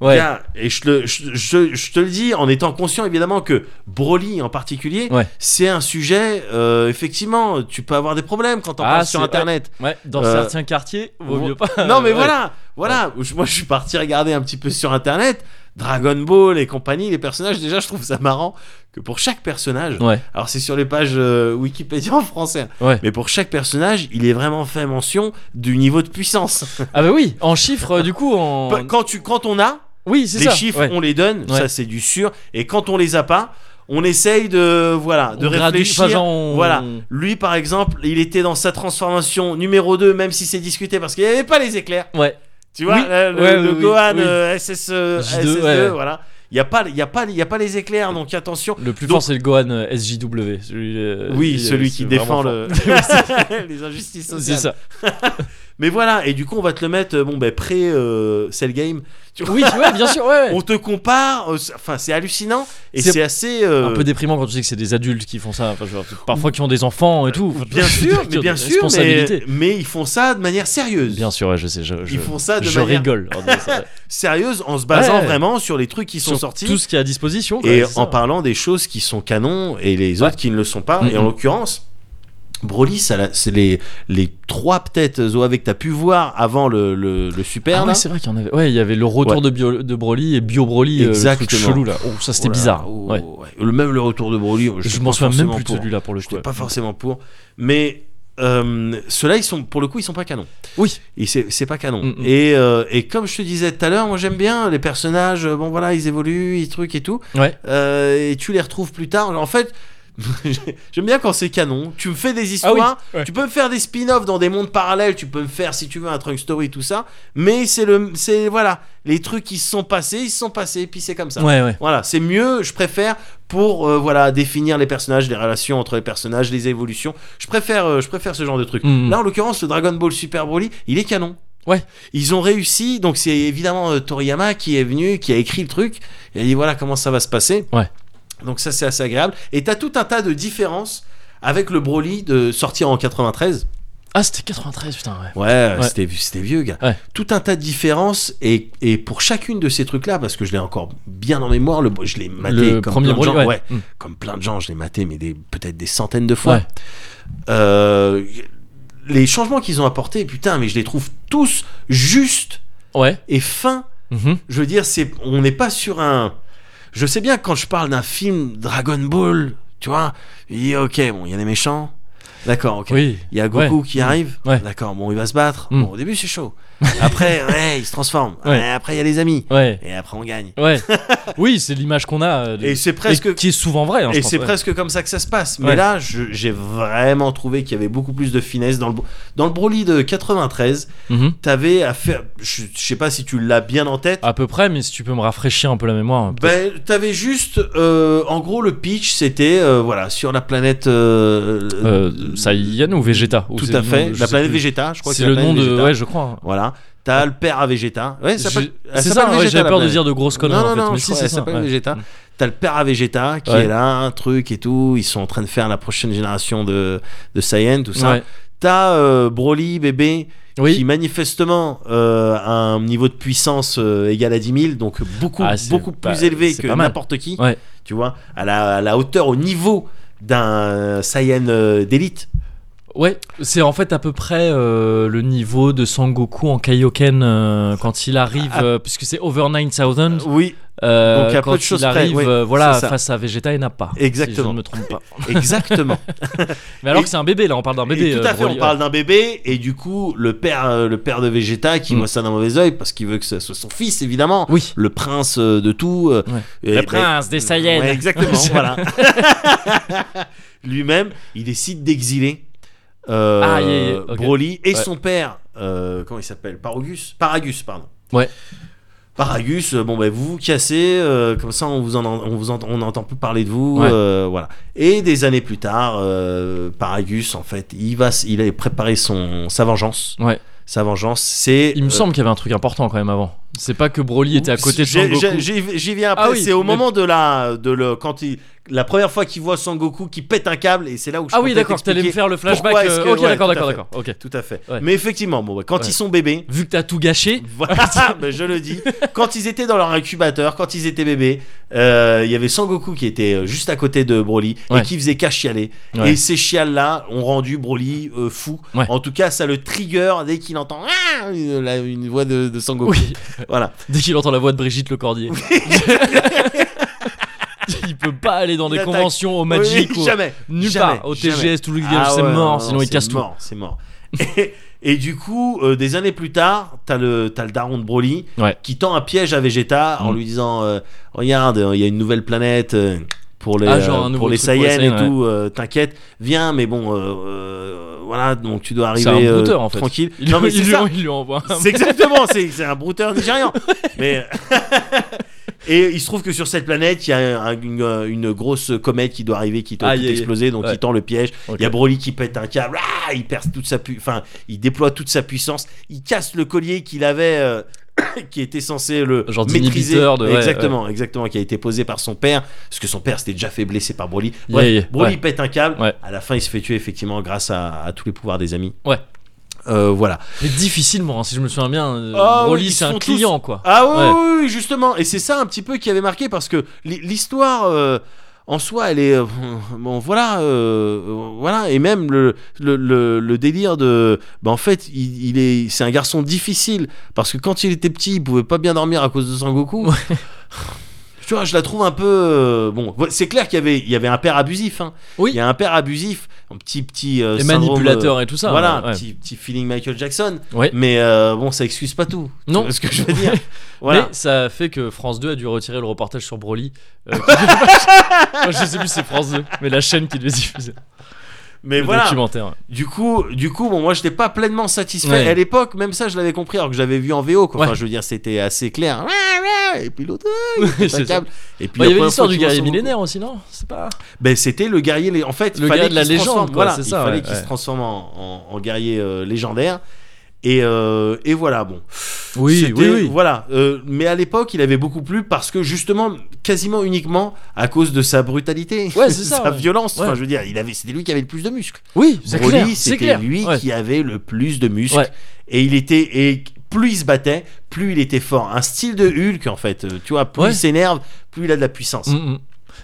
Ouais. Et je, le- je, je- je te le dis en étant conscient évidemment que Broly en particulier, Ouais. c'est un sujet, euh, effectivement, tu peux avoir des problèmes quand on Ah, sur internet. Ouais, dans Euh, certains quartiers, vaut mieux pas. Non mais voilà, voilà. Moi je suis parti regarder un petit peu sur internet, Dragon Ball et compagnie, les personnages, déjà je trouve ça marrant que pour chaque personnage, Ouais, alors c'est sur les pages euh, Wikipédia en français, ouais. mais pour chaque personnage, il est vraiment fait mention du niveau de puissance. Ah bah oui, en chiffres, du coup, en. Quand, tu, quand on a, Oui, c'est les ça. chiffres, ouais. on les donne, Ouais. ça c'est du sûr. Et quand on les a pas, on essaye de voilà, de On gradue- réfléchir. enfin, genre, on- Voilà. Lui par exemple, il était dans sa transformation numéro 2 même si c'est discuté parce qu'il n'y avait pas les éclairs. Ouais. Tu vois, Oui. le, le- Ouais, le oui, oui, Gohan oui. euh, SS, euh, J2, SS2, ouais. voilà. Il n'y a pas il y a pas il y a pas les éclairs donc attention. Le plus Donc- fort, c'est le Gohan euh, SJW. Celui, euh, Oui, euh, celui c'est qui vraiment défend fort. le les injustices C'est sociales. ça. Mais voilà, et du coup on va te le mettre euh, bon ben pré euh, cell game. Tu vois, Oui, ouais, bien sûr, ouais. ouais. on te compare, euh, c'est- enfin c'est hallucinant et C'est assez euh, Un peu déprimant quand tu sais que c'est des adultes qui font ça. Genre, parfois qui ont des enfants et tout. Bien sûr, mais bien sûr, mais, mais ils font ça de manière sérieuse. Bien sûr, ouais, je sais. Je, je, Ils font ça de je manière rigole. sérieuse en se basant vraiment sur les trucs qui sont Sur sortis Tout ce qui est à disposition. quoi, et ça. en parlant des choses qui sont canons et les autres qui ne le sont pas. Mhm. Et en l'occurrence, Broly, c'est les, les trois peut-être Zoé que tu as pu voir avant le, le, le Super. Ah ouais, c'est vrai qu'il y en avait. Ouais, il y avait le retour Ouais. de, Bio- de Broly et Bio Broly, euh, le truc Exactement. chelou là. Oh, ça c'était Oh bizarre. oh, ouais. Le même le retour de Broly. Je m'en souviens même plus de celui-là pour le coup. J'étais ouais. pas forcément pour. Mais euh, ceux-là, ils sont, pour le coup, ils sont pas canons. Oui. C'est pas canon. Mm, mm. Et, euh, et comme je te disais tout à l'heure, moi j'aime bien les personnages, euh, bon voilà, ils évoluent, ils trucs et tout. Ouais. Euh, et tu les retrouves plus tard. En fait, j'aime bien quand c'est canon. Tu me fais des Ah oui, histoires, ouais. tu peux me faire des spin-offs dans des mondes parallèles, tu peux me faire, si tu veux, un trunk story, tout ça. Mais c'est le. c'est Voilà, les trucs qui se sont passés, ils se sont passés, puis c'est comme ça. Ouais, ouais. Voilà, c'est mieux, je préfère pour euh, voilà définir les personnages, les relations entre les personnages, les évolutions. Je préfère, euh, je préfère ce genre de truc. Mhm. Là, en l'occurrence, le Dragon Ball Super Broly, il est canon. Ouais. Ils ont réussi, donc c'est évidemment euh, Toriyama qui est venu, qui a écrit le truc. Il a dit voilà comment ça va se passer. Ouais. Donc ça c'est assez agréable. Et t'as tout un tas de différences avec le Broly de sortir en 93. Ah, c'était 93, putain, ouais. Ouais, Ouais. C'était, c'était vieux, gars. Ouais. Tout un tas de différences. Et, et pour chacune de ces trucs-là, parce que je l'ai encore bien en mémoire, le, je l'ai maté Le comme premier plein de Broly, gens. ouais. Mm. Comme plein de gens, je l'ai maté, mais des, peut-être des centaines de fois. Euh, les changements qu'ils ont apportés, putain, mais je les trouve tous justes Ouais. et fins. Mhm. Je veux dire, c'est, on n'est pas sur un. Je sais bien que quand je parle d'un film Dragon Ball, tu vois, il ok, bon, il y a des méchants. D'accord, ok. Oui. Il y a Goku Ouais. qui arrive. Ouais. D'accord, bon, il va se battre. Mm. Bon, au début, c'est chaud. Après, ouais, il se transforme. Après, il y a les amis. Ouais. Et après, on gagne. Ouais. oui, c'est l'image qu'on a. euh, de- Et c'est presque. qui est souvent vrai. hein, Et c'est presque comme ça que ça se passe. Mais là, j'ai vraiment trouvé qu'il y avait beaucoup plus de finesse dans le dans le Broly de 93. Mhm. T'avais à faire. Je, je sais pas si tu l'as bien en tête. À peu près, mais si tu peux me rafraîchir un peu la mémoire. peut-être. Ben, t'avais juste, euh, en gros, le pitch, c'était, euh, voilà, sur la planète. Euh, Saiyan ou Vegeta ou tout c'est à fait, la planète. Vegeta, je crois que C'est c'est le nom de. Vegeta. Ouais, je crois. Voilà. T'as le père à Vegeta. Ouais, ça Je- s'appelle- elle C'est s'appelle ça, ouais, Vegeta, j'avais la peur de planète. dire de grosses conneries Non, en non, fait. non, mais je si, crois, c'est elle ça. s'appelle ouais. Vegeta. Mm. T'as le père à Vegeta qui Ouais. est là, un truc et tout. Ils sont en train de faire la prochaine génération de, de Saiyan, tout ça. Ouais. T'as euh, Broly, bébé, qui Oui. manifestement euh, a un niveau de puissance euh, égal à 10 000, donc beaucoup, Ah, c'est beaucoup plus élevé c'est que pas mal. n'importe qui. Ouais. Tu vois, à la, à la hauteur, au niveau d'un Saiyan euh, d'élite. Ouais, c'est en fait à peu près euh, le niveau de Sangoku en Kaioken euh, quand il arrive, Ah. euh, puisque c'est over 9000. Oui, euh, Donc, à peu quand de choses il arrive, près, euh, voilà, face à Vegeta et Nappa. Exactement. Si je ne me trompe pas. exactement. Mais alors Et- que c'est un bébé là, on parle d'un bébé. Tout euh, à fait, Broly, on parle d'un bébé, et du coup, le père, euh, le père de Vegeta qui Mm. voit ça d'un mauvais oeil parce qu'il veut que ce soit son fils, évidemment. Oui. Le prince euh, de tout. euh, Ouais. et- Le ben, prince des Saiyans. Ouais, exactement, voilà. Lui-même, il décide d'exiler euh, Ah, yeah, yeah, ok. Broly et Ouais. son père, euh, comment il s'appelle? Paragus Paragus, pardon. Ouais. Paragus, euh, bon ben vous vous cassez, euh, comme ça on vous en, on vous en- on n'entend plus parler de vous, Ouais. euh, voilà. Et des années plus tard, euh, Paragus en fait, il va, il a préparé son sa vengeance. Ouais. Sa vengeance, c'est. Il me semble qu'il y avait un truc important quand même avant. C'est pas que Broly était à côté de j'ai- J'y j'y viens après. Ah oui, c'est au mais- moment de la, de le, quand il, la première fois qu'il voit Sangoku qui pète un câble et c'est là où je Ah oui, d'accord, t'allais me faire le flashback. euh, que- ok, ouais, d'accord, d'accord, d'accord. Ok. Tout à fait. Ouais. Mais effectivement, bon, ouais, quand ils sont bébés, Vu que t'as tout gâché. voilà, ben, je le dis. Quand ils étaient dans leur incubateur, quand ils étaient bébés, euh, il y avait Sangoku qui était euh, juste à côté de Broly et qui faisait qu'à chialer. Et ces chiales-là ont rendu Broly euh, fou. En tout cas, ça le trigger dès qu'il entend Ah une, la- une voix de, de. Oui. Voilà. Dès qu'il entend la voix de Brigitte Lecordier. peut pas aller dans des conventions au Oui, Magic ou jamais. nulle jamais, part. Au jamais. TGS, tout le Ah c'est ouais, mort, non, sinon il casse tout. C'est mort. Et, et du coup, euh, des années plus tard, t'as le, t'as le daron de Broly Ouais. qui tend un piège à Vegeta en Mm. lui disant euh, Regarde, il y a une nouvelle planète. euh, pour les, Ah, genre pour les Saiyans et tout, euh, t'inquiète, viens, mais bon, euh, euh, voilà, donc tu dois arriver un brouteur en fait. tranquille. Il, non, mais il lui, ça. il lui envoie. C'est exactement, c'est un brouteur nigérian. Mais et il se trouve que sur cette planète, il y a un- une, une grosse comète qui doit arriver, qui doit aïe. exploser, donc Ouais. il tend le piège. Il y a Broly qui pète un câble, ah, il perce toute sa pu- enfin, il déploie toute sa puissance, il casse le collier qu'il avait. euh, qui était censé le Genre maîtriser ouais, exactement exactement qui a été posé par son père parce que son père s'était déjà fait blesser par Broly Bref, Yeah, yeah, Broly pète un câble à la fin il se fait tuer effectivement grâce à, à tous les pouvoirs des amis Ouais. Euh, voilà Mais difficilement, hein, si je me souviens bien. euh, Ah oui, Broly, c'est un client quoi. Ah oui, Ouais. justement. Et c'est ça un petit peu qui avait marqué parce que l'hi- l'histoire euh, en soi, elle est euh, bon, voilà, voilà, et même le le, le, le délire de, bah, en fait, il, il est, c'est un garçon difficile parce que quand il était petit, il pouvait pas bien dormir à cause de Sangoku. tu vois, je la trouve un peu. euh, bon, c'est clair qu'il y avait, il y avait un père abusif. Hein. Oui. Il y a un père abusif, un petit petit. euh, Et syndrome, manipulateur euh, et tout ça. voilà, ouais. petit, petit feeling Michael Jackson. Ouais. Mais euh, bon, ça excuse pas tout. Non. ce que je veux dire? voilà. Mais ça fait que France 2 a dû retirer le reportage sur Broly. euh, qui je sais plus si c'est France 2, mais la chaîne qui devait diffuser Mais le voilà. documentaire. Du coup, du coup, bon, moi, j'étais pas pleinement satisfait. Ouais. À l'époque, même ça, je l'avais compris, alors que je l'avais vu en VO. Quoi. Enfin, Ouais. je veux dire, c'était assez clair. Et puis l'autre, impeccable. Et puis il y avait l'histoire du guerrier millénaire aussi, non? C'est pas. Ben, c'était le guerrier. En fait, Le il fallait guerrier de la légende, quoi, Voilà, c'est il ça, fallait qu'il se transforme en, en- en guerrier euh, légendaire. Et, euh, et voilà, bon. Oui, oui, oui. Voilà. euh, mais à l'époque, il avait beaucoup plu parce que justement, quasiment uniquement à cause de sa brutalité, Ouais, ça, sa ouais. violence. Enfin, je veux dire, il avait, c'était lui qui avait le plus de muscles. Oui, c'est clair. C'était lui qui avait le plus de muscles. Et il était et plus il se battait, plus il était fort. Un style de Hulk en fait. euh, Tu vois, plus il s'énerve, plus il a de la puissance. Mm, mm.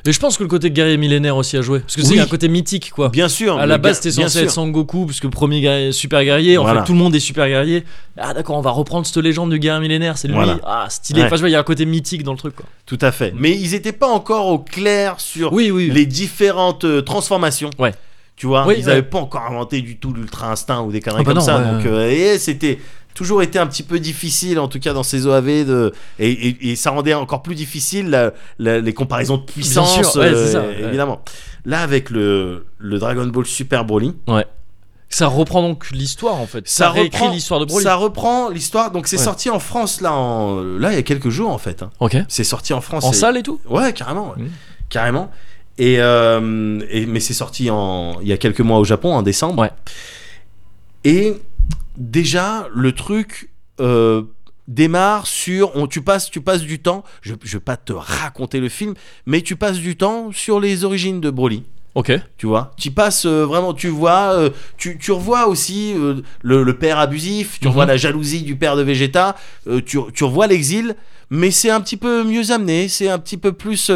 Et je pense que le côté guerrier millénaire aussi a joué. Parce que c'est Oui. un côté mythique, quoi. Bien sûr. À la base, c'était censé être. Sangoku, parce que premier guerrier- super guerrier, en fait, tout le monde est super guerrier. Ah, d'accord, on va reprendre cette légende du guerrier millénaire, c'est lui. Voilà. Ah, stylé. Ouais. Enfin, je vois, il y a un côté mythique dans le truc, quoi. Tout à fait. Mais ils étaient pas encore au clair sur Oui, oui. les différentes euh, transformations. Ouais. Tu vois, Oui, ils ouais. avaient pas encore inventé du tout l'ultra instinct ou des conneries Ah bah comme non, ça. ouais, donc, euh, c'était toujours été un petit peu difficile, en tout cas dans ces OAV, de, et, et- et ça rendait encore plus difficile la- la- les comparaisons de puissance, sûr, ouais, ça, euh, ouais. évidemment. Là, avec le, le Dragon Ball Super Broly, Ça reprend donc l'histoire, en fait. Ça Ça, reprend- l'histoire de Broly. ça reprend l'histoire. Donc c'est Ouais. sorti en France là, en, là il y a quelques jours en fait. hein. Ok. C'est sorti en France. En et- salle et tout? Ouais, carrément. ouais. Mhm. Carrément. Et, euh, et- mais c'est sorti en, il y a quelques mois au Japon, en décembre. Ouais. Et déjà, le truc euh, démarre sur. On, tu, passes, tu passes du temps. Je ne vais pas te raconter le film, mais tu passes du temps sur les origines de Broly. Ok. Tu vois, tu passes euh, vraiment, tu vois, euh, tu, tu revois aussi euh, le, le père abusif, tu Mhm. revois la jalousie du père de Vegeta, tu, tu revois l'exil, mais c'est un petit peu mieux amené, c'est un petit peu plus,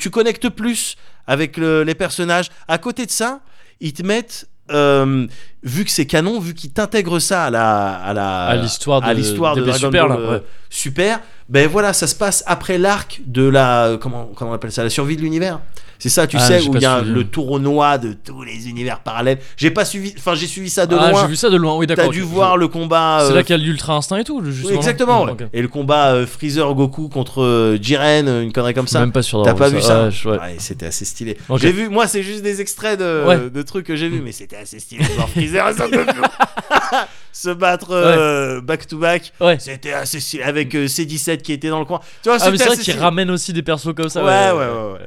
tu connectes plus avec le- les personnages. À côté de ça, ils te mettent, euh, vu que c'est canon, vu qu'ils t'intègrent ça à la, à la, À l'histoire de, à l'histoire de Dragon Super, Ball là, euh, ouais. Super, ben voilà, ça se passe après l'arc de la comment comment on appelle ça, la survie de l'univers. C'est ça, tu Ah, sais, où il y a suivi. le tournoi de tous les univers parallèles. J'ai pas suivi, enfin j'ai suivi ça de ah, loin. j'ai vu ça de loin, oui, d'accord. T'as dû voir le combat. C'est euh, là qu'il y a l'ultra instinct et tout, oui, justement. exactement. non ouais. Ok. Et le combat euh, Freezer Goku contre euh, Jiren, euh, une connerie comme ça. même pas sûr T'as pas vu ça je- ouais. Ouais, c'était assez stylé. J'ai vu, moi, c'est juste des extraits de, Ouais. de trucs que j'ai vu, mais c'était assez stylé de voir Freezer se battre euh, back to back. Ouais. C'était assez avec euh, C17 qui était dans le coin. Tu vois, Ah, c'est vrai assez qu'il ramène aussi des persos comme ça. Ouais, ouais, ouais, ouais.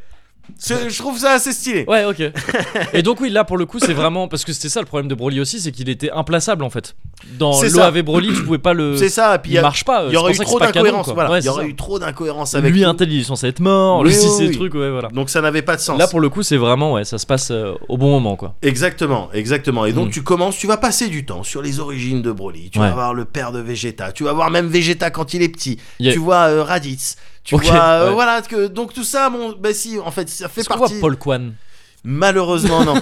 Je trouve ça assez stylé. Ouais, ok. Et donc, oui, là pour le coup, c'est vraiment. Parce que c'était ça le problème de Broly aussi, c'est qu'il était implaçable en fait. Dans C'est ça. l'OAV Broly, tu pouvais pas le. C'est ça, puis il y Il a- marche pas. il y aurait eu pour trop ça que c'est pas canon, d'incohérences. quoi. Voilà, Ouais, il y c'est aurait ça. eu trop d'incohérences avec Lui, est censé être mort. Oui, Lui, si oui, c'est oui. trucs, ouais, voilà. Donc ça n'avait pas de sens. Là pour le coup, c'est vraiment, ouais, ça se passe euh, au bon moment quoi. Exactement, exactement. Et donc Mm. tu commences, tu vas passer du temps sur les origines de Broly. Tu Ouais. vas voir le père de Vegeta. Tu vas voir même Vegeta quand il est petit. Tu vois euh, Raditz. Tu vois, euh, ouais. voilà que donc tout ça, bon, bah si, en fait, ça fait qu'on voit partie. Paul Kwan? Malheureusement non.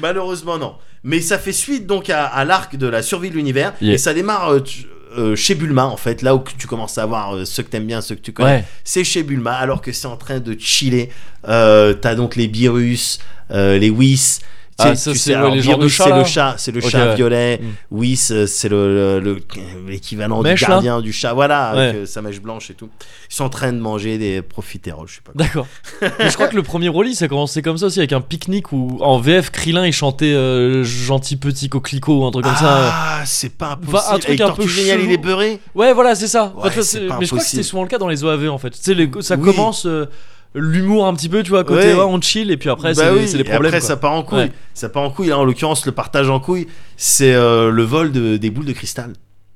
Malheureusement non. Mais ça fait suite donc à, à l'arc de la survie de l'univers Yeah. et ça démarre euh, tu- euh, chez Bulma en fait, là où tu commences à voir euh, ceux que t'aimes bien, ceux que tu connais. Ouais. C'est chez Bulma alors que c'est en train de chiller. T'as donc les Beerus, les Whis. Ah, ça, c'est, les de le chat, c'est le chat ouais. violet. Euh, c'est le, le- le- l'équivalent du là gardien du chat. Voilà, avec Ouais. euh, sa mèche blanche et tout. Ils sont en train de manger des profiteroles, je sais pas. D'accord. Mais je crois que le premier Broly, ça commençait comme ça aussi, avec un pique-nique où en VF, Krillin il chantait euh, Gentil petit coquelicot ou un truc comme ça. Ah, c'est pas impossible. Bah, un truc Avec un peu Géniale, il est beurré. Ouais, voilà, c'est ça. Ouais, Enfin, mais je crois que c'était souvent le cas dans les OAV en fait. Tu sais, ça Oui. commence euh, l'humour un petit peu, tu vois, à côté, Ouais. ouais, on chill et puis après, Bah c'est, oui, les et problèmes. après, quoi. ça part en couille. Ouais. Ça part en couille. Là, en l'occurrence, le partage en couille, c'est euh, le vol de, des boules de cristal.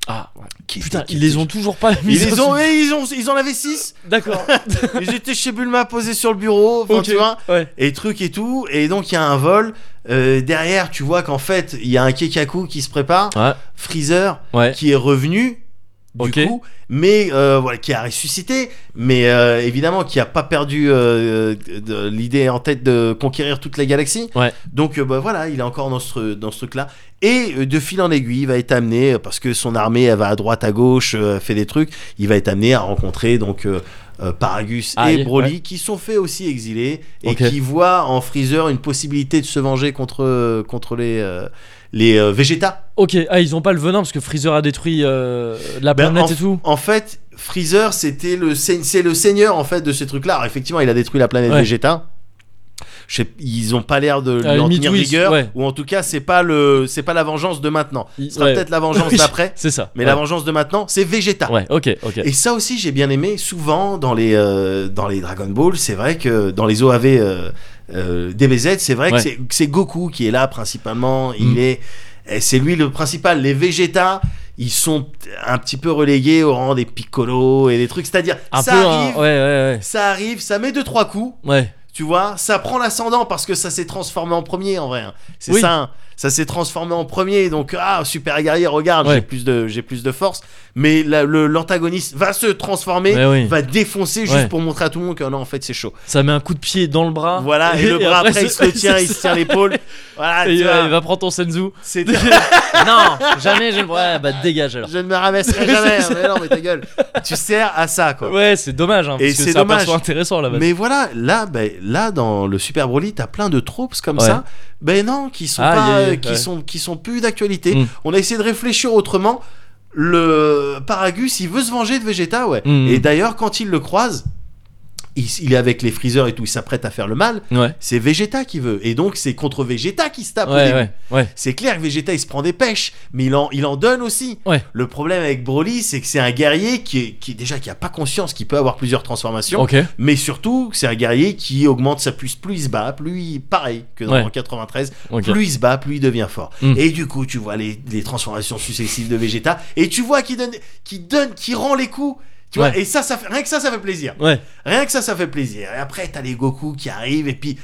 Ah, Qui- putain, qui- ils les ont toujours pas mis. Ils les ont, ils ont, ils en avaient 6 D'accord. Ils étaient chez Bulma posés sur le bureau, tu vois, et truc et tout. Et donc il y a un vol. Euh, derrière, tu vois qu'en fait, il y a un Kekaku qui se prépare. Freezer qui est revenu. Du coup, mais euh, voilà, qui a ressuscité, mais euh, évidemment qui a pas perdu euh, l'idée en tête de conquérir toute la galaxie. Ouais. Donc bah, voilà, il est encore dans ce, dans ce truc-là. Et de fil en aiguille, il va être amené, parce que son armée, elle va à droite, à gauche, fait des trucs, il va être amené à rencontrer donc Paragus Ah, et Broly, ouais. qui sont faits aussi exilés et qui voient en Freezer une possibilité de se venger contre, contre les, les Vegeta. Ok, ah, ils ont pas le venin parce que Freezer a détruit euh, la Ben, planète en, et tout. en fait, Freezer, c'était le, c'est le seigneur en fait de ces trucs-là. Alors, effectivement, il a détruit la planète Ouais. Vegeta. Je sais- ils ont pas l'air de À la lui en limite, tenir rigueur, ouais. ou en tout cas, c'est pas le, c'est pas la vengeance de maintenant. Ce sera ouais. peut-être la vengeance Oui, d'après, C'est ça. mais ouais. la vengeance de maintenant, c'est Vegeta. Ouais, ok, ok. Et ça aussi, j'ai bien aimé. Souvent, dans les, euh, dans les Dragon Ball, c'est vrai que dans les OAV euh, euh, DBZ, c'est vrai que c'est- Goku qui est là principalement. Il Mm. est, c'est lui le principal. Les Vegeta, ils sont un petit peu relégués au rang des Piccolo et des trucs. C'est-à-dire, ça peu, un- arrive, ouais, ouais, ça arrive, ça met deux trois coups. ouais. Tu vois, ça prend l'ascendant parce que ça s'est transformé en premier en vrai. hein. C'est Oui. ça. Ça s'est transformé en premier, donc ah super guerrier, regarde, Ouais. j'ai plus de j'ai plus de force. Mais la- le- l'antagoniste va se transformer, oui. va défoncer juste Ouais. pour montrer à tout le monde que non en fait c'est chaud. Ça met un coup de pied dans le bras. Voilà et, le bras après, il se tient, il se tient l'épaule. Voilà, Et tu il vois. va, il va prendre ton senzu. C'est non, jamais je le Ouais, bah dégage alors. je ne me ramasserai jamais. hein. Mais non mais ta gueule. Tu sers à ça quoi. Ouais, c'est dommage, hein, Et que c'est dommage. intéressant là-bas. Mais voilà, là, ben, là dans le Super Broly, t'as plein de tropes comme Ouais. ça. Ben non, qui sont Ah, pas, yeah, yeah, qui ouais. sont, qui sont plus d'actualité. Mm. On a essayé de réfléchir autrement. Le Paragus, il veut se venger de Vegeta, ouais. Mm. Et d'ailleurs, quand il le croise, il, il est avec les Freezer et tout, il s'apprête à faire le mal. Ouais, C'est Vegeta qui veut. Et donc, c'est contre Vegeta qu'il se tape. ouais, ouais. C'est clair que Vegeta il se prend des pêches, mais il en, il en donne aussi. Le problème avec Broly, c'est que c'est un guerrier qui est, qui déjà qui a pas conscience qu'il peut avoir plusieurs transformations. Mais surtout, c'est un guerrier qui augmente sa puce. Plus il se bat, plus il, pareil que dans Ouais. en 93, Ok. plus il se bat, plus il devient fort. Mm. Et du coup, tu vois les, les transformations successives de Vegeta, et tu vois qu'il donne, qui donne, qui rend les coups. Tu vois, et ça, ça fait, rien que ça, ça fait plaisir. Ouais. Rien que ça, ça fait plaisir. Et après, t'as les Goku qui arrivent, et puis.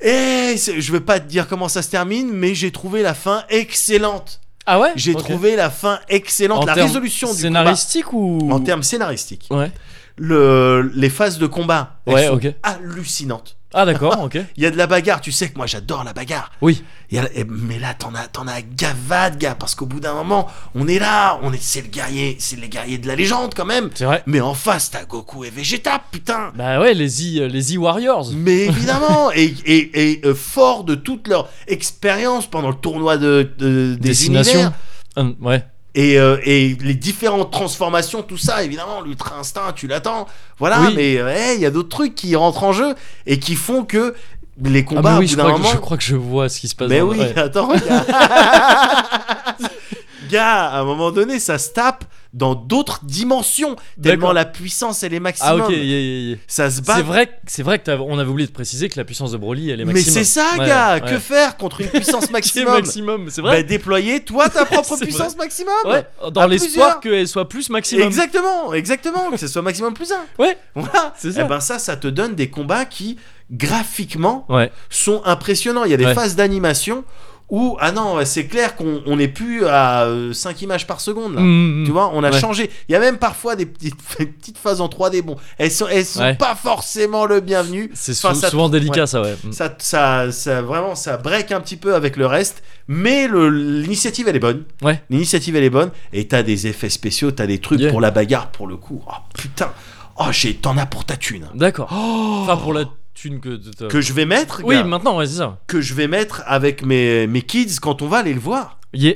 Et je veux pas te dire comment ça se termine, mais j'ai trouvé la fin excellente. Ah ouais? J'ai trouvé la fin excellente. En la résolution du scénaristique ou? En termes scénaristiques. Ouais. Le, les phases de combat, elles Ouais, sont ok. hallucinantes. Ah d'accord, ok. Il y a de la bagarre, tu sais que moi j'adore la bagarre. Oui. Il y a- et- mais là, t'en as, t'en as gavade, gars, parce qu'au bout d'un moment, on est là, on est, c'est le guerrier, c'est les guerriers de la légende quand même. C'est vrai. Mais en face, t'as Goku et Vegeta, putain. Bah ouais, les E, les e Warriors. Mais évidemment, et, et, et, euh, fort de toute leur expérience pendant le tournoi de, de- des Destination. univers Hum, ouais. Et, euh, et les différentes transformations, tout ça, évidemment, l'ultra instinct, tu l'attends. Voilà, Oui. mais euh, hey, il y a d'autres trucs qui rentrent en jeu et qui font que les Ah combats, mais oui, au je bout d'un crois, que, je crois que je vois ce qui se passe. Mais dans- oui, ouais. attends, gars. Gars, à un moment donné, ça se tape dans d'autres dimensions. Tellement la puissance, elle est Ah maximum. ok, yeah, yeah, yeah. Ça se bat. C'est vrai, c'est vrai que on avait oublié de préciser que la puissance de Broly elle est Mais maximum. c'est ça, Ouais, gars. ouais. Que faire contre une puissance maximum? maximum, c'est Bah, vrai. déployer, toi, ta propre puissance maximum. ouais, dans l'espoir qu'elle soit plus maximum. Exactement, exactement. que ce soit maximum plus un. Ouais, Voilà. c'est Et ça. ben ça, ça te donne des combats qui, graphiquement, Ouais. sont impressionnants. Il y a des phases d'animation où, ah non, c'est clair qu'on on n'est plus à 5 images par seconde. Là. Mm, mm, Tu vois, on a Ouais. changé. Il y a même parfois des petites, petites phases en 3D. Bon, elles sont, elles sont Ouais. pas forcément le bienvenu. C'est sou- souvent délicat ouais. ça, ouais. Mm. Ça, ça, ça, vraiment, ça break un petit peu avec le reste. Mais l'initiative, elle est bonne. Ouais. L'initiative, elle est bonne. Et t'as des effets spéciaux, t'as des trucs Yeah. pour la bagarre, pour le coup. Oh putain. Oh, j'ai, t'en as pour ta thune. D'accord. Enfin pour la que. je vais mettre, Oui, gars, maintenant ouais c'est ça. que je vais mettre avec mes, mes kids quand on va aller le voir. Yeah.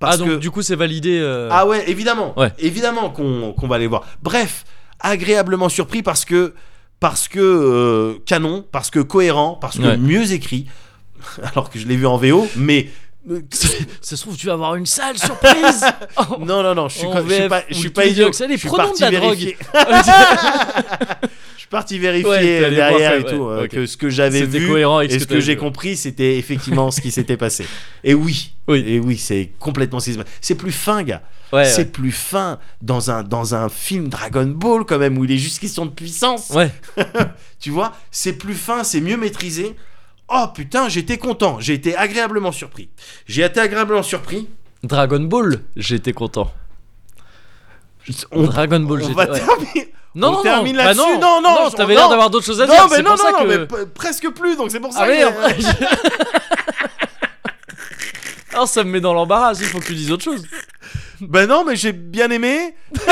Parce ah donc que du coup c'est validé. euh, Ah ouais, évidemment. Ouais. Évidemment qu'on qu'on va aller voir. Bref, agréablement surpris parce que parce que euh, canon, parce que cohérent, parce que Ouais. mieux écrit. Alors que je l'ai vu en VO, mais euh, Ça se trouve tu vas avoir une sale surprise. Non non non, je suis, je suis pas je suis pas idiot. Je suis parti de la drogue. Suis parti vérifier Ouais, derrière et tout ouais, euh, que ce que j'avais vu cohérent et ce que j'ai compris, c'était effectivement ce qui s'était passé. Et oui, Oui. et oui, c'est complètement. C'est plus fin, gars. Ouais. c'est plus fin dans un, dans un film Dragon Ball quand même où il est juste question de puissance. Ouais. Tu vois, c'est plus fin, c'est mieux maîtrisé. Oh putain, j'étais content, j'ai été agréablement surpris. J'ai été agréablement surpris. Dragon Ball, j'étais content. On, Dragon Ball, on va ouais. terminer. Non, on non, termine non, bah là-dessus. non, Non, non, je- t'avais non. l'air d'avoir d'autres choses à Non, dire. mais non, pour non, ça non, que. mais p- presque plus, donc c'est pour ça Ah que. merde Alors ça me met dans l'embarras, il faut que tu dises autre chose. Ben non, mais j'ai bien aimé.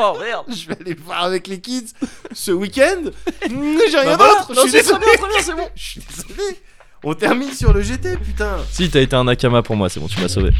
Oh merde. Je vais aller le voir avec les kids ce week-end. J'ai rien Bah voilà. d'autre. Non, Je suis c'est très désolé. bien, très bien, c'est bon. Je suis désolé. On termine sur le GT, putain. Si, t'as été un Nakama pour moi, c'est bon, tu m'as sauvé.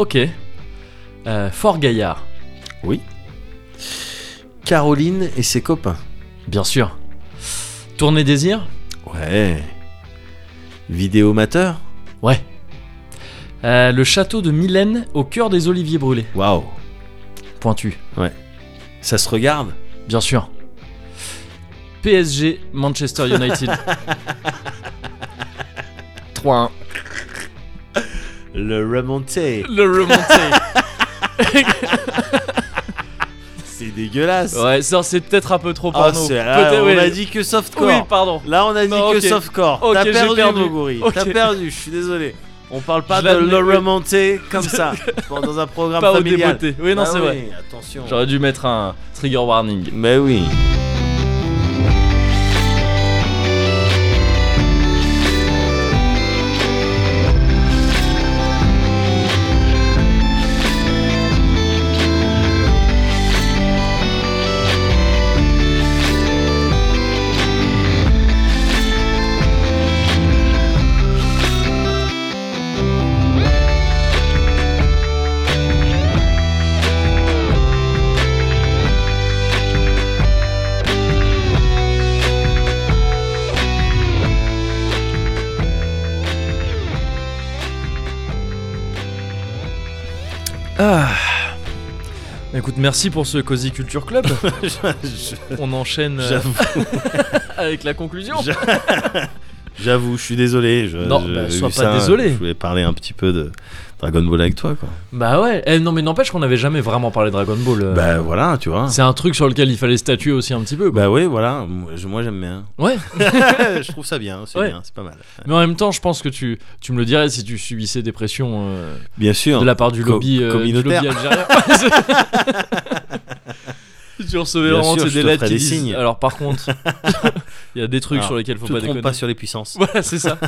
Ok. Euh, Fort Gaillard, Oui. Caroline et ses copains. bien sûr. Tournée Désir Ouais. Vidéomateur. Ouais. Euh, le château de Mylène au cœur des oliviers brûlés. Waouh. Pointu, Ça se regarde? bien sûr. PSG Manchester United. 3-1. Le remonté. Le remonté. C'est dégueulasse. ouais, ça c'est peut-être un peu trop Ah, porno. là, Peut-être, on a dit que softcore. Oui, pardon. Là, on a dit Non, que softcore. Ok, T'as perdu, perdu. Moguri. T'as perdu. Je suis désolé. On parle pas Je de le oui. remonté comme ça dans un programme Pas au familial. Oui, non, Ah c'est vrai. Attention. J'aurais dû mettre un trigger warning. Mais oui. Ah. Écoute, merci pour ce Cozy Culture Club. Je- On enchaîne euh, avec la conclusion. J'avoue, je suis désolé. Je, Non, je- bah, sois pas ça, désolé. Je voulais parler un petit peu de Dragon Ball avec toi, quoi. Bah ouais. Eh, non, mais n'empêche qu'on n'avait jamais vraiment parlé de Dragon Ball. euh. Bah voilà, tu vois. C'est un truc sur lequel il fallait statuer aussi un petit peu. quoi. Bah oui, voilà. Moi, j'aime bien. Ouais. je trouve ça bien. C'est Ouais. bien. C'est pas mal. Mais en même temps, je pense que tu, tu me le dirais si tu subissais des pressions euh, Bien sûr. de la part du Co- lobby, euh, du lobby algérien. Si tu recevais sais, je des lettres ferai qui des disent. signes. Alors par contre, il y a des trucs Alors, sur lesquels faut te pas trompe déconner. pas sur les puissances. Voilà, c'est ça.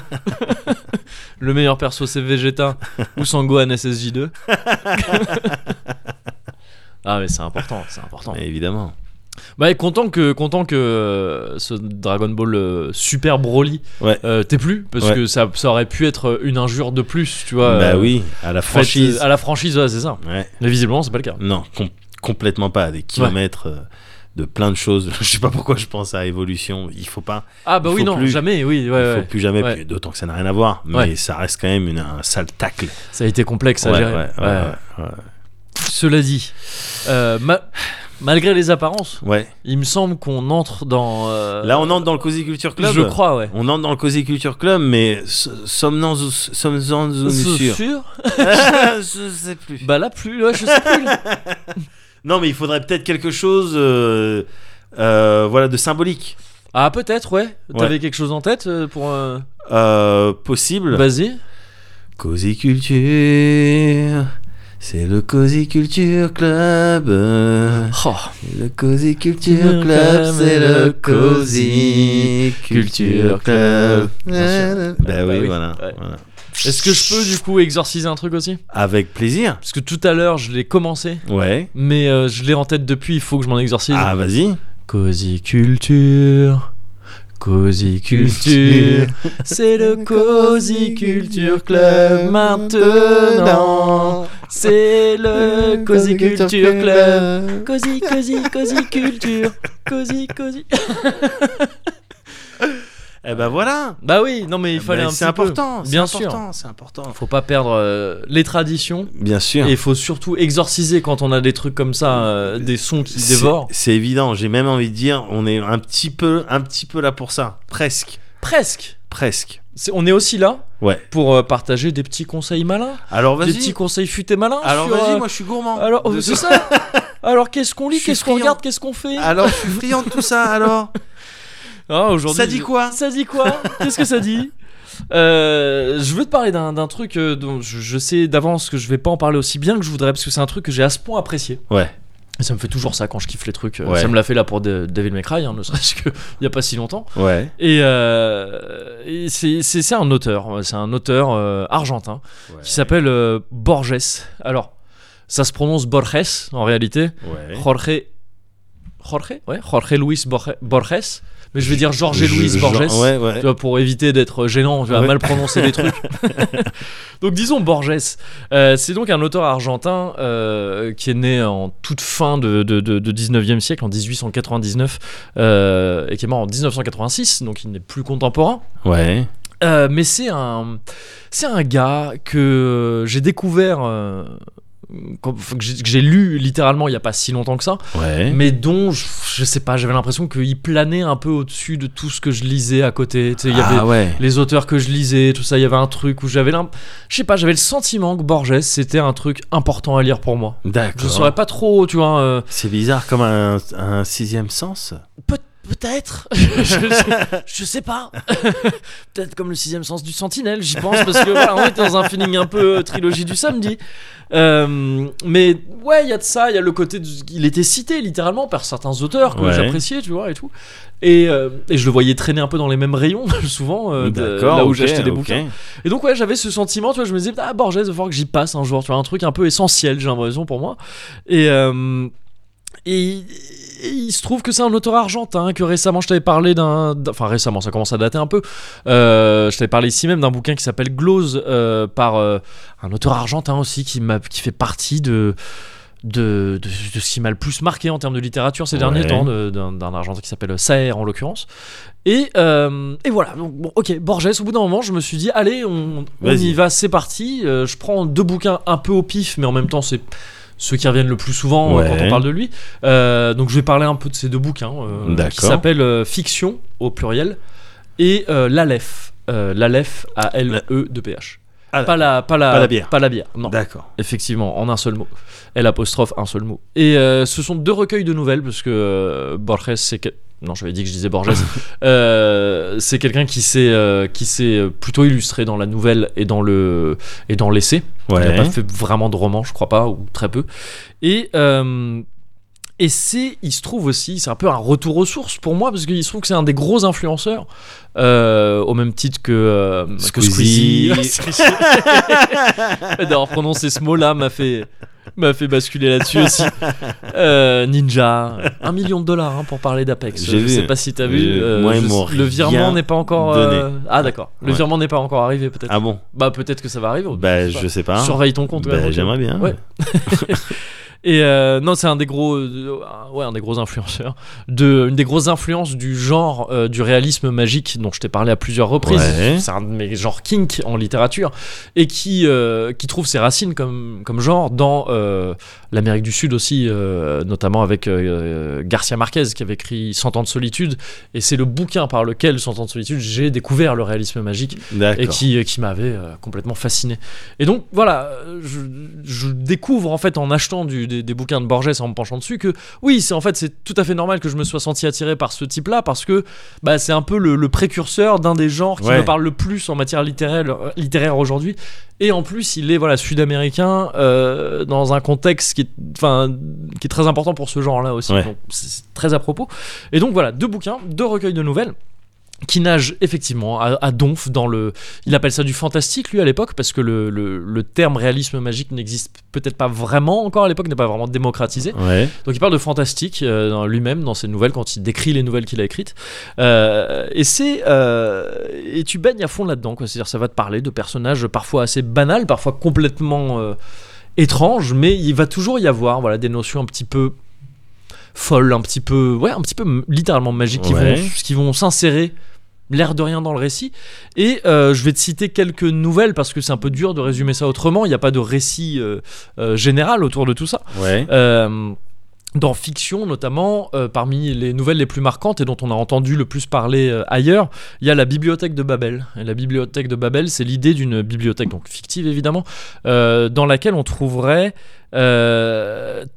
le meilleur perso c'est Vegeta ou Sangohan SSJ2. ah mais c'est important, c'est important. Mais évidemment. Bah content que content que euh, ce Dragon Ball euh, Super Broly Ouais. euh, t'aies plus parce Ouais. que ça, ça aurait pu être une injure de plus, tu vois. bah euh, oui, à la franchise. à la franchise, ouais, c'est ça. Mais visiblement, c'est pas le cas. Non, com- complètement pas. Des kilomètres de plein de choses. je sais pas pourquoi je pense à évolution. Il faut pas. Ah bah oui faut non, plus. jamais, oui, ouais, il ouais. faut plus jamais. Ouais. D'autant que ça n'a rien à voir. Mais ça reste quand même une- un sale tacle. Ça a été complexe à gérer. Cela dit, euh, ma- malgré les apparences, Ouais. il me semble qu'on entre dans. euh, Là, on entre dans le Cozy Culture Club. Je crois, ouais. On entre dans le Cozy Culture Club, mais sommes-en sûrs? Sûr Je sais plus. Bah là plus, ouais, je sais plus. Non, mais il faudrait peut-être quelque chose, euh, euh, voilà, de symbolique. Ah peut-être, ouais. T'avais Ouais. quelque chose en tête euh, pour. euh, possible. Vas-y. Cozy Culture, c'est le Cozy Culture Club. Oh. Le Cozy Culture Club, c'est le Cozy Culture Club. Bah oui, Bah oui, voilà, ouais. voilà. Est-ce que je peux du coup exorciser un truc aussi? Avec plaisir. Parce que tout à l'heure je l'ai commencé, Ouais. mais euh, je l'ai en tête depuis. Il faut que je m'en exorcise. Ah, vas-y. Cozy culture, Cozy Culture, c'est le Cozy Culture Club maintenant. C'est le Cozy Culture Club. Cozy, Cozy, Cozy Culture. Cozy, Cozy. Eh ben voilà. Bah oui, non mais il Eh fallait ben, un c'est petit peu. important. Bien c'est sûr. C'est important. Faut pas perdre euh, les traditions. Bien sûr. Et il faut surtout exorciser quand on a des trucs comme ça, euh, des sons qui dévorent. C'est évident. J'ai même envie de dire, on est un petit peu, un petit peu là pour ça. Presque, Presque. presque. On est aussi là Ouais. pour euh, partager des petits conseils malins, Alors des vas-y. petits conseils futés malins. Alors vas-y, euh, moi je suis gourmand. Alors, De- c'est ça Alors, qu'est-ce qu'on lit, qu'est-ce qu'on regarde, qu'est-ce qu'on fait? Alors je suis friand de tout ça. Alors. Ah, aujourd'hui, Ça dit quoi Ça dit quoi Qu'est-ce que ça dit Euh, je veux te parler d'un d'un truc euh, dont je, je sais d'avance que je vais pas en parler aussi bien que je voudrais parce que c'est un truc que j'ai à ce point apprécié. Ouais. Et ça me fait toujours ça quand je kiffe les trucs. Euh, Ouais. Ça me l'a fait là pour de- David McRae, hein, ne serait-ce qu'il y a pas si longtemps. Ouais. Et, euh, et c'est- c'est c'est un auteur, c'est un auteur argentin qui s'appelle Borges. Alors, ça se prononce Borges en réalité. Jorge. Jorge Ouais, Jorge Luis Borge- Borges. Mais je vais dire Jorge Je- Luis je- Borges. Ouais, ouais. Tu vois, pour éviter d'être gênant, tu vas Ouais. mal prononcer les trucs. donc disons Borges. Euh, c'est donc un auteur argentin euh, qui est né en toute fin de, de, de- de 19e siècle, en 1899, euh, et qui est mort en 1986, donc il n'est plus contemporain. Ouais. Euh, mais c'est un, c'est un gars que j'ai découvert, euh, que j'ai lu littéralement il n'y a pas si longtemps que ça, Ouais. mais dont je, je sais pas, j'avais l'impression qu'il planait un peu au-dessus de tout ce que je lisais à côté. Tu sais, il y avait ah ouais. les auteurs que je lisais, tout ça, il y avait un truc où j'avais je sais pas, j'avais le sentiment que Borges c'était un truc important à lire pour moi. Je D'accord. saurais pas trop, tu vois. euh, C'est bizarre comme un, un sixième sens. Peut- Peut-être, je, je- je sais pas. Peut-être comme le sixième sens du Sentinelle, j'y pense parce que voilà, on était dans un feeling un peu trilogie du samedi. Euh, mais ouais, il y a de ça, il y a le côté, du- il était cité littéralement par certains auteurs que Ouais. j'appréciais, tu vois et tout. Et, euh, et je le voyais traîner un peu dans les mêmes rayons souvent, euh, de- là où j'achetais des ok. bouquins. Et donc ouais, j'avais ce sentiment, tu vois, je me disais ah Borges, il va falloir que j'y passe un jour, tu vois, un truc un peu essentiel, j'ai l'impression pour moi. Et euh, et, et il se trouve que c'est un auteur argentin que récemment je t'avais parlé d'un, enfin récemment, ça commence à dater un peu. Euh, je t'avais parlé ici même d'un bouquin qui s'appelle Glose euh, par euh, un auteur argentin aussi qui m'a qui fait partie de de, de, de ce qui m'a le plus marqué en termes de littérature ces derniers temps, de- d'un d'un argentin qui s'appelle Saer en l'occurrence. Et, euh, et voilà, donc bon, ok, Borges, au bout d'un moment, je me suis dit, allez, on, y va, c'est parti. Euh, je prends deux bouquins un peu au pif, mais en même temps, c'est ceux qui reviennent le plus souvent euh, Ouais. quand on parle de lui. Euh, donc je vais parler un peu de ces deux bouquins, euh, qui s'appellent Fiction, au pluriel, et euh, L'Aleph. Euh, L'Aleph, A-L-E-2-P-H. Ah, Pas la, pas, la, Pas la bière. Pas la bière, non. D'accord. Effectivement, en un seul mot. L apostrophe, un seul mot. Et euh, ce sont deux recueils de nouvelles, parce que euh, Borges, c'est. Non, j'avais dit que je disais Borges. Euh, c'est quelqu'un qui s'est euh, qui s'est plutôt illustré dans la nouvelle et dans le et dans l'essai. Il n'a pas fait vraiment de romans, je crois pas, ou très peu. Et euh, et c'est, il se trouve aussi, c'est un peu un retour aux sources pour moi, parce qu'il se trouve que c'est un des gros influenceurs, euh, au même titre que, euh, que Squeezie. Squeezie. D'avoir prononcé ce mot-là m'a fait, m'a fait basculer là-dessus aussi. Euh, Ninja, un million de dollars hein, pour parler d'Apex. Je vu. sais pas si t'as vu. Euh, moi, je- le virement n'est pas encore. euh, Ah d'accord. Le Ouais. virement n'est pas encore arrivé peut-être. Ah bon Bah peut-être que ça va arriver. Bah Je sais je sais pas. Surveille ton compte. Bah, ouais, J'aimerais bien. Ouais. Et euh, non, c'est un des gros, euh, ouais, un des gros influenceurs, de, une des grosses influences du genre euh, du réalisme magique dont je t'ai parlé à plusieurs reprises. Ouais. C'est un de mes genres kink en littérature et qui euh, qui trouve ses racines comme comme genre dans euh, l'Amérique du Sud aussi, euh, notamment avec euh, Garcia Marquez qui avait écrit Cent ans de solitude et c'est le bouquin par lequel Cent ans de solitude j'ai découvert le réalisme magique et qui, qui m'avait euh, complètement fasciné. Et donc voilà, euh, je, je découvre en fait en achetant du- des, des bouquins de Borges en me penchant dessus que oui, c'est en fait c'est tout à fait normal que je me sois senti attiré par ce type-là parce que bah, c'est un peu le, le précurseur d'un des genres qui Ouais. me parle le plus en matière littéraire, euh, littéraire aujourd'hui. Et en plus, il est voilà sud-américain euh, dans un contexte qui est, enfin, qui est très important pour ce genre-là aussi. Ouais. Donc c'est très à propos. Et donc voilà, deux bouquins, deux recueils de nouvelles qui nage effectivement à, à donf dans le. Il appelle ça du fantastique lui à l'époque parce que le, le- le terme réalisme magique n'existe peut-être pas vraiment encore à l'époque, n'est pas vraiment démocratisé. Ouais. Donc il parle de fantastique euh, lui-même dans ses nouvelles quand il décrit les nouvelles qu'il a écrites. Euh, et c'est euh, et tu baignes à fond là-dedans. quoi. C'est-à-dire ça va te parler de personnages parfois assez banals, parfois complètement étranges, mais il va toujours y avoir voilà des notions un petit peu folles, un petit peu ouais un petit peu littéralement magiques qui Ouais. vont qui vont s'insérer l'air de rien dans le récit. Et euh, je vais te citer quelques nouvelles parce que c'est un peu dur de résumer ça autrement. Il n'y a pas de récit euh, euh, général autour de tout ça. Ouais. Dans fiction notamment, euh, parmi les nouvelles les plus marquantes et dont on a entendu le plus parler euh, ailleurs, il y a la bibliothèque de Babel. Et la bibliothèque de Babel, c'est l'idée d'une bibliothèque, donc fictive évidemment, euh, dans laquelle on trouverait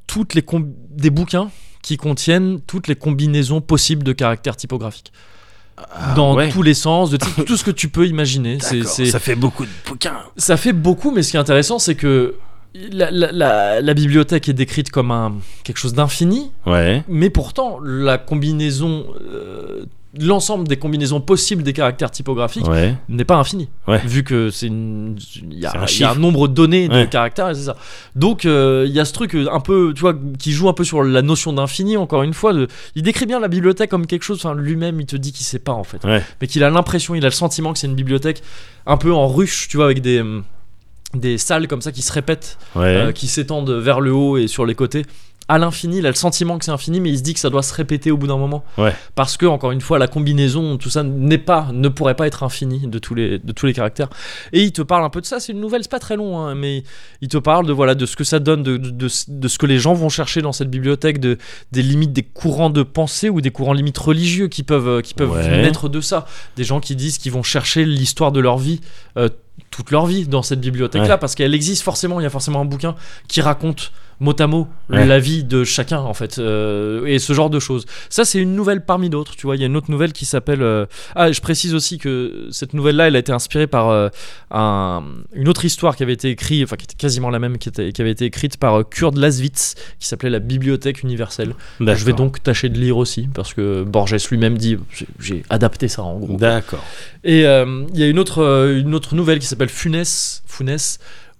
toutes les des bouquins qui contiennent toutes les combinaisons possibles de caractères typographiques. dans ouais. tous les sens, de tout ce que tu peux imaginer. C'est- Ça fait beaucoup de bouquins. ça fait beaucoup, mais ce qui est intéressant, c'est que la, la- la- la bibliothèque est décrite comme un, quelque chose d'infini, Ouais. mais pourtant, la combinaison, euh, l'ensemble des combinaisons possibles des caractères typographiques Ouais. n'est pas infini. Ouais. Vu que c'est il y, a- un il y a un chiffre. nombre donné de caractères, et c'est ça. Donc euh, il y a ce truc euh, un peu, tu vois, qui joue un peu sur la notion d'infini. Encore une fois, de, il décrit bien la bibliothèque comme quelque chose. Enfin, lui-même, il te dit qu'il sait pas en fait, mais qu'il a l'impression, il a le sentiment que c'est une bibliothèque un peu en ruche, tu vois, avec des hum, des salles comme ça qui se répètent, Ouais. euh, qui s'étendent vers le haut et sur les côtés. À l'infini, il a le sentiment que c'est infini, mais il se dit que ça doit se répéter au bout d'un moment. Ouais. Parce que, encore une fois, la combinaison, tout ça n'est pas, ne pourrait pas être infini de tous les, de tous les caractères. Et il te parle un peu de ça. C'est une nouvelle, c'est pas très long, hein, mais il te parle de voilà de ce que ça donne, de, de, de- de ce que les gens vont chercher dans cette bibliothèque, de des limites des courants de pensée ou des courants limites religieux qui peuvent, euh, qui peuvent Ouais. naître de ça. Des gens qui disent qu'ils vont chercher l'histoire de leur vie. euh, toute leur vie dans cette bibliothèque là Ouais. parce qu'elle existe forcément il y a forcément un bouquin qui raconte mot à mot Ouais. la vie de chacun en fait euh, et ce genre de choses ça c'est une nouvelle parmi d'autres tu vois il y a une autre nouvelle qui s'appelle euh, ah je précise aussi que cette nouvelle là elle a été inspirée par euh, un- une autre histoire qui avait été écrite enfin qui était quasiment la même qui, était- qui avait été écrite par Kurt Laswitz qui s'appelait la bibliothèque universelle je vais donc tâcher de lire aussi parce que Borges lui-même dit j'ai- adapté ça en gros D'accord. et il y a une autre, une autre nouvelle qui s'appelle Funès, Funès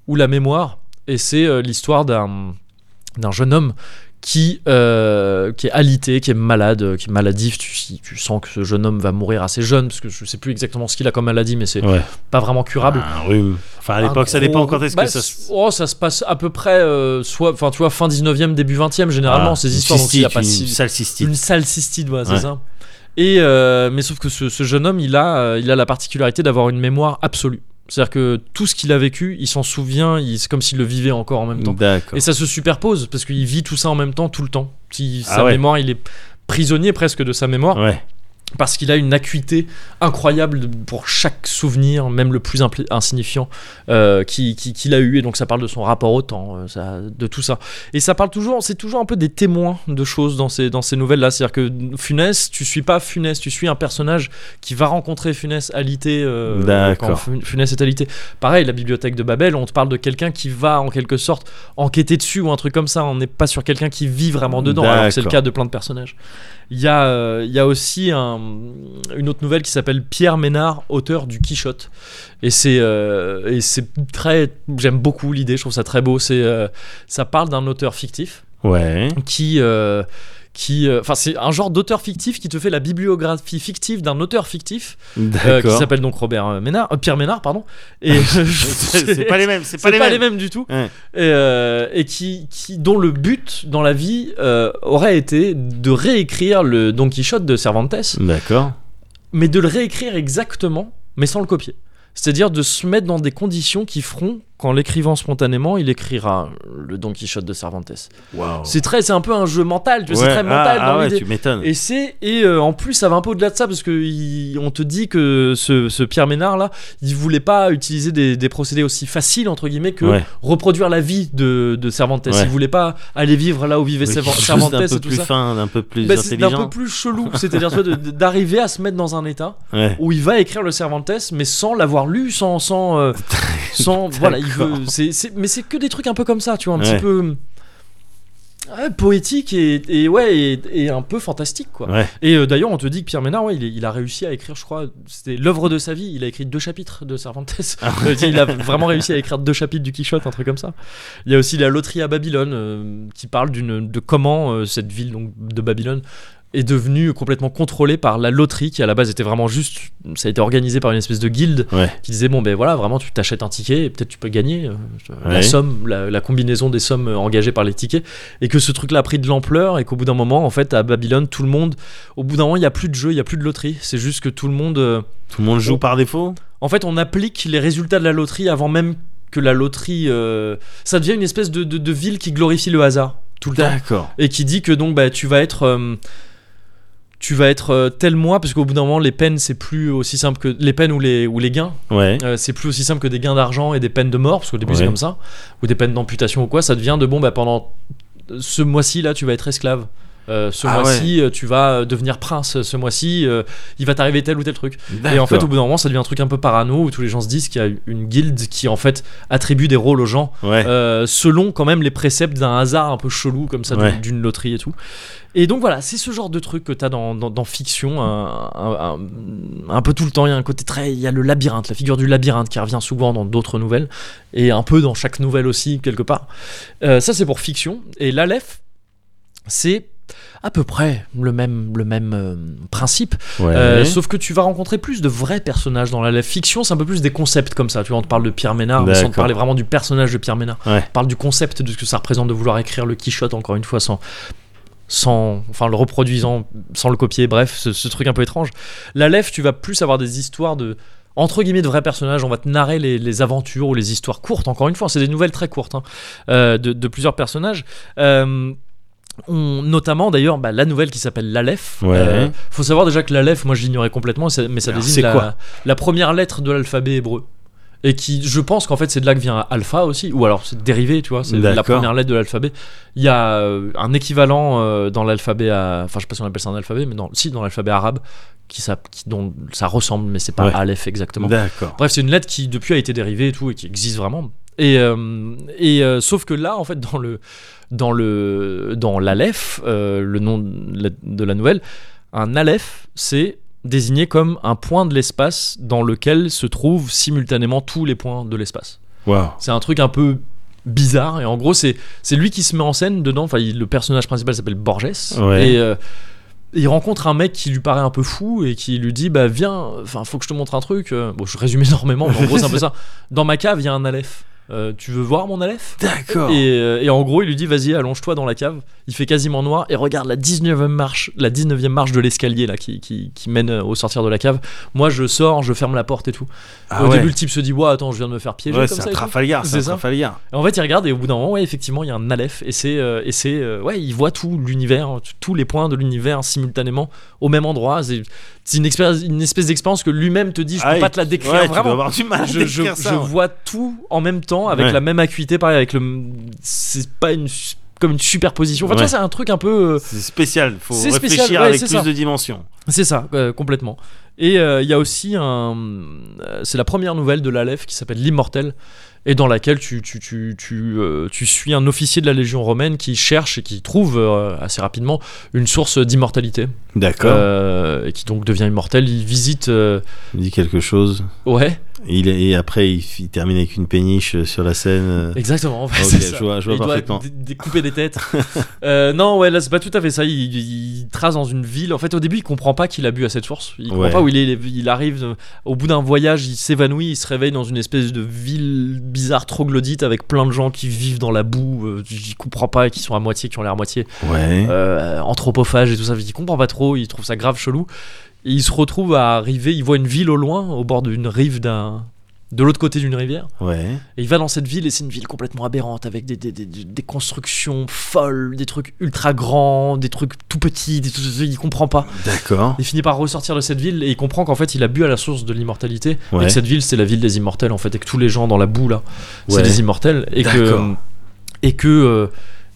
ou la mémoire. Et c'est l'histoire d'un, d'un jeune homme qui, euh, qui est alité, qui est malade, euh, qui est maladif. Tu, tu sens que ce jeune homme va mourir assez jeune, parce que je sais plus exactement ce qu'il a comme maladie, mais c'est Ouais. pas vraiment curable. Un rhume. Enfin, à l'époque, ça dépend quand est-ce bah, que ça se. Oh, ça se passe à peu près, euh, soit, enfin, tu vois, fin 19e, début 20e, généralement, Ah, ces histoires. donc il a cystite, pas une sale cystite. une sale cystite, c'est Ouais. ça. Et euh, mais sauf que ce, ce jeune homme, il a, il a la particularité d'avoir une mémoire absolue. C'est-à-dire que tout ce qu'il a vécu, il s'en souvient, c'est comme s'il le vivait encore en même temps. Et ça se superpose parce qu'il vit tout ça en même temps, tout le temps. Si, Ah sa ouais. mémoire, il est prisonnier presque de sa mémoire Ouais. Parce qu'il a une acuité incroyable pour chaque souvenir, même le plus insignifiant, euh, qui- qui- qu'il a eu. Et donc ça parle de son rapport au temps, euh, ça- de tout ça. Et ça parle toujours, c'est toujours un peu des témoins de choses dans ces, dans ces nouvelles-là. C'est-à-dire que Funès, tu suis pas Funès, tu suis un personnage qui va rencontrer Funès alité. euh, D'accord. quand Fu- Funès est alité. Pareil, la bibliothèque de Babel, on te parle de quelqu'un qui va en quelque sorte enquêter dessus ou un truc comme ça. On n'est pas sur quelqu'un qui vit vraiment dedans, alors que c'est le cas de plein de personnages. Il y a, euh, il y a aussi un- une autre nouvelle qui s'appelle Pierre Ménard, auteur du Quichotte. Et c'est euh, et c'est très. J'aime beaucoup l'idée, je trouve ça très beau. C'est euh, ça parle d'un auteur fictif Ouais. qui. Qui, euh, enfin, c'est un genre d'auteur fictif qui te fait la bibliographie fictive d'un auteur fictif euh, qui s'appelle donc Robert euh, Ménard, euh, Pierre Ménard, pardon. Et C'est pas les mêmes. C'est pas les mêmes. du tout. Ouais. Et, et qui, qui, dont le but dans la vie aurait été de réécrire le Don Quichotte de Cervantes, D'accord. mais de le réécrire exactement, mais sans le copier. C'est-à-dire de se mettre dans des conditions qui feront qu'en l'écrivant spontanément, il écrira le Don Quichotte de Cervantes. Waouh. C'est très, c'est un peu un jeu mental, tu vois, Ouais, c'est très mental ah, dans ah ouais, l'idée. tu m'étonnes. Et c'est et euh, en plus ça va un peu au-delà de ça parce que il- on te dit que ce, ce Pierre Ménard là, il voulait pas utiliser des, des procédés aussi faciles entre guillemets que Ouais. reproduire la vie de, de Cervantes. Il voulait pas aller vivre là où vivait Cervantes et peu tout plus ça. fin, d'un peu plus Bah, intelligent. peu plus chelou, c'est-à-dire d'arriver à se mettre dans un état où il va écrire le Cervantes mais sans l'avoir lu, sans sans euh, sans voilà, il veut mais c'est que des trucs un peu comme ça, tu vois, un Ouais. petit peu Ouais, poétique et, et ouais et, et un peu fantastique quoi. Ouais. Et euh, d'ailleurs on te dit que Pierre Ménard ouais, il, a réussi à écrire je crois c'était l'œuvre de sa vie il a écrit deux chapitres de Cervantes Ah Euh, il a vraiment réussi à écrire deux chapitres du Quichotte un truc comme ça. Il y a aussi la loterie à Babylone euh, qui parle d'une de comment euh, cette ville donc de Babylone est devenue complètement contrôlée par la loterie qui à la base était vraiment juste ça a été organisé par une espèce de guilde Ouais. qui disait bon ben voilà vraiment tu t'achètes un ticket et peut-être tu peux gagner euh, la Ouais. somme la, la combinaison des sommes euh, engagées par les tickets et que ce truc là a pris de l'ampleur et qu'au bout d'un moment en fait à Babylone tout le monde au bout d'un moment il y a plus de jeu il y a plus de loterie c'est juste que tout le monde euh, Tout le monde joue par défaut? En fait on applique les résultats de la loterie avant même que la loterie euh, ça devient une espèce de, de- de ville qui glorifie le hasard tout le temps D'accord. et qui dit que donc bah, tu vas être euh, tu vas être euh, tel mois parce qu'au bout d'un moment les peines c'est plus aussi simple que les peines ou les ou les gains Ouais. euh, c'est plus aussi simple que des gains d'argent et des peines de mort, parce qu'au début Ouais. c'est comme ça, ou des peines d'amputation ou quoi, ça devient de bon, bah pendant ce mois-ci là, tu vas être esclave. Euh, ce Ah mois-ci, tu vas devenir prince. Ce mois-ci, euh, il va t'arriver tel ou tel truc. Et en fait, au bout d'un moment, ça devient un truc un peu parano où tous les gens se disent qu'il y a une guilde qui en fait attribue des rôles aux gens Ouais. euh, selon quand même les préceptes d'un hasard un peu chelou comme ça, d'une- Ouais. d'une loterie et tout. Et donc voilà, c'est ce genre de truc que t'as dans, dans, dans fiction, un, un- un- un peu tout le temps. Il y a un côté très, il y a le labyrinthe, la figure du labyrinthe qui revient souvent dans d'autres nouvelles et un peu dans chaque nouvelle aussi quelque part. Euh, ça c'est pour fiction. Et l'Aleph, c'est à peu près le même, le même euh, principe. Ouais. Euh, sauf que tu vas rencontrer plus de vrais personnages dans la fiction, c'est un peu plus des concepts comme ça. Tu vois, on te parle de Pierre Ménard, mais sans te parler vraiment du personnage de Pierre Ménard. Ouais. On parle du concept de ce que ça représente de vouloir écrire le Quichotte, encore une fois, sans. Sans, enfin, le reproduisant, sans le copier, bref, ce, ce truc un peu étrange. La Lef, tu vas plus avoir des histoires de, entre guillemets, de vrais personnages. On va te narrer les, les aventures ou les histoires courtes, encore une fois. C'est des nouvelles très courtes, hein, euh, de, de plusieurs personnages. Euh, on- notamment d'ailleurs bah, la nouvelle qui s'appelle l'Aleph. Ouais. Euh, faut savoir déjà que l'Aleph, moi je l'ignorais complètement, mais ça Alors, désigne c'est la, quoi la première lettre de l'alphabet hébreu. Et qui, je pense qu'en fait, c'est de là que vient alpha aussi, ou alors c'est dérivé, tu vois, c'est la première lettre de l'alphabet. Il y a euh, un équivalent euh, dans l'alphabet, enfin, je sais pas si on appelle ça un alphabet, mais non, si, dans l'alphabet arabe, qui, ça, qui- dont ça ressemble, mais c'est pas Ouais. Aleph exactement. Bref, c'est une lettre qui depuis a été dérivée et tout et qui existe vraiment. Et, euh, et euh, sauf que là, en fait, dans le dans le dans l'Aleph, euh, le nom de la, de la nouvelle, un Aleph, c'est désigné comme un point de l'espace dans lequel se trouvent simultanément tous les points de l'espace. Waouh. C'est un truc un peu bizarre et en gros c'est c'est lui qui se met en scène dedans enfin il- le personnage principal s'appelle Borges Ouais. et euh, il rencontre un mec qui lui paraît un peu fou et qui lui dit bah viens enfin faut que je te montre un truc bon je résume énormément mais en gros c'est un peu ça dans ma cave il y a un Aleph Euh, tu veux voir mon Aleph? D'accord. et, euh, et en gros, il lui dit vas-y, allonge-toi dans la cave. Il fait quasiment noir et regarde la 19e marche, la 19e marche de l'escalier là qui, qui, qui mène euh, au sortir de la cave. Moi, je sors, je ferme la porte et tout. Ah au ouais. début, le type se dit ouais, attends, je viens de me faire piéger Ouais, c'est un. Trafalgar, c'est ça. Trafalgar. Et en fait, il regarde et au bout d'un moment, ouais, effectivement, il y a un Aleph et c'est euh, et c'est euh, ouais, il voit tout l'univers, tous les points de l'univers simultanément au même endroit. C'est une, espèce d'expérience que lui-même te dit. Je peux Ah, pas il- te la décrire ouais, tu dois vraiment avoir du mal à je, je- décrire ça, je ouais. vois tout en même temps avec Ouais. la même acuité pareil avec le c'est pas une comme une superposition enfin tu Ouais. vois c'est un truc un peu euh, C'est spécial, faut C'est réfléchir spécial, ouais, avec c'est plus ça. de dimensions. c'est ça euh, complètement et euh, il y a aussi un euh, c'est la première nouvelle de l'Aleph qui s'appelle l'immortel et dans laquelle tu, tu, tu, tu, euh, tu suis un officier de la Légion romaine qui cherche et qui trouve euh, assez rapidement une source d'immortalité D'accord. euh, et qui donc devient immortel. Il visite. euh, Il dit quelque chose. ouais, Et, il, et après, il, il termine avec une péniche euh, sur la scène. euh. exactement. Ok, c'est ça. je vois, je vois il doit parfaitement. découper des têtes. Euh, non, ouais, là c'est pas tout à fait ça. Il, il trace dans une ville. En fait, au début, il comprend pas qu'il a bu à cette source. Il comprend Ouais. pas où il est. Il arrive au bout d'un voyage, il s'évanouit, il se réveille dans une espèce de ville bizarre troglodyte avec plein de gens qui vivent dans la boue. Il comprend pas, qui sont à moitié, qui ont l'air à moitié Ouais. euh, anthropophages et tout ça. Il comprend pas trop. Il trouve ça grave chelou. Et il se retrouve à arriver. Il voit une ville au loin, au bord d'une rive d'un. De l'autre côté d'une rivière. Ouais. Et il va dans cette ville et c'est une ville complètement aberrante avec des, des, des, des constructions folles, des trucs ultra grands, des trucs tout petits, des il comprend pas. D'accord. Il finit par ressortir de cette ville et il comprend qu'en fait il a bu à la source de l'immortalité et que cette ville c'est la ville des immortels en fait et que tous les gens dans la boue là c'est des immortels et que et que euh,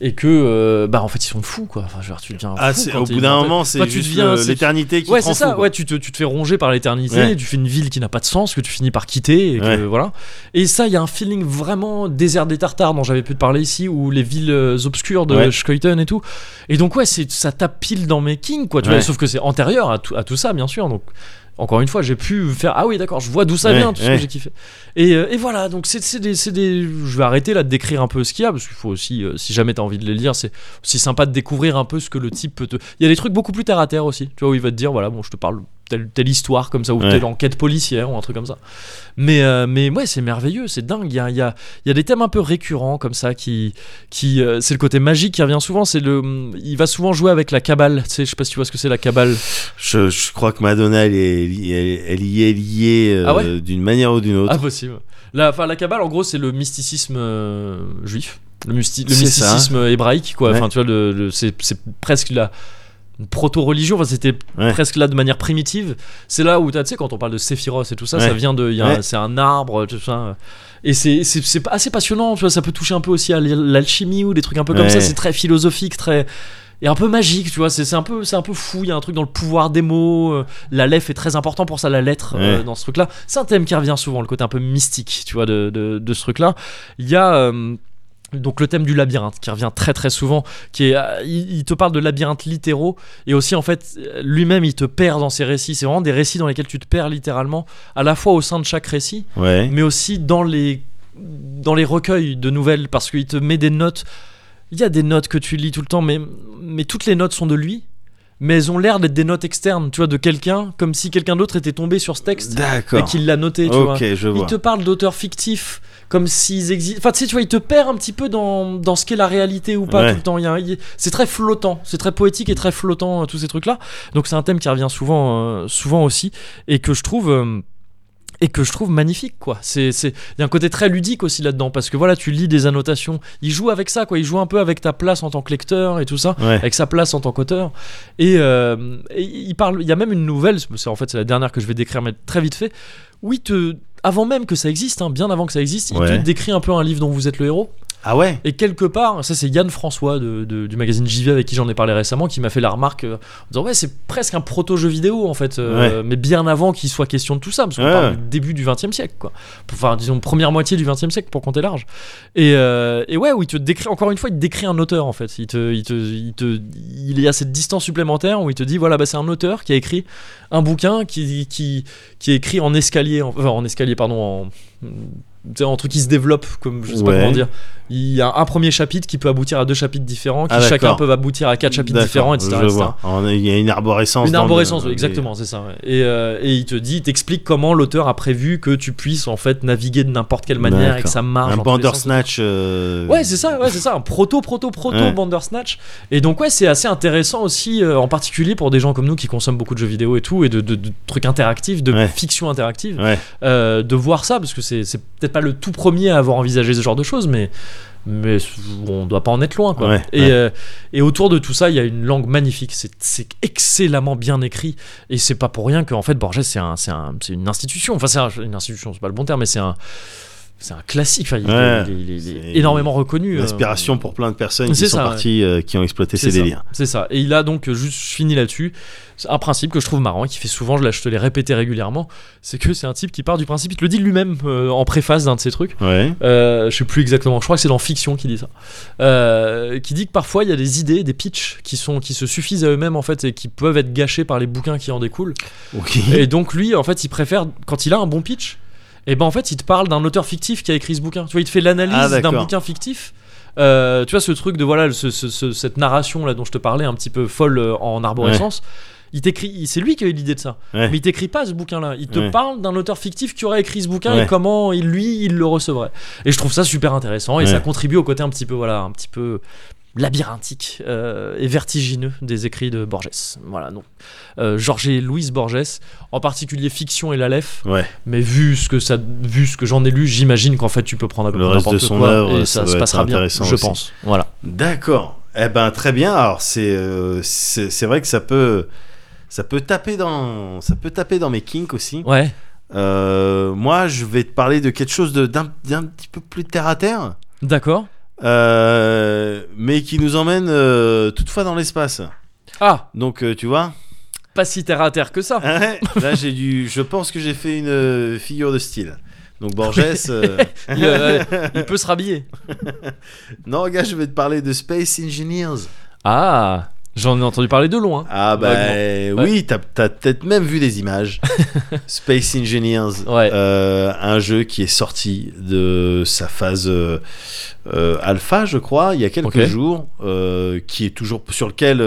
et que euh, bah en fait ils sont fous quoi. Enfin, je veux dire, tu deviens Ah, fou au bout d'un moment, c'est juste l'éternité qui Ouais, te rend c'est ça. fou. Ouais, tu te, tu te fais ronger par l'éternité. Ouais. Tu fais une ville qui n'a pas de sens, que tu finis par quitter. Et que, Ouais. voilà. Et ça, il y a un feeling vraiment désert des Tartares dont j'avais pu te parler ici, ou les villes euh, obscures de. Schkeuten et tout. Et donc, ouais, c'est, ça tape pile dans mes kings, quoi. Tu vois, sauf que c'est antérieur à tout, à tout ça, bien sûr. Donc, encore une fois, j'ai pu faire Ah oui, d'accord, je vois d'où ça Ouais, vient, tout ce que j'ai kiffé. Et, euh, et voilà, donc c'est, des, des. Je vais arrêter là de décrire un peu ce qu'il y a, parce qu'il faut aussi, euh, si jamais t'as envie de les lire, c'est aussi sympa de découvrir un peu ce que le type peut te. Il y a des trucs beaucoup plus terre à terre aussi, tu vois, où il va te dire Voilà, bon, je te parle telle, telle histoire comme ça, ou Ouais. telle enquête policière, ou un truc comme ça. Mais, euh, mais ouais, c'est merveilleux, c'est dingue. Il y a, y, a, y a des thèmes un peu récurrents comme ça qui. qui euh, c'est le côté magique qui revient souvent. C'est le, il va souvent jouer avec la cabale. Tu sais, je sais pas si tu vois ce que c'est la cabale. Je, je crois que Madonna, elle, est, elle, elle y est liée euh, Ah ouais d'une manière ou d'une autre. Ah, possible. La, enfin, la cabale, en gros, c'est le mysticisme euh, juif. Le, ça. mysticisme hébraïque, quoi. Ouais. Enfin, tu vois, c'est, presque la proto-religion. Enfin, c'était Ouais. presque là de manière primitive. C'est là où, tu sais, quand on parle de Séphiros et tout ça, ça vient de. Ouais. C'est un arbre, tout ça. Et c'est, assez passionnant, tu vois. Ça peut toucher un peu aussi à l'alchimie ou des trucs un peu comme ça. C'est très philosophique, très. Et un peu magique, tu vois, c'est un, peu- c'est un peu fou, il y a un truc dans le pouvoir des mots, euh, la lettre est très important pour ça, la lettre euh, dans ce truc-là. C'est un thème qui revient souvent, le côté un peu mystique, tu vois, de, de, de ce truc-là. Il y a euh, donc le thème du labyrinthe qui revient très très souvent, qui est, euh, il, te parle de labyrinthes littéraux et aussi en fait lui-même il te perd dans ses récits. C'est vraiment des récits dans lesquels tu te perds littéralement, à la fois au sein de chaque récit, Ouais. mais aussi dans les dans les recueils de nouvelles parce qu'il te met des notes. Il y a des notes que tu lis tout le temps, mais mais toutes les notes sont de lui. Mais elles ont l'air d'être des notes externes, tu vois, de quelqu'un, comme si quelqu'un d'autre était tombé sur ce texte et qu'il l'a noté, tu vois. Il te parle d'auteurs fictifs comme s'ils existent. Enfin, tu sais, tu vois, il te perd un petit peu dans, dans ce qu'est la réalité ou pas Ouais. tout le temps. Il C'est très flottant, c'est très poétique et très flottant, euh, tous ces trucs-là. Donc, c'est un thème qui revient souvent, euh, souvent aussi et que je trouve. euh, et que je trouve magnifique quoi. C'est c'est il y a un côté très ludique aussi là-dedans parce que voilà, tu lis des annotations, il joue avec ça quoi, il joue un peu avec ta place en tant que lecteur et tout ça Ouais. avec sa place en tant qu'auteur. Et, euh, et il parle, il y a même une nouvelle, c'est en fait c'est la dernière que je vais décrire, mais très vite fait, où il te, avant même que ça existe, hein, bien avant que ça existe, il Ouais. te décrit un peu un livre dont vous êtes le héros. Ah ouais Et quelque part, ça c'est Yann François de, de- du magazine JV avec qui j'en ai parlé récemment, qui m'a fait la remarque euh, en disant ouais c'est presque un proto-jeu vidéo en fait, euh, mais bien avant qu'il soit question de tout ça, parce qu'on Ouais. parle du début du 20 e siècle quoi. Enfin disons première moitié du 20 e siècle pour compter large. Et, euh, et ouais, où il te décrit, encore une fois, il te décrit un auteur en fait. Il, te, il, te, il, te, il y a cette distance supplémentaire où il te dit voilà, bah, c'est un auteur qui a écrit un bouquin qui, qui, qui est écrit en escalier, en, enfin, en escalier, pardon, en. en truc qui se développe, comme je sais pas comment dire. Il y a un premier chapitre qui peut aboutir à deux chapitres différents, qui Ah, chacun peut aboutir à quatre chapitres différents, etc. Il y a une arborescence. Une le- arborescence, les- exactement, c'est ça. ouais. Et, euh, et il te dit, il t'explique comment l'auteur a prévu que tu puisses en fait naviguer de n'importe quelle manière et que ça marche. Un. Bandersnatch. euh, Ouais, c'est ça, ouais, c'est ça, un proto, proto, proto Ouais. Bandersnatch. Et donc, ouais, c'est assez intéressant aussi, euh, en particulier pour des gens comme nous qui consomment beaucoup de jeux vidéo et tout, et de, de- de trucs interactifs, de Ouais. fiction interactive, euh, de voir ça, parce que c'est peut-être pas le tout premier à avoir envisagé ce genre de choses, mais. Mais on doit pas en être loin, quoi. Ouais, et, ouais. euh, et autour de tout ça, il y a une langue magnifique. C'est- excellemment bien écrit. Et c'est pas pour rien qu'en fait, Borges, c'est un, c'est un- une institution. Enfin, c'est un- une institution, c'est pas le bon terme, mais c'est un, c'est un classique. Enfin, il, Ouais. il est- il est- il est C'est énormément reconnu. Une euh, inspiration pour plein de personnes qui sont ouais. parties, euh, qui ont exploité ces ça, délires. C'est ça. Et il a donc euh, juste fini là-dessus. Un principe que je trouve marrant et qui fait souvent, je, te l'ai répété régulièrement, c'est que c'est un type qui part du principe, il te le dit lui-même euh, en préface d'un de ses trucs. Ouais. Je sais plus exactement, je crois que c'est dans Fiction qui dit ça. Qui dit que parfois il y a des idées, des pitchs qui, sont, qui se suffisent à eux-mêmes en fait et qui peuvent être gâchés par les bouquins qui en découlent. Ok. Et donc lui, en fait, il préfère, quand il a un bon pitch, et ben en fait, il te parle d'un auteur fictif qui a écrit ce bouquin. Tu vois, il te fait Ah, l'analyse d'un d'accord. bouquin fictif. Euh, tu vois ce truc de voilà ce- ce- ce- cette narration là dont je te parlais un petit peu folle euh, en arborescence il t'écrit c'est lui qui a eu l'idée de ça Ouais. mais il t'écrit pas ce bouquin là il te Ouais. parle d'un auteur fictif qui aurait écrit ce bouquin et comment il, lui il le recevrait et je trouve ça super intéressant et ça contribue au côté un petit peu voilà un petit peu labyrinthique euh, et vertigineux des écrits de Borges voilà donc euh, Jorge Luis Borges en particulier Fiction et l'Aleph Ouais. mais vu ce que ça vu ce que j'en ai lu j'imagine qu'en fait tu peux prendre à peu Le près reste de n'importe son quoi œuvre, et ça se passera bien je aussi. pense voilà D'accord. Eh ben très bien. Alors c'est euh, c'est vrai que ça peut ça peut taper dans ça peut taper dans mes kinks aussi. ouais Euh, moi je vais te parler de quelque chose de- d'un d'un petit peu plus terre à terre. d'accord euh, mais qui nous emmène euh, toutefois dans l'espace. Ah, Donc euh, tu vois, pas si terre à terre que ça. Ah ouais, là j'ai dû, je pense que j'ai fait une figure de style. Donc Borges, Il, il peut se rhabiller. non gars, je vais te parler de Space Engineers. Ah, j'en ai entendu parler de loin. Ah bah oui, t'as as, peut-être même vu des images. Space Engineers, Ouais. euh, un jeu qui est sorti de sa phase euh, euh, alpha, je crois, il y a quelques jours, euh, qui est toujours sur lequel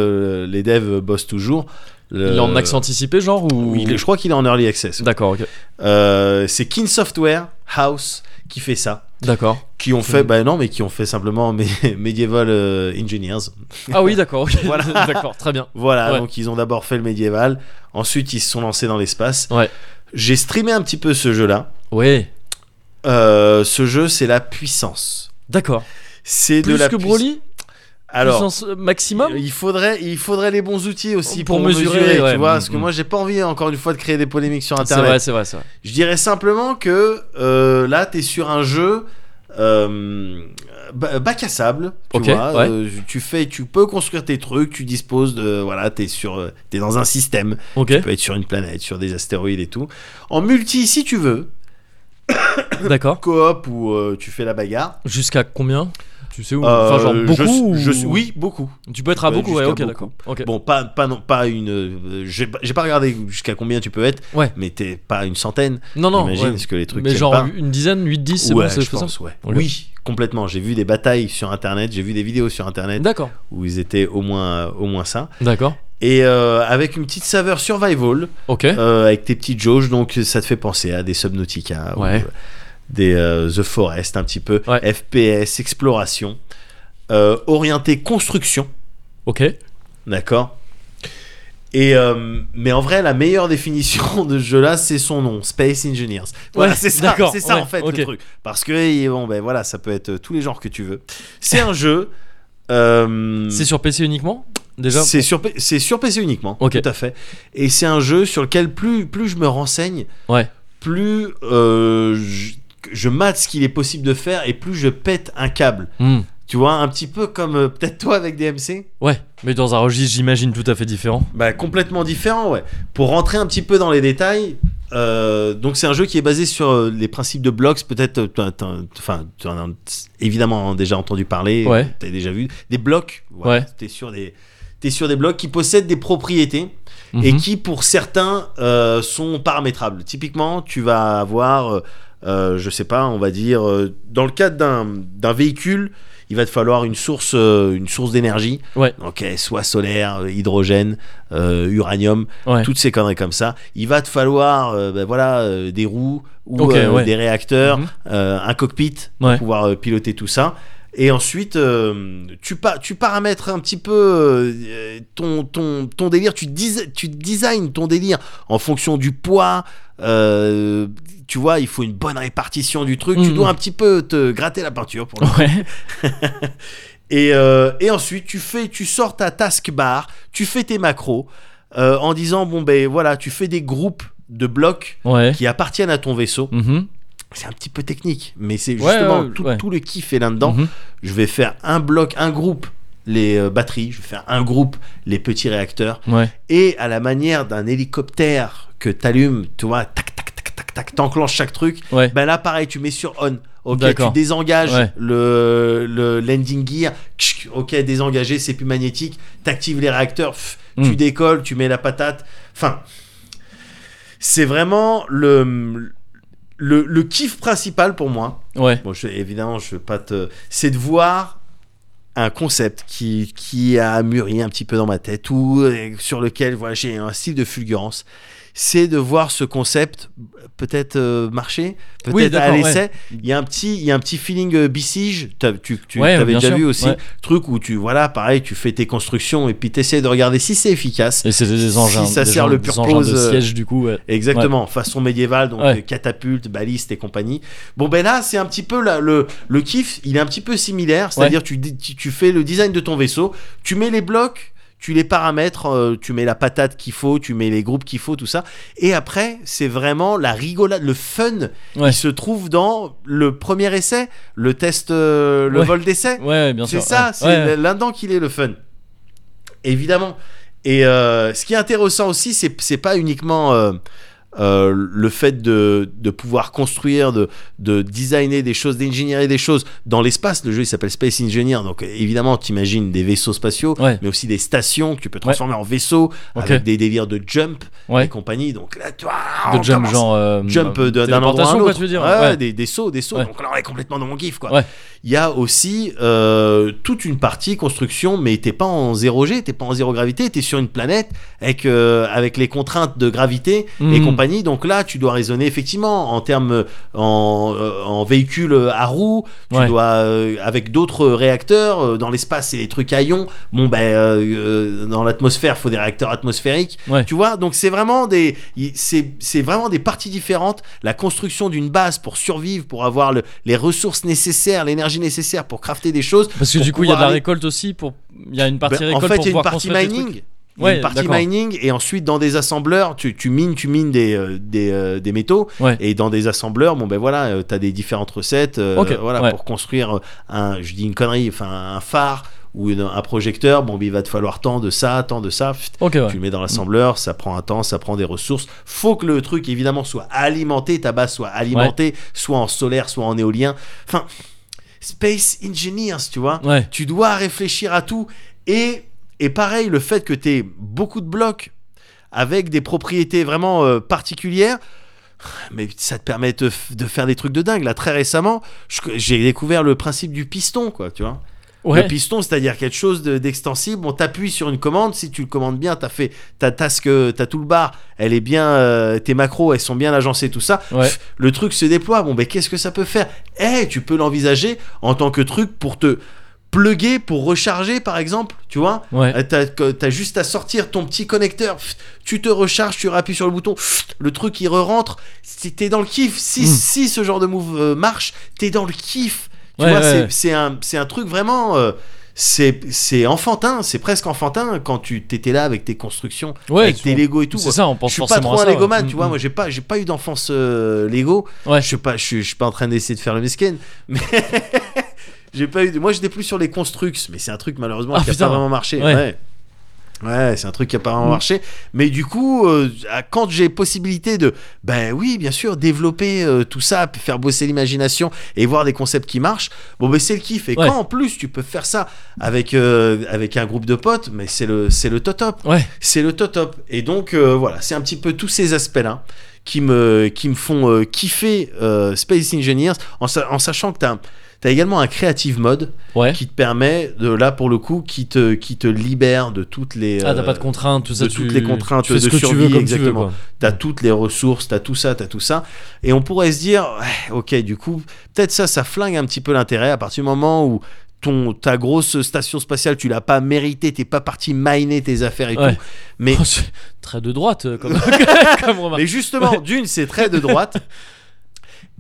les devs bossent toujours. Le- Il est en accès anticipé, genre ou Oui, je crois qu'il est en early access. D'accord, ok. Euh, c'est Kin Software House qui fait ça. D'accord. Qui ont fait, bah non, mais qui ont fait simplement Me- Medieval euh, Engineers. Ah oui, d'accord. ok. Voilà. d'accord, très bien. Voilà, Ouais. donc ils ont d'abord fait le médiéval, ensuite ils se sont lancés dans l'espace. Ouais. J'ai streamé un petit peu ce jeu-là. Ouais. Euh, ce jeu, c'est la puissance. D'accord. C'est de Plus la que puiss- Broly? Alors, Puissance maximum il faudrait, il faudrait les bons outils aussi pour, Pour mesurer, mesurer, ouais. tu vois, Mm, parce que mm. moi j'ai pas envie encore une fois de créer des polémiques sur C'est Internet. vrai, c'est vrai, c'est vrai. Je dirais simplement que euh, là, tu es sur un jeu euh, ba- bac à sable, tu vois. ouais. euh, tu fais, tu peux construire tes trucs, tu disposes de, voilà, t'es sur, euh, t'es dans un système. Ok. Tu peux être sur une planète, sur des astéroïdes et tout. En multi, si tu veux, D'accord. coop ou euh, tu fais la bagarre. Jusqu'à combien? Tu sais où Euh, Enfin, genre je beaucoup ou- je suis- oui, beaucoup. Tu peux être à beaucoup, ouais, jusqu'à ok, beaucoup. d'accord. Ok. Bon, pas, pas, non, pas une. euh, j'ai pas j'ai pas regardé jusqu'à combien tu peux être, Ouais. mais t'es pas une centaine. Non, non. J'imagine, ouais. parce que les trucs Mais tiennent genre pas. une dizaine, 8, 10, c'est ouais, bon, c'est je faisable pense, ouais. Ok. Oui, complètement. J'ai vu des batailles sur internet, j'ai vu des vidéos sur internet D'accord. où ils étaient au moins, au moins ça. D'accord. Et euh, avec une petite saveur survival, Ok. euh, avec tes petites jauges, donc ça te fait penser à des Subnautica, ou, Ouais. euh, des euh, The Forest, un petit peu, Ouais. FPS, exploration, euh, orienté construction, Ok. d'accord et euh, mais en vrai, la meilleure définition de ce jeu-là, c'est son nom, Space Engineers. Voilà, Ouais, c'est ça, c'est ça ouais, en fait le truc. Parce que bon, ben voilà, ça peut être tous les genres que tu veux. C'est un jeu. C'est sur PC uniquement Déjà? C'est sur, c'est sur PC uniquement, Ok. tout à fait. Et c'est un jeu sur lequel plus, plus je me renseigne, Ouais. plus euh, je, mate ce qu'il est possible de faire et plus je pète un câble. Hmm. Tu vois, un petit peu comme euh, peut-être toi avec DMC Ouais, mais dans un registre, j'imagine, tout à fait différent. bah, Complètement différent, ouais. Pour rentrer un petit peu dans les détails, euh, donc c'est un jeu qui est basé sur euh, les principes de blocks. Peut-être, t'as- t'as- enfin, tu en as évidemment déjà entendu parler, Ouais. tu as déjà vu. Des blocs, Ouais. tu es sur des. T'es sur des blocs qui possèdent des propriétés et Mhm. qui pour certains sont paramétrables. Typiquement, tu vas avoir, euh, je sais pas, on va dire, euh, dans le cadre d'un véhicule, il va te falloir une source, euh, une source d'énergie. Ouais. Ok, soit solaire, hydrogène, uranium, Ouais. toutes ces conneries comme ça. Il va te falloir, ben voilà, des roues ou ouais. des réacteurs, Mhm. un cockpit pour pouvoir piloter tout ça. Et ensuite, euh, tu, pa- tu paramètres un petit peu euh, ton, ton, ton délire, tu, dis- tu designs ton délire en fonction du poids. Euh, tu vois, il faut une bonne répartition du truc. Tu Mhm. dois un petit peu te gratter la peinture pour le Ouais. et, euh, et ensuite, tu fais, tu sors ta taskbar, tu fais tes macros euh, en disant bon ben voilà, tu fais des groupes de blocs Ouais. qui appartiennent à ton vaisseau. Mhm. C'est un petit peu technique, mais c'est justement ouais, tout, le kiff est là-dedans. Mhm. Je vais faire un bloc, un groupe les euh, batteries, je vais faire un groupe les petits réacteurs Ouais. et à la manière d'un hélicoptère que t'allumes, tu vois, tac tac tac tac tac, t'enclenches chaque truc. Ouais. Ben là, pareil, tu mets sur on. Ok, tu désengages Ouais. le, le landing gear. Ok, désengagé, c'est plus magnétique. T'actives les réacteurs. pff, Mm. Tu décolles, tu mets la patate. Enfin, c'est vraiment le, le, le kiff principal pour moi. Ouais. Bon, je, évidemment, je veux pas te. C'est de voir un concept qui, qui a mûri un petit peu dans ma tête ou euh, sur lequel voilà, j'ai un style de fulgurance. C'est de voir ce concept peut-être euh, marcher, peut-être Oui, à l'essai. Il y a un petit, il y a un petit feeling euh, Besiege. T'as- Tu, tu Ouais, avais déjà sûr, vu aussi ouais. truc où tu voilà pareil, tu fais tes constructions et puis t'essaies de regarder si c'est efficace. Et c'est des Si engins. ça des sert gens- le engins de euh, siège, du coup. Ouais. Exactement, façon médiévale, donc catapulte, baliste et compagnie. Bon ben là, c'est un petit peu la- le, le kiff, il est un petit peu similaire, c'est-à-dire tu, tu fais le design de ton vaisseau, tu mets les blocs, tu les paramètres, euh, tu mets la patate qu'il faut, tu mets les groupes qu'il faut, tout ça. Et après, c'est vraiment la rigolade, le fun Ouais. qui se trouve dans le premier essai, le test, euh, le Ouais. vol d'essai. Ouais, bien C'est sûr. ça, c'est Ouais, ouais. là-dedans qu'il est le fun. Évidemment. Et euh, ce qui est intéressant aussi, c'est c'est pas uniquement euh, euh, le fait de, de pouvoir construire, de, de designer des choses, d'ingénierer des choses dans l'espace. Le jeu il s'appelle Space Engineer, donc évidemment tu imagines des vaisseaux spatiaux, Ouais. mais aussi des stations que tu peux transformer en vaisseaux avec des délires de jump Ouais. et compagnie. Donc là, tu vois, De jump, genre. euh, jump d'un endroit à un téléportation, autre. quoi, tu veux dire Ouais, Ouais. Des, des sauts, des sauts. Donc là, on est complètement dans mon kiff, quoi. Il y a aussi euh, toute une partie construction, mais t'es pas en 0G, t'es pas en zéro gravité, t'es sur une planète avec, euh, avec les contraintes de gravité et Mhm. Compagnie. Donc là, tu dois raisonner effectivement en termes en, euh, en véhicule à roues, tu Ouais. dois euh, avec d'autres réacteurs euh, dans l'espace, c'est des trucs à ions. Bon ben euh, dans l'atmosphère, faut des réacteurs atmosphériques. Ouais. Tu vois, donc c'est vraiment des c'est c'est vraiment des parties différentes. La construction d'une base pour survivre, pour avoir le- les ressources nécessaires, l'énergie nécessaire pour crafter des choses. Parce que du coup, il y a de la aller- récolte aussi. Pour... Il y a une partie Ben, récolte en fait, pour il y a une partie mining. Ouais, une partie mining et ensuite dans des assembleurs, tu, tu mines, tu mines des, euh, des, euh, des métaux Ouais. et dans des assembleurs, bon ben voilà, tu as des différentes recettes euh, Ok, voilà, ouais. pour construire un, je dis une connerie, enfin un phare ou une- un projecteur, bon ben, il va te falloir tant de ça, tant de ça. Pft, Ok, ouais. Tu le mets dans l'assembleur, ça prend un temps, ça prend des ressources. Faut que le truc évidemment soit alimenté, ta base soit alimentée, soit en solaire, soit en éolien. Enfin, Space Engineers, tu vois tu dois réfléchir à tout et et pareil le fait que tu aies beaucoup de blocs avec des propriétés vraiment euh, particulières mais ça te permet de, faire des trucs de dingue. Là très récemment j'ai découvert le principe du piston quoi tu vois. Ouais. le piston c'est-à-dire quelque chose de- d'extensible. On t'appuie sur une commande. Si tu le commandes bien t'as fait ta task ta toolbar elle est bien euh, tes macros elles sont bien agencées tout ça. Ouais. Pff, le truc se déploie. Bon ben qu'est-ce que ça peut faire? Eh tu peux l'envisager en tant que truc pour te plugger pour recharger par exemple tu vois Ouais. Euh, T'as juste à sortir ton petit connecteur, tu te recharges, tu appuies sur le bouton, le truc il re-rentre, t'es dans le kiff. Si, Mm. si ce genre de move euh, marche, t'es dans le kiff. Tu Ouais, vois, ouais, c'est- un, un truc vraiment. euh, c'est enfantin, c'est presque enfantin quand tu t'étais là avec tes constructions, Ouais, avec tes Lego et tout. C'est ça, on pense je suis pas trop à un ça. Lego man, ouais. tu vois. Mm, Moi, j'ai pas, j'ai pas eu d'enfance euh, Lego. Ouais. Je suis pas, je suis, je suis pas en train d'essayer de faire le mesquin, mais j'ai pas eu. de- Moi, j'étais plus sur les constructs, mais c'est un truc malheureusement Ah, qui a putain. pas vraiment marché. Ouais. Ouais. Ouais, c'est un truc qui a pas vraiment Mm. marché. Mais du coup, euh, quand j'ai possibilité de, ben oui, bien sûr, développer euh, tout ça, faire bosser l'imagination et voir des concepts qui marchent, bon, ben c'est le kiff. Et Ouais. quand en plus tu peux faire ça avec, euh, avec un groupe de potes, mais c'est le, c'est le top. Ouais. C'est le top top. Et donc voilà, c'est un petit peu tous ces aspects-là qui me, qui me font kiffer Space Engineers en, sa- en sachant que tu as, également un creative mode Ouais. qui te permet, de là pour le coup, qui te, qui te libère de toutes les. Ah, t'as euh, pas de contraintes, tout ça. de tu- toutes les contraintes tu fais ce de que tu veux comme exactement. tu veux, quoi. T'as toutes les ressources, t'as tout ça, t'as tout ça. Et on pourrait se dire, ok, du coup, peut-être ça, ça flingue un petit peu l'intérêt à partir du moment où ton, ta grosse station spatiale, tu l'as pas mérité, t'es pas parti miner tes affaires et Ouais. tout. Mais, Oh, très de droite, euh, comme, comme remarque. mais justement, d'une, c'est très de droite.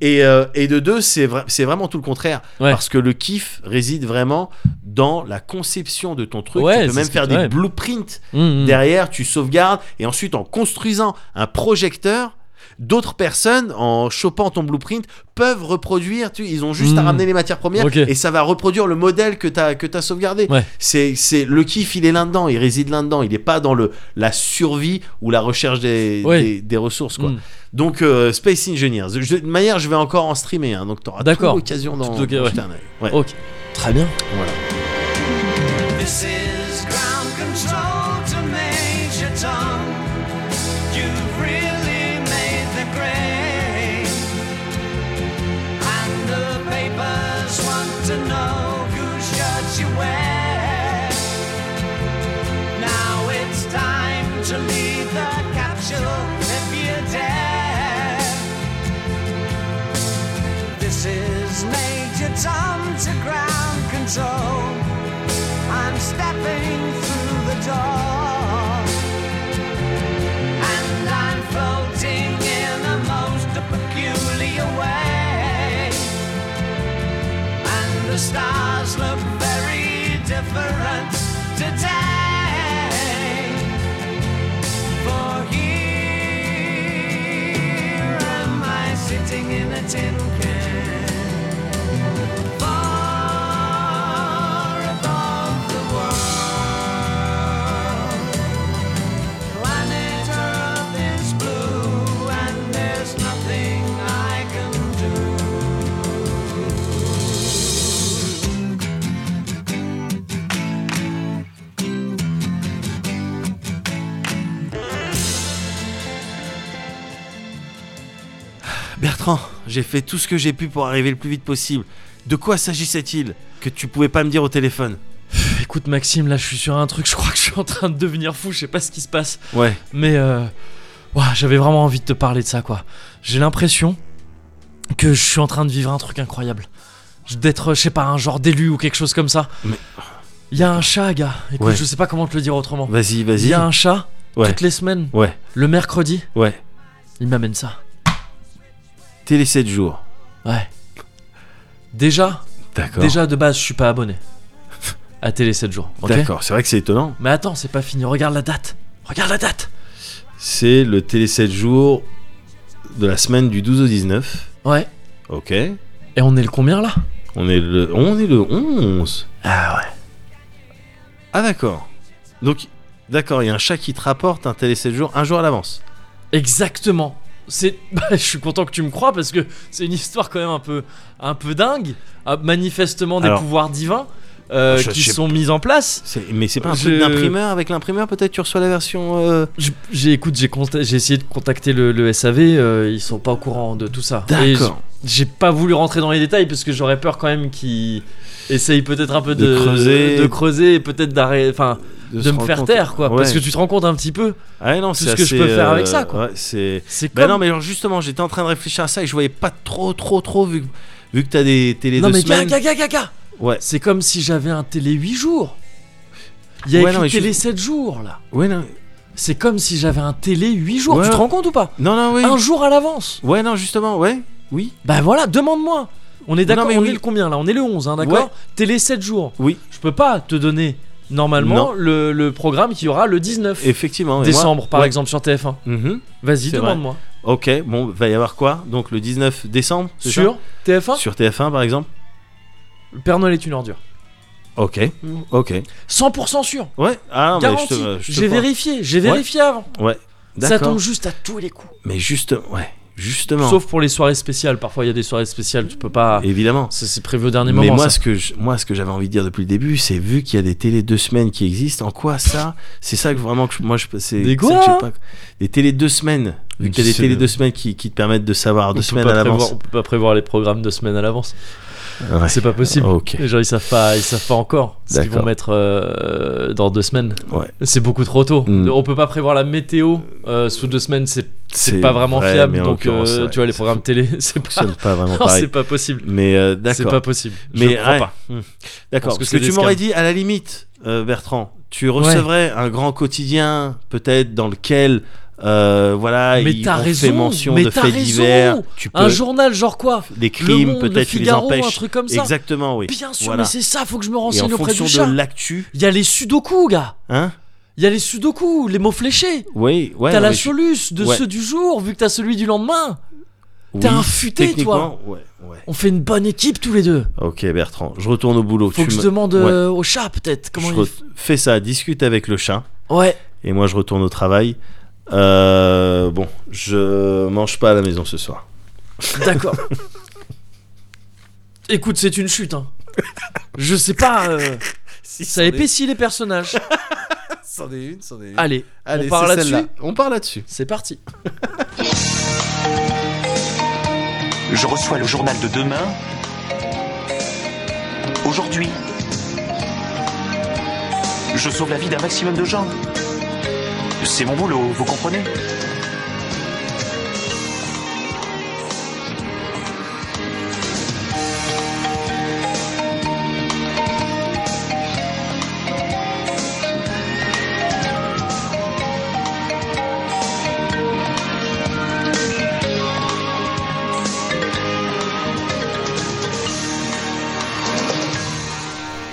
Et, euh, et de deux, c'est vra- c'est vraiment tout le contraire. Ouais. Parce que le kiff réside vraiment dans la conception de ton truc. Ouais, tu peux même que- faire des ouais. blueprints Mm, mm. Derrière, tu sauvegardes et ensuite en construisant un projecteur, d'autres personnes en chopant ton blueprint peuvent reproduire. Tu, ils ont juste à Hmm. ramener les matières premières et ça va reproduire le modèle que tu as que as sauvegardé. Ouais. C'est c'est le kiff, il est là-dedans, il réside là-dedans. Il n'est pas dans le la survie ou la recherche des, Ouais. des, des ressources quoi. Mm. Donc euh, Space Engineers. Je- de manière, je vais encore en streamer, hein, donc tu auras D'accord. l'occasion d'en jeter un œil. Très bien. voilà. tiptoe. I'm stepping through the door. And I'm floating in the most peculiar way. And the stars look very different today. sitting in a tin can. Bertrand, j'ai fait tout ce que j'ai pu pour arriver le plus vite possible. De quoi s'agissait-il que tu pouvais pas me dire au téléphone? Écoute Maxime, là je suis sur un truc, je crois que je suis en train de devenir fou, je sais pas ce qui se passe. Ouais. Mais euh, j'avais vraiment envie de te parler de ça quoi. J'ai l'impression que je suis en train de vivre un truc incroyable. D'être, je sais pas, un genre d'élu ou quelque chose comme ça. Mais- Il y a un chat, gars. Écoute, Ouais. je sais pas comment te le dire autrement. Vas-y, Il vas-y. y a un chat, Ouais. toutes les semaines, Ouais, le mercredi, ouais. il m'amène ça. Télé 7 jours. Ouais. Déjà, D'accord. déjà de base, je suis pas abonné à Télé 7 jours. ok? D'accord, c'est vrai que c'est étonnant. Mais attends, c'est pas fini. Regarde la date. Regarde la date. C'est le télé 7 jours de la semaine du 12 au 19. Ouais. Ok. Et on est le combien là? On est le, on est le 11. Ah ouais. Ah d'accord. Donc, d'accord, il y a un chat qui te rapporte un télé 7 jours un jour à l'avance. Exactement. C'est, bah, je suis content que tu me crois parce que c'est une histoire quand même un peu, un peu dingue. Ah, manifestement des Alors- pouvoirs divins euh, Je qui sont mis en place. Mais c'est pas un truc d'imprimeur Avec l'imprimeur, peut-être tu reçois la version. euh, J'ai, écoute, j'ai, conta- j'ai essayé de contacter le, le SAV. euh, ils sont pas au courant de tout ça. D'accord. J'ai pas voulu rentrer dans les détails parce que j'aurais peur quand même qu'ils essayent peut-être un peu de, De creuser. de creuser et peut-être d'arrêter, enfin, de, me faire compte. taire quoi. Ouais. Parce que tu te rends compte un petit peu. Ah non, tout c'est ce que je peux faire avec euh, ça, quoi. ouais, c'est. C'est Bah comme. non, mais alors justement, j'étais en train de réfléchir à ça et je voyais pas trop, trop, trop vu que, vu que t'as des télé non de mais semaine. gars, gars, gars. Ouais. C'est comme si j'avais un télé 8 jours. Il y a Ouais, écrit non, mais je- télé 7 jours là. Ouais, non. C'est comme si j'avais un télé 8 jours. Tu te rends compte ou pas? Non, non, oui. Un jour à l'avance. Ouais, non, justement, ouais. Oui. Bah voilà, demande-moi. On est d'accord, on oui. est le combien là? On est le 11, hein, d'accord Ouais. Télé 7 jours. Oui. Je peux pas te donner normalement le, le programme qui y aura le 19 Effectivement. et décembre moi- par ouais. exemple sur TF1. Mhm. Vas-y, C'est demande-moi. Ok, bon, va y avoir quoi? Donc le 19 décembre c'est ça? Sur TF1 Sur TF1 par exemple? Le Père Noël est une ordure. Ok, ok. 100% sûr. Ouais, ah, mais je Garanti. te, je te J'ai crois. vérifié, j'ai vérifié avant. Ouais, Ça d'accord. tombe juste à tous les coups. Mais juste, ouais, justement. Sauf pour les soirées spéciales. Parfois, il y a des soirées spéciales, tu peux pas. Évidemment. C'est prévu au dernier Mais moment. moi, ça. ce que je- moi, ce que j'avais envie de dire depuis le début, c'est vu qu'il y a des télés deux semaines qui existent, en quoi ça C'est ça que vraiment que je- moi je c'est Des quoi que pas des télés deux semaines. Vu qu'il y a des télés deux semaines qui, qui te permettent de savoir deux semaines à l'avance. On peut pas prévoir les programmes deux semaines à l'avance. Ouais. C'est pas possible. Les gens ils savent pas, ils savent pas encore ce qu'ils vont D'accord. mettre euh, dans deux semaines. Ouais. C'est beaucoup trop tôt. Mm. On peut pas prévoir la météo euh, sous deux semaines. C'est c'est pas vraiment vrai, fiable. Donc euh, tu vois les programmes télé, c'est pas. pas vraiment c'est pas possible. Mais euh, C'est d'accord. pas possible. Mais ouais. pas. Hmm. Parce D'accord. que Parce que tu m'aurais dit à la limite, Bertrand, tu recevrais un grand quotidien, peut-être dans lequel, euh, voilà, Mais il t'as on raison, fait mention mais de faits raison. divers. Tu peux Un journal genre quoi? Des crimes, peut-être tu les Figaro, un empêches. truc comme ça. Exactement, oui. Bien sûr, Voilà. mais c'est ça. Faut que je me Et en renseigne auprès du chat. de l'actu, Il y a les sudoku, gars. hein? Il y a les sudoku, les mots fléchés. Oui, ouais. t'as la je- soluce de Ouais. ceux du jour, vu que t'as celui du lendemain. oui, t'es un futé, Ouais, ouais. On fait une bonne équipe tous les deux. Ok, Bertrand, je retourne au boulot. Faut Tu que je demande euh, au chat, peut-être. Comment Je il Fais ça, discute avec le chat. Ouais, Et moi, je retourne au travail. Euh, bon, je mange pas à la maison ce soir. d'accord. Écoute, c'est une chute. Hein. Je sais pas. euh, ça épaissit les personnages. C'en est une, c'en est une. Allez, Allez, on part c'est là-dessus. celle-là. On part là-dessus. C'est parti. Je reçois le journal de demain. Aujourd'hui. Je sauve la vie d'un maximum de gens. C'est mon boulot, vous comprenez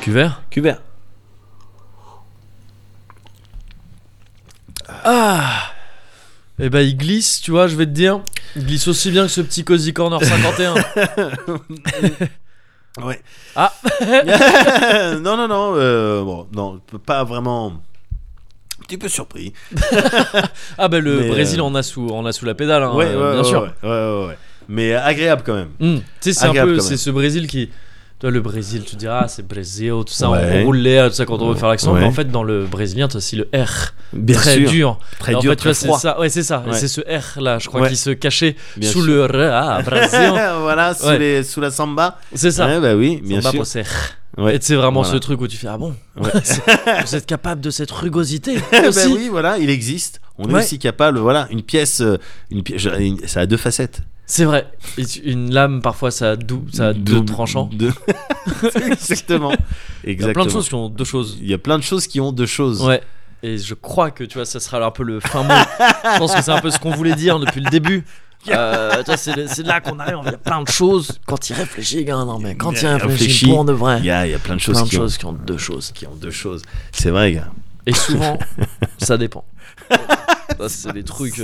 Cuvert? Cuvert. Ah Et bah il glisse, tu vois, je vais te dire. Il glisse aussi bien que ce petit Cozy Corner 51. Ouais. Ah. non, non, non. euh, bon, non, pas vraiment. Un petit peu surpris. ah bah le Mais, Brésil euh, en a sous, en a sous la pédale, hein, ouais, ouais, bien ouais, sûr. Ouais, ouais, ouais. Mais agréable quand même. Hmm. Tu sais, c'est un peu, c'est ce Brésil qui. Toi, le Brésil, tu diras, ah, c'est Brésil, tout ça, on- Ouais. on roule les, tout ça quand on veut faire l'accent. Ouais. Mais en fait, dans le brésilien, t'as aussi le R, Bien très sûr. dur. Très Et en dur, fait, tu très vois, c'est ça. Ouais, c'est ça. Ouais. C'est ce R là, je crois, qui se cachait Bien sous sûr. le R. Ah, Brésil. voilà, sous, Ouais. les, sous la samba. c'est ça. Bah oui, bien Samba sûr. ser. Ouais. Et c'est vraiment Voilà. ce truc où tu fais ah bon? Ouais. Vous êtes capable de cette rugosité ben aussi oui, voilà, il existe. On est aussi capable, voilà, une pièce, euh, une pièce, ça a deux facettes. C'est vrai. Une lame parfois ça a, dou- ça a deux tranchants. deux- Exactement. Il y a plein de choses qui ont deux choses. Il y a plein de choses qui ont deux choses. Ouais. Et je crois que tu vois, ça sera un peu le fin mot. je pense que c'est un peu ce qu'on voulait dire depuis le début. Euh, c'est là qu'on arrive. Il y a plein de choses. Quand il réfléchit, gars, non mais quand il Il réfléchit, pour de vrai, Il y a, il y a plein de choses, plein de qui, choses qui ont deux choses. Qui ont deux choses. C'est vrai, gars. Et souvent, ça dépend. C'est des trucs.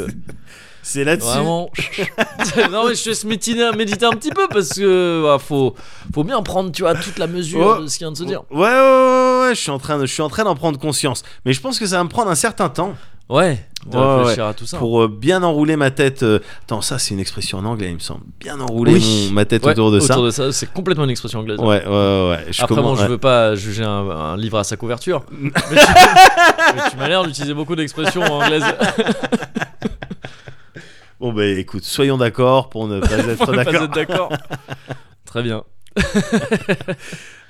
C'est là-dessus. Vraiment. non mais je laisse méditer, méditer un petit peu parce que bah, faut, faut bien prendre tu vois toute la mesure Oh. de ce qu'il vient de se dire. Ouais, ouais, ouais, ouais, je suis en train, de- je suis en train d'en prendre conscience. Mais je pense que ça va me prendre un certain temps Ouais. De Ouais, réfléchir à tout ça. pour euh, bien enrouler ma tête. euh, Attends, ça c'est une expression en anglais, il me semble. Bien enrouler Oui. mon- ma tête Ouais, autour de ça. Autour de ça, c'est complètement une expression anglaise. Ouais, ouais, ouais. Je Après, bon, commence- je veux pas juger un, un livre à sa couverture. mais tu, mais tu m'as l'air d'utiliser beaucoup d'expressions anglaises. Bon, bah écoute, soyons d'accord pour ne pas être d'accord. Très bien.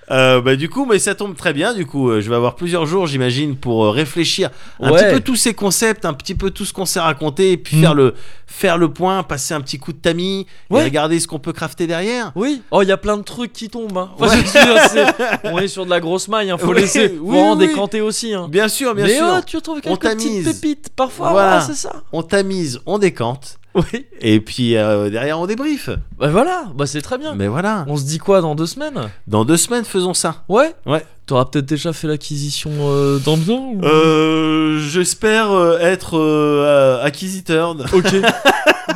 Euh, bah du coup, mais ça tombe très bien. Du coup, euh, je vais avoir plusieurs jours, j'imagine, pour euh, réfléchir un Ouais. petit peu tous ces concepts, un petit peu tout ce qu'on s'est raconté, et puis Mm. faire le faire le point, passer un petit coup de tamis, Ouais. et regarder ce qu'on peut crafter derrière. Oui. Oh, il y a plein de trucs qui tombent. hein. Enfin, Ouais. dire, on est sur de la grosse maille. Hein. Faut Oui, laisser. Oui, en oui. décanter aussi. Hein. Bien sûr, bien mais sûr. oh, tu trouves On quelques petites tamise. pépites parfois. Voilà. Voilà, c'est ça. On tamise, on décante, Oui. et puis euh, derrière on débrief. Bah voilà. Bah c'est très bien. Mais voilà. On se dit quoi dans deux semaines? Dans deux semaines, faisons ça. Ouais. Ouais. T'auras peut-être déjà fait l'acquisition euh, ou- Euh, j'espère euh, être euh, acquisiteur. Ok.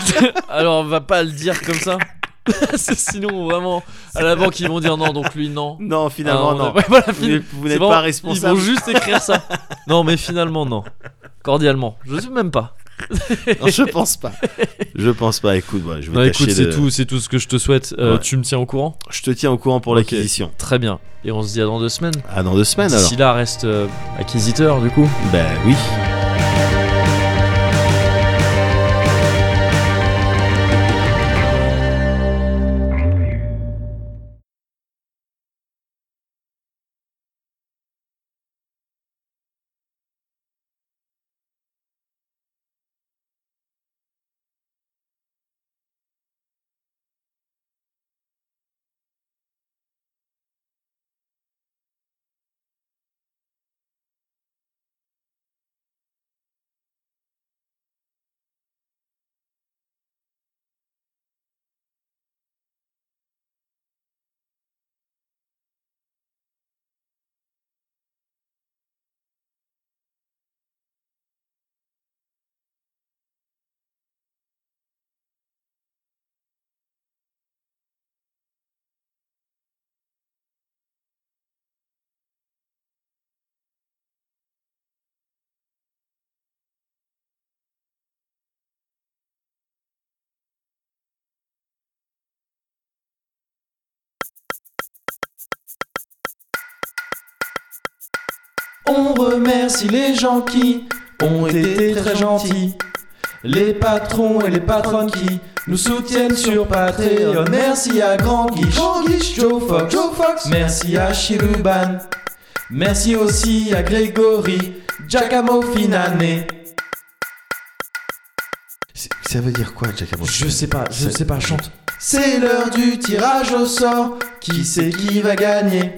Alors on va pas le dire comme ça. Sinon vraiment à la banque ils vont dire non donc lui non. Non, finalement Ah, on non. voilà, Vous n'êtes- vous c'est n'êtes vraiment- pas Ils responsable. vont juste écrire ça. Non mais finalement non. Cordialement. Je sais même pas. Non, je pense pas. Je pense pas. Écoute, voilà, je vais Non, écoute c'est tout c'est tout ce que je te souhaite. Euh, Ouais. Tu me tiens au courant? Je te tiens au courant pour l'acquisition. Très bien. Et on se dit à dans deux semaines. Ah, dans deux semaines alors. D'ici là reste euh, acquisiteur du coup. Ben oui. On remercie les gens qui ont été très gentils. Les patrons et les patronnes qui nous soutiennent sur Patreon. Merci à Grand Guiche, Grand Guiche, Joe Fox, Joe Fox. Merci à Shiruban. Merci aussi à Grégory, Giacomo Finane. Ça veut dire quoi, Giacomo Je sais pas, je sais pas, chante. C'est l'heure du tirage au sort. Qui c'est qui va gagner?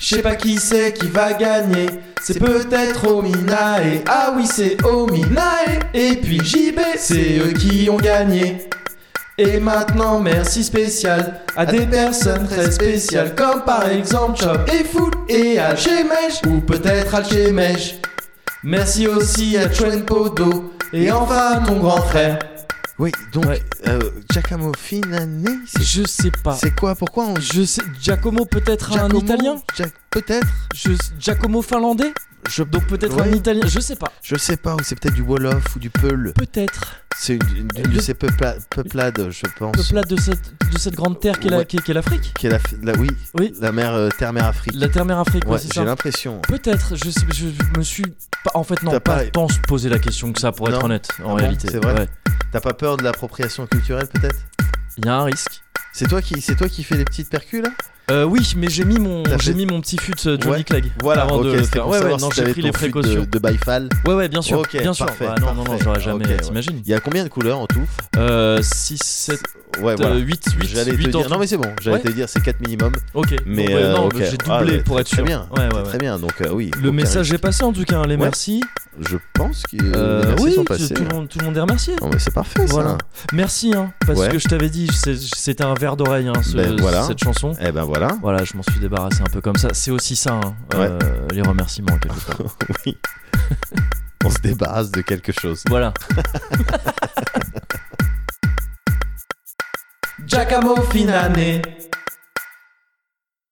Je sais pas qui c'est qui va gagner. C'est peut-être Ominae. Ah oui, c'est Ominae. Et puis JB, c'est eux qui ont gagné. Et maintenant, merci spécial à des personnes très spéciales, comme par exemple Chop et Foot et Alchemèche, ou peut-être Alchemèche. Merci aussi à Trent Podo, et enfin ton grand frère. Oui, donc Ouais. euh, Giacomo Finani, c'est Je sais pas. c'est quoi Pourquoi on Je sais. Giacomo peut-être un italien? Giac- Peut-être. je... Giacomo finlandais? Je, Donc peut-être Ouais. un italien. Je sais pas. je sais pas, ou c'est peut-être du Wolof ou du Peul. Peut-être. C'est une, une- une de ces peupla- peuplades, je pense. Peuplade de cette, de cette grande terre qu'est Ouais. l'Afrique. Qui est la, la- oui, Oui. la mer euh, terre-mer Afrique. La terre-mer Afrique, ouais, ouais, c'est j'ai l'impression. Peut-être, je, je me suis pas. En fait, non, pas, pas- pense poser la question que ça pour être honnête, en Ah bon, réalité. c'est vrai. T'as pas peur de l'appropriation culturelle peut-être? Il y a un risque. C'est toi qui, c'est toi qui fais les petites percus là? Euh, oui, mais j'ai mis mon, j'ai mis mon petit fut euh, Johnny Ouais. Clegg. Voilà, avant ok, de faire. Ouais, ouais, non, si j'ai pris les précautions. de, de Baïfal. Ouais, ouais, bien sûr, Ok, bien sûr. parfait, Bah, non, non, non, j'aurais jamais. Ok, ouais. T'imagines Il y a combien de couleurs en tout? Euh, 6, 7, Ouais, voilà. 8, 8, J'allais te 8 dire. Non, mais c'est bon, j'allais Ouais. te dire c'est 4 minimum. Ok. Mais ouais, euh, j'ai Ah, doublé ouais, pour être très sûr. bien. Ouais, ouais. Très bien. Donc, euh, oui. Le message est passé en tout cas, hein, les merci. Je pense que Euh, oui, sont passés. tout le monde, tout le monde est remercié. Non, mais c'est parfait ça. Voilà. Merci, hein, parce que je t'avais dit, c'était un verre d'oreille, hein, ce- Ben, voilà. cette chanson. Eh ben voilà. Voilà, je m'en suis débarrassé un peu comme ça. C'est aussi ça, hein, euh, les remerciements quelque part. oui. On se débarrasse de quelque chose. voilà. Giacomo Finane,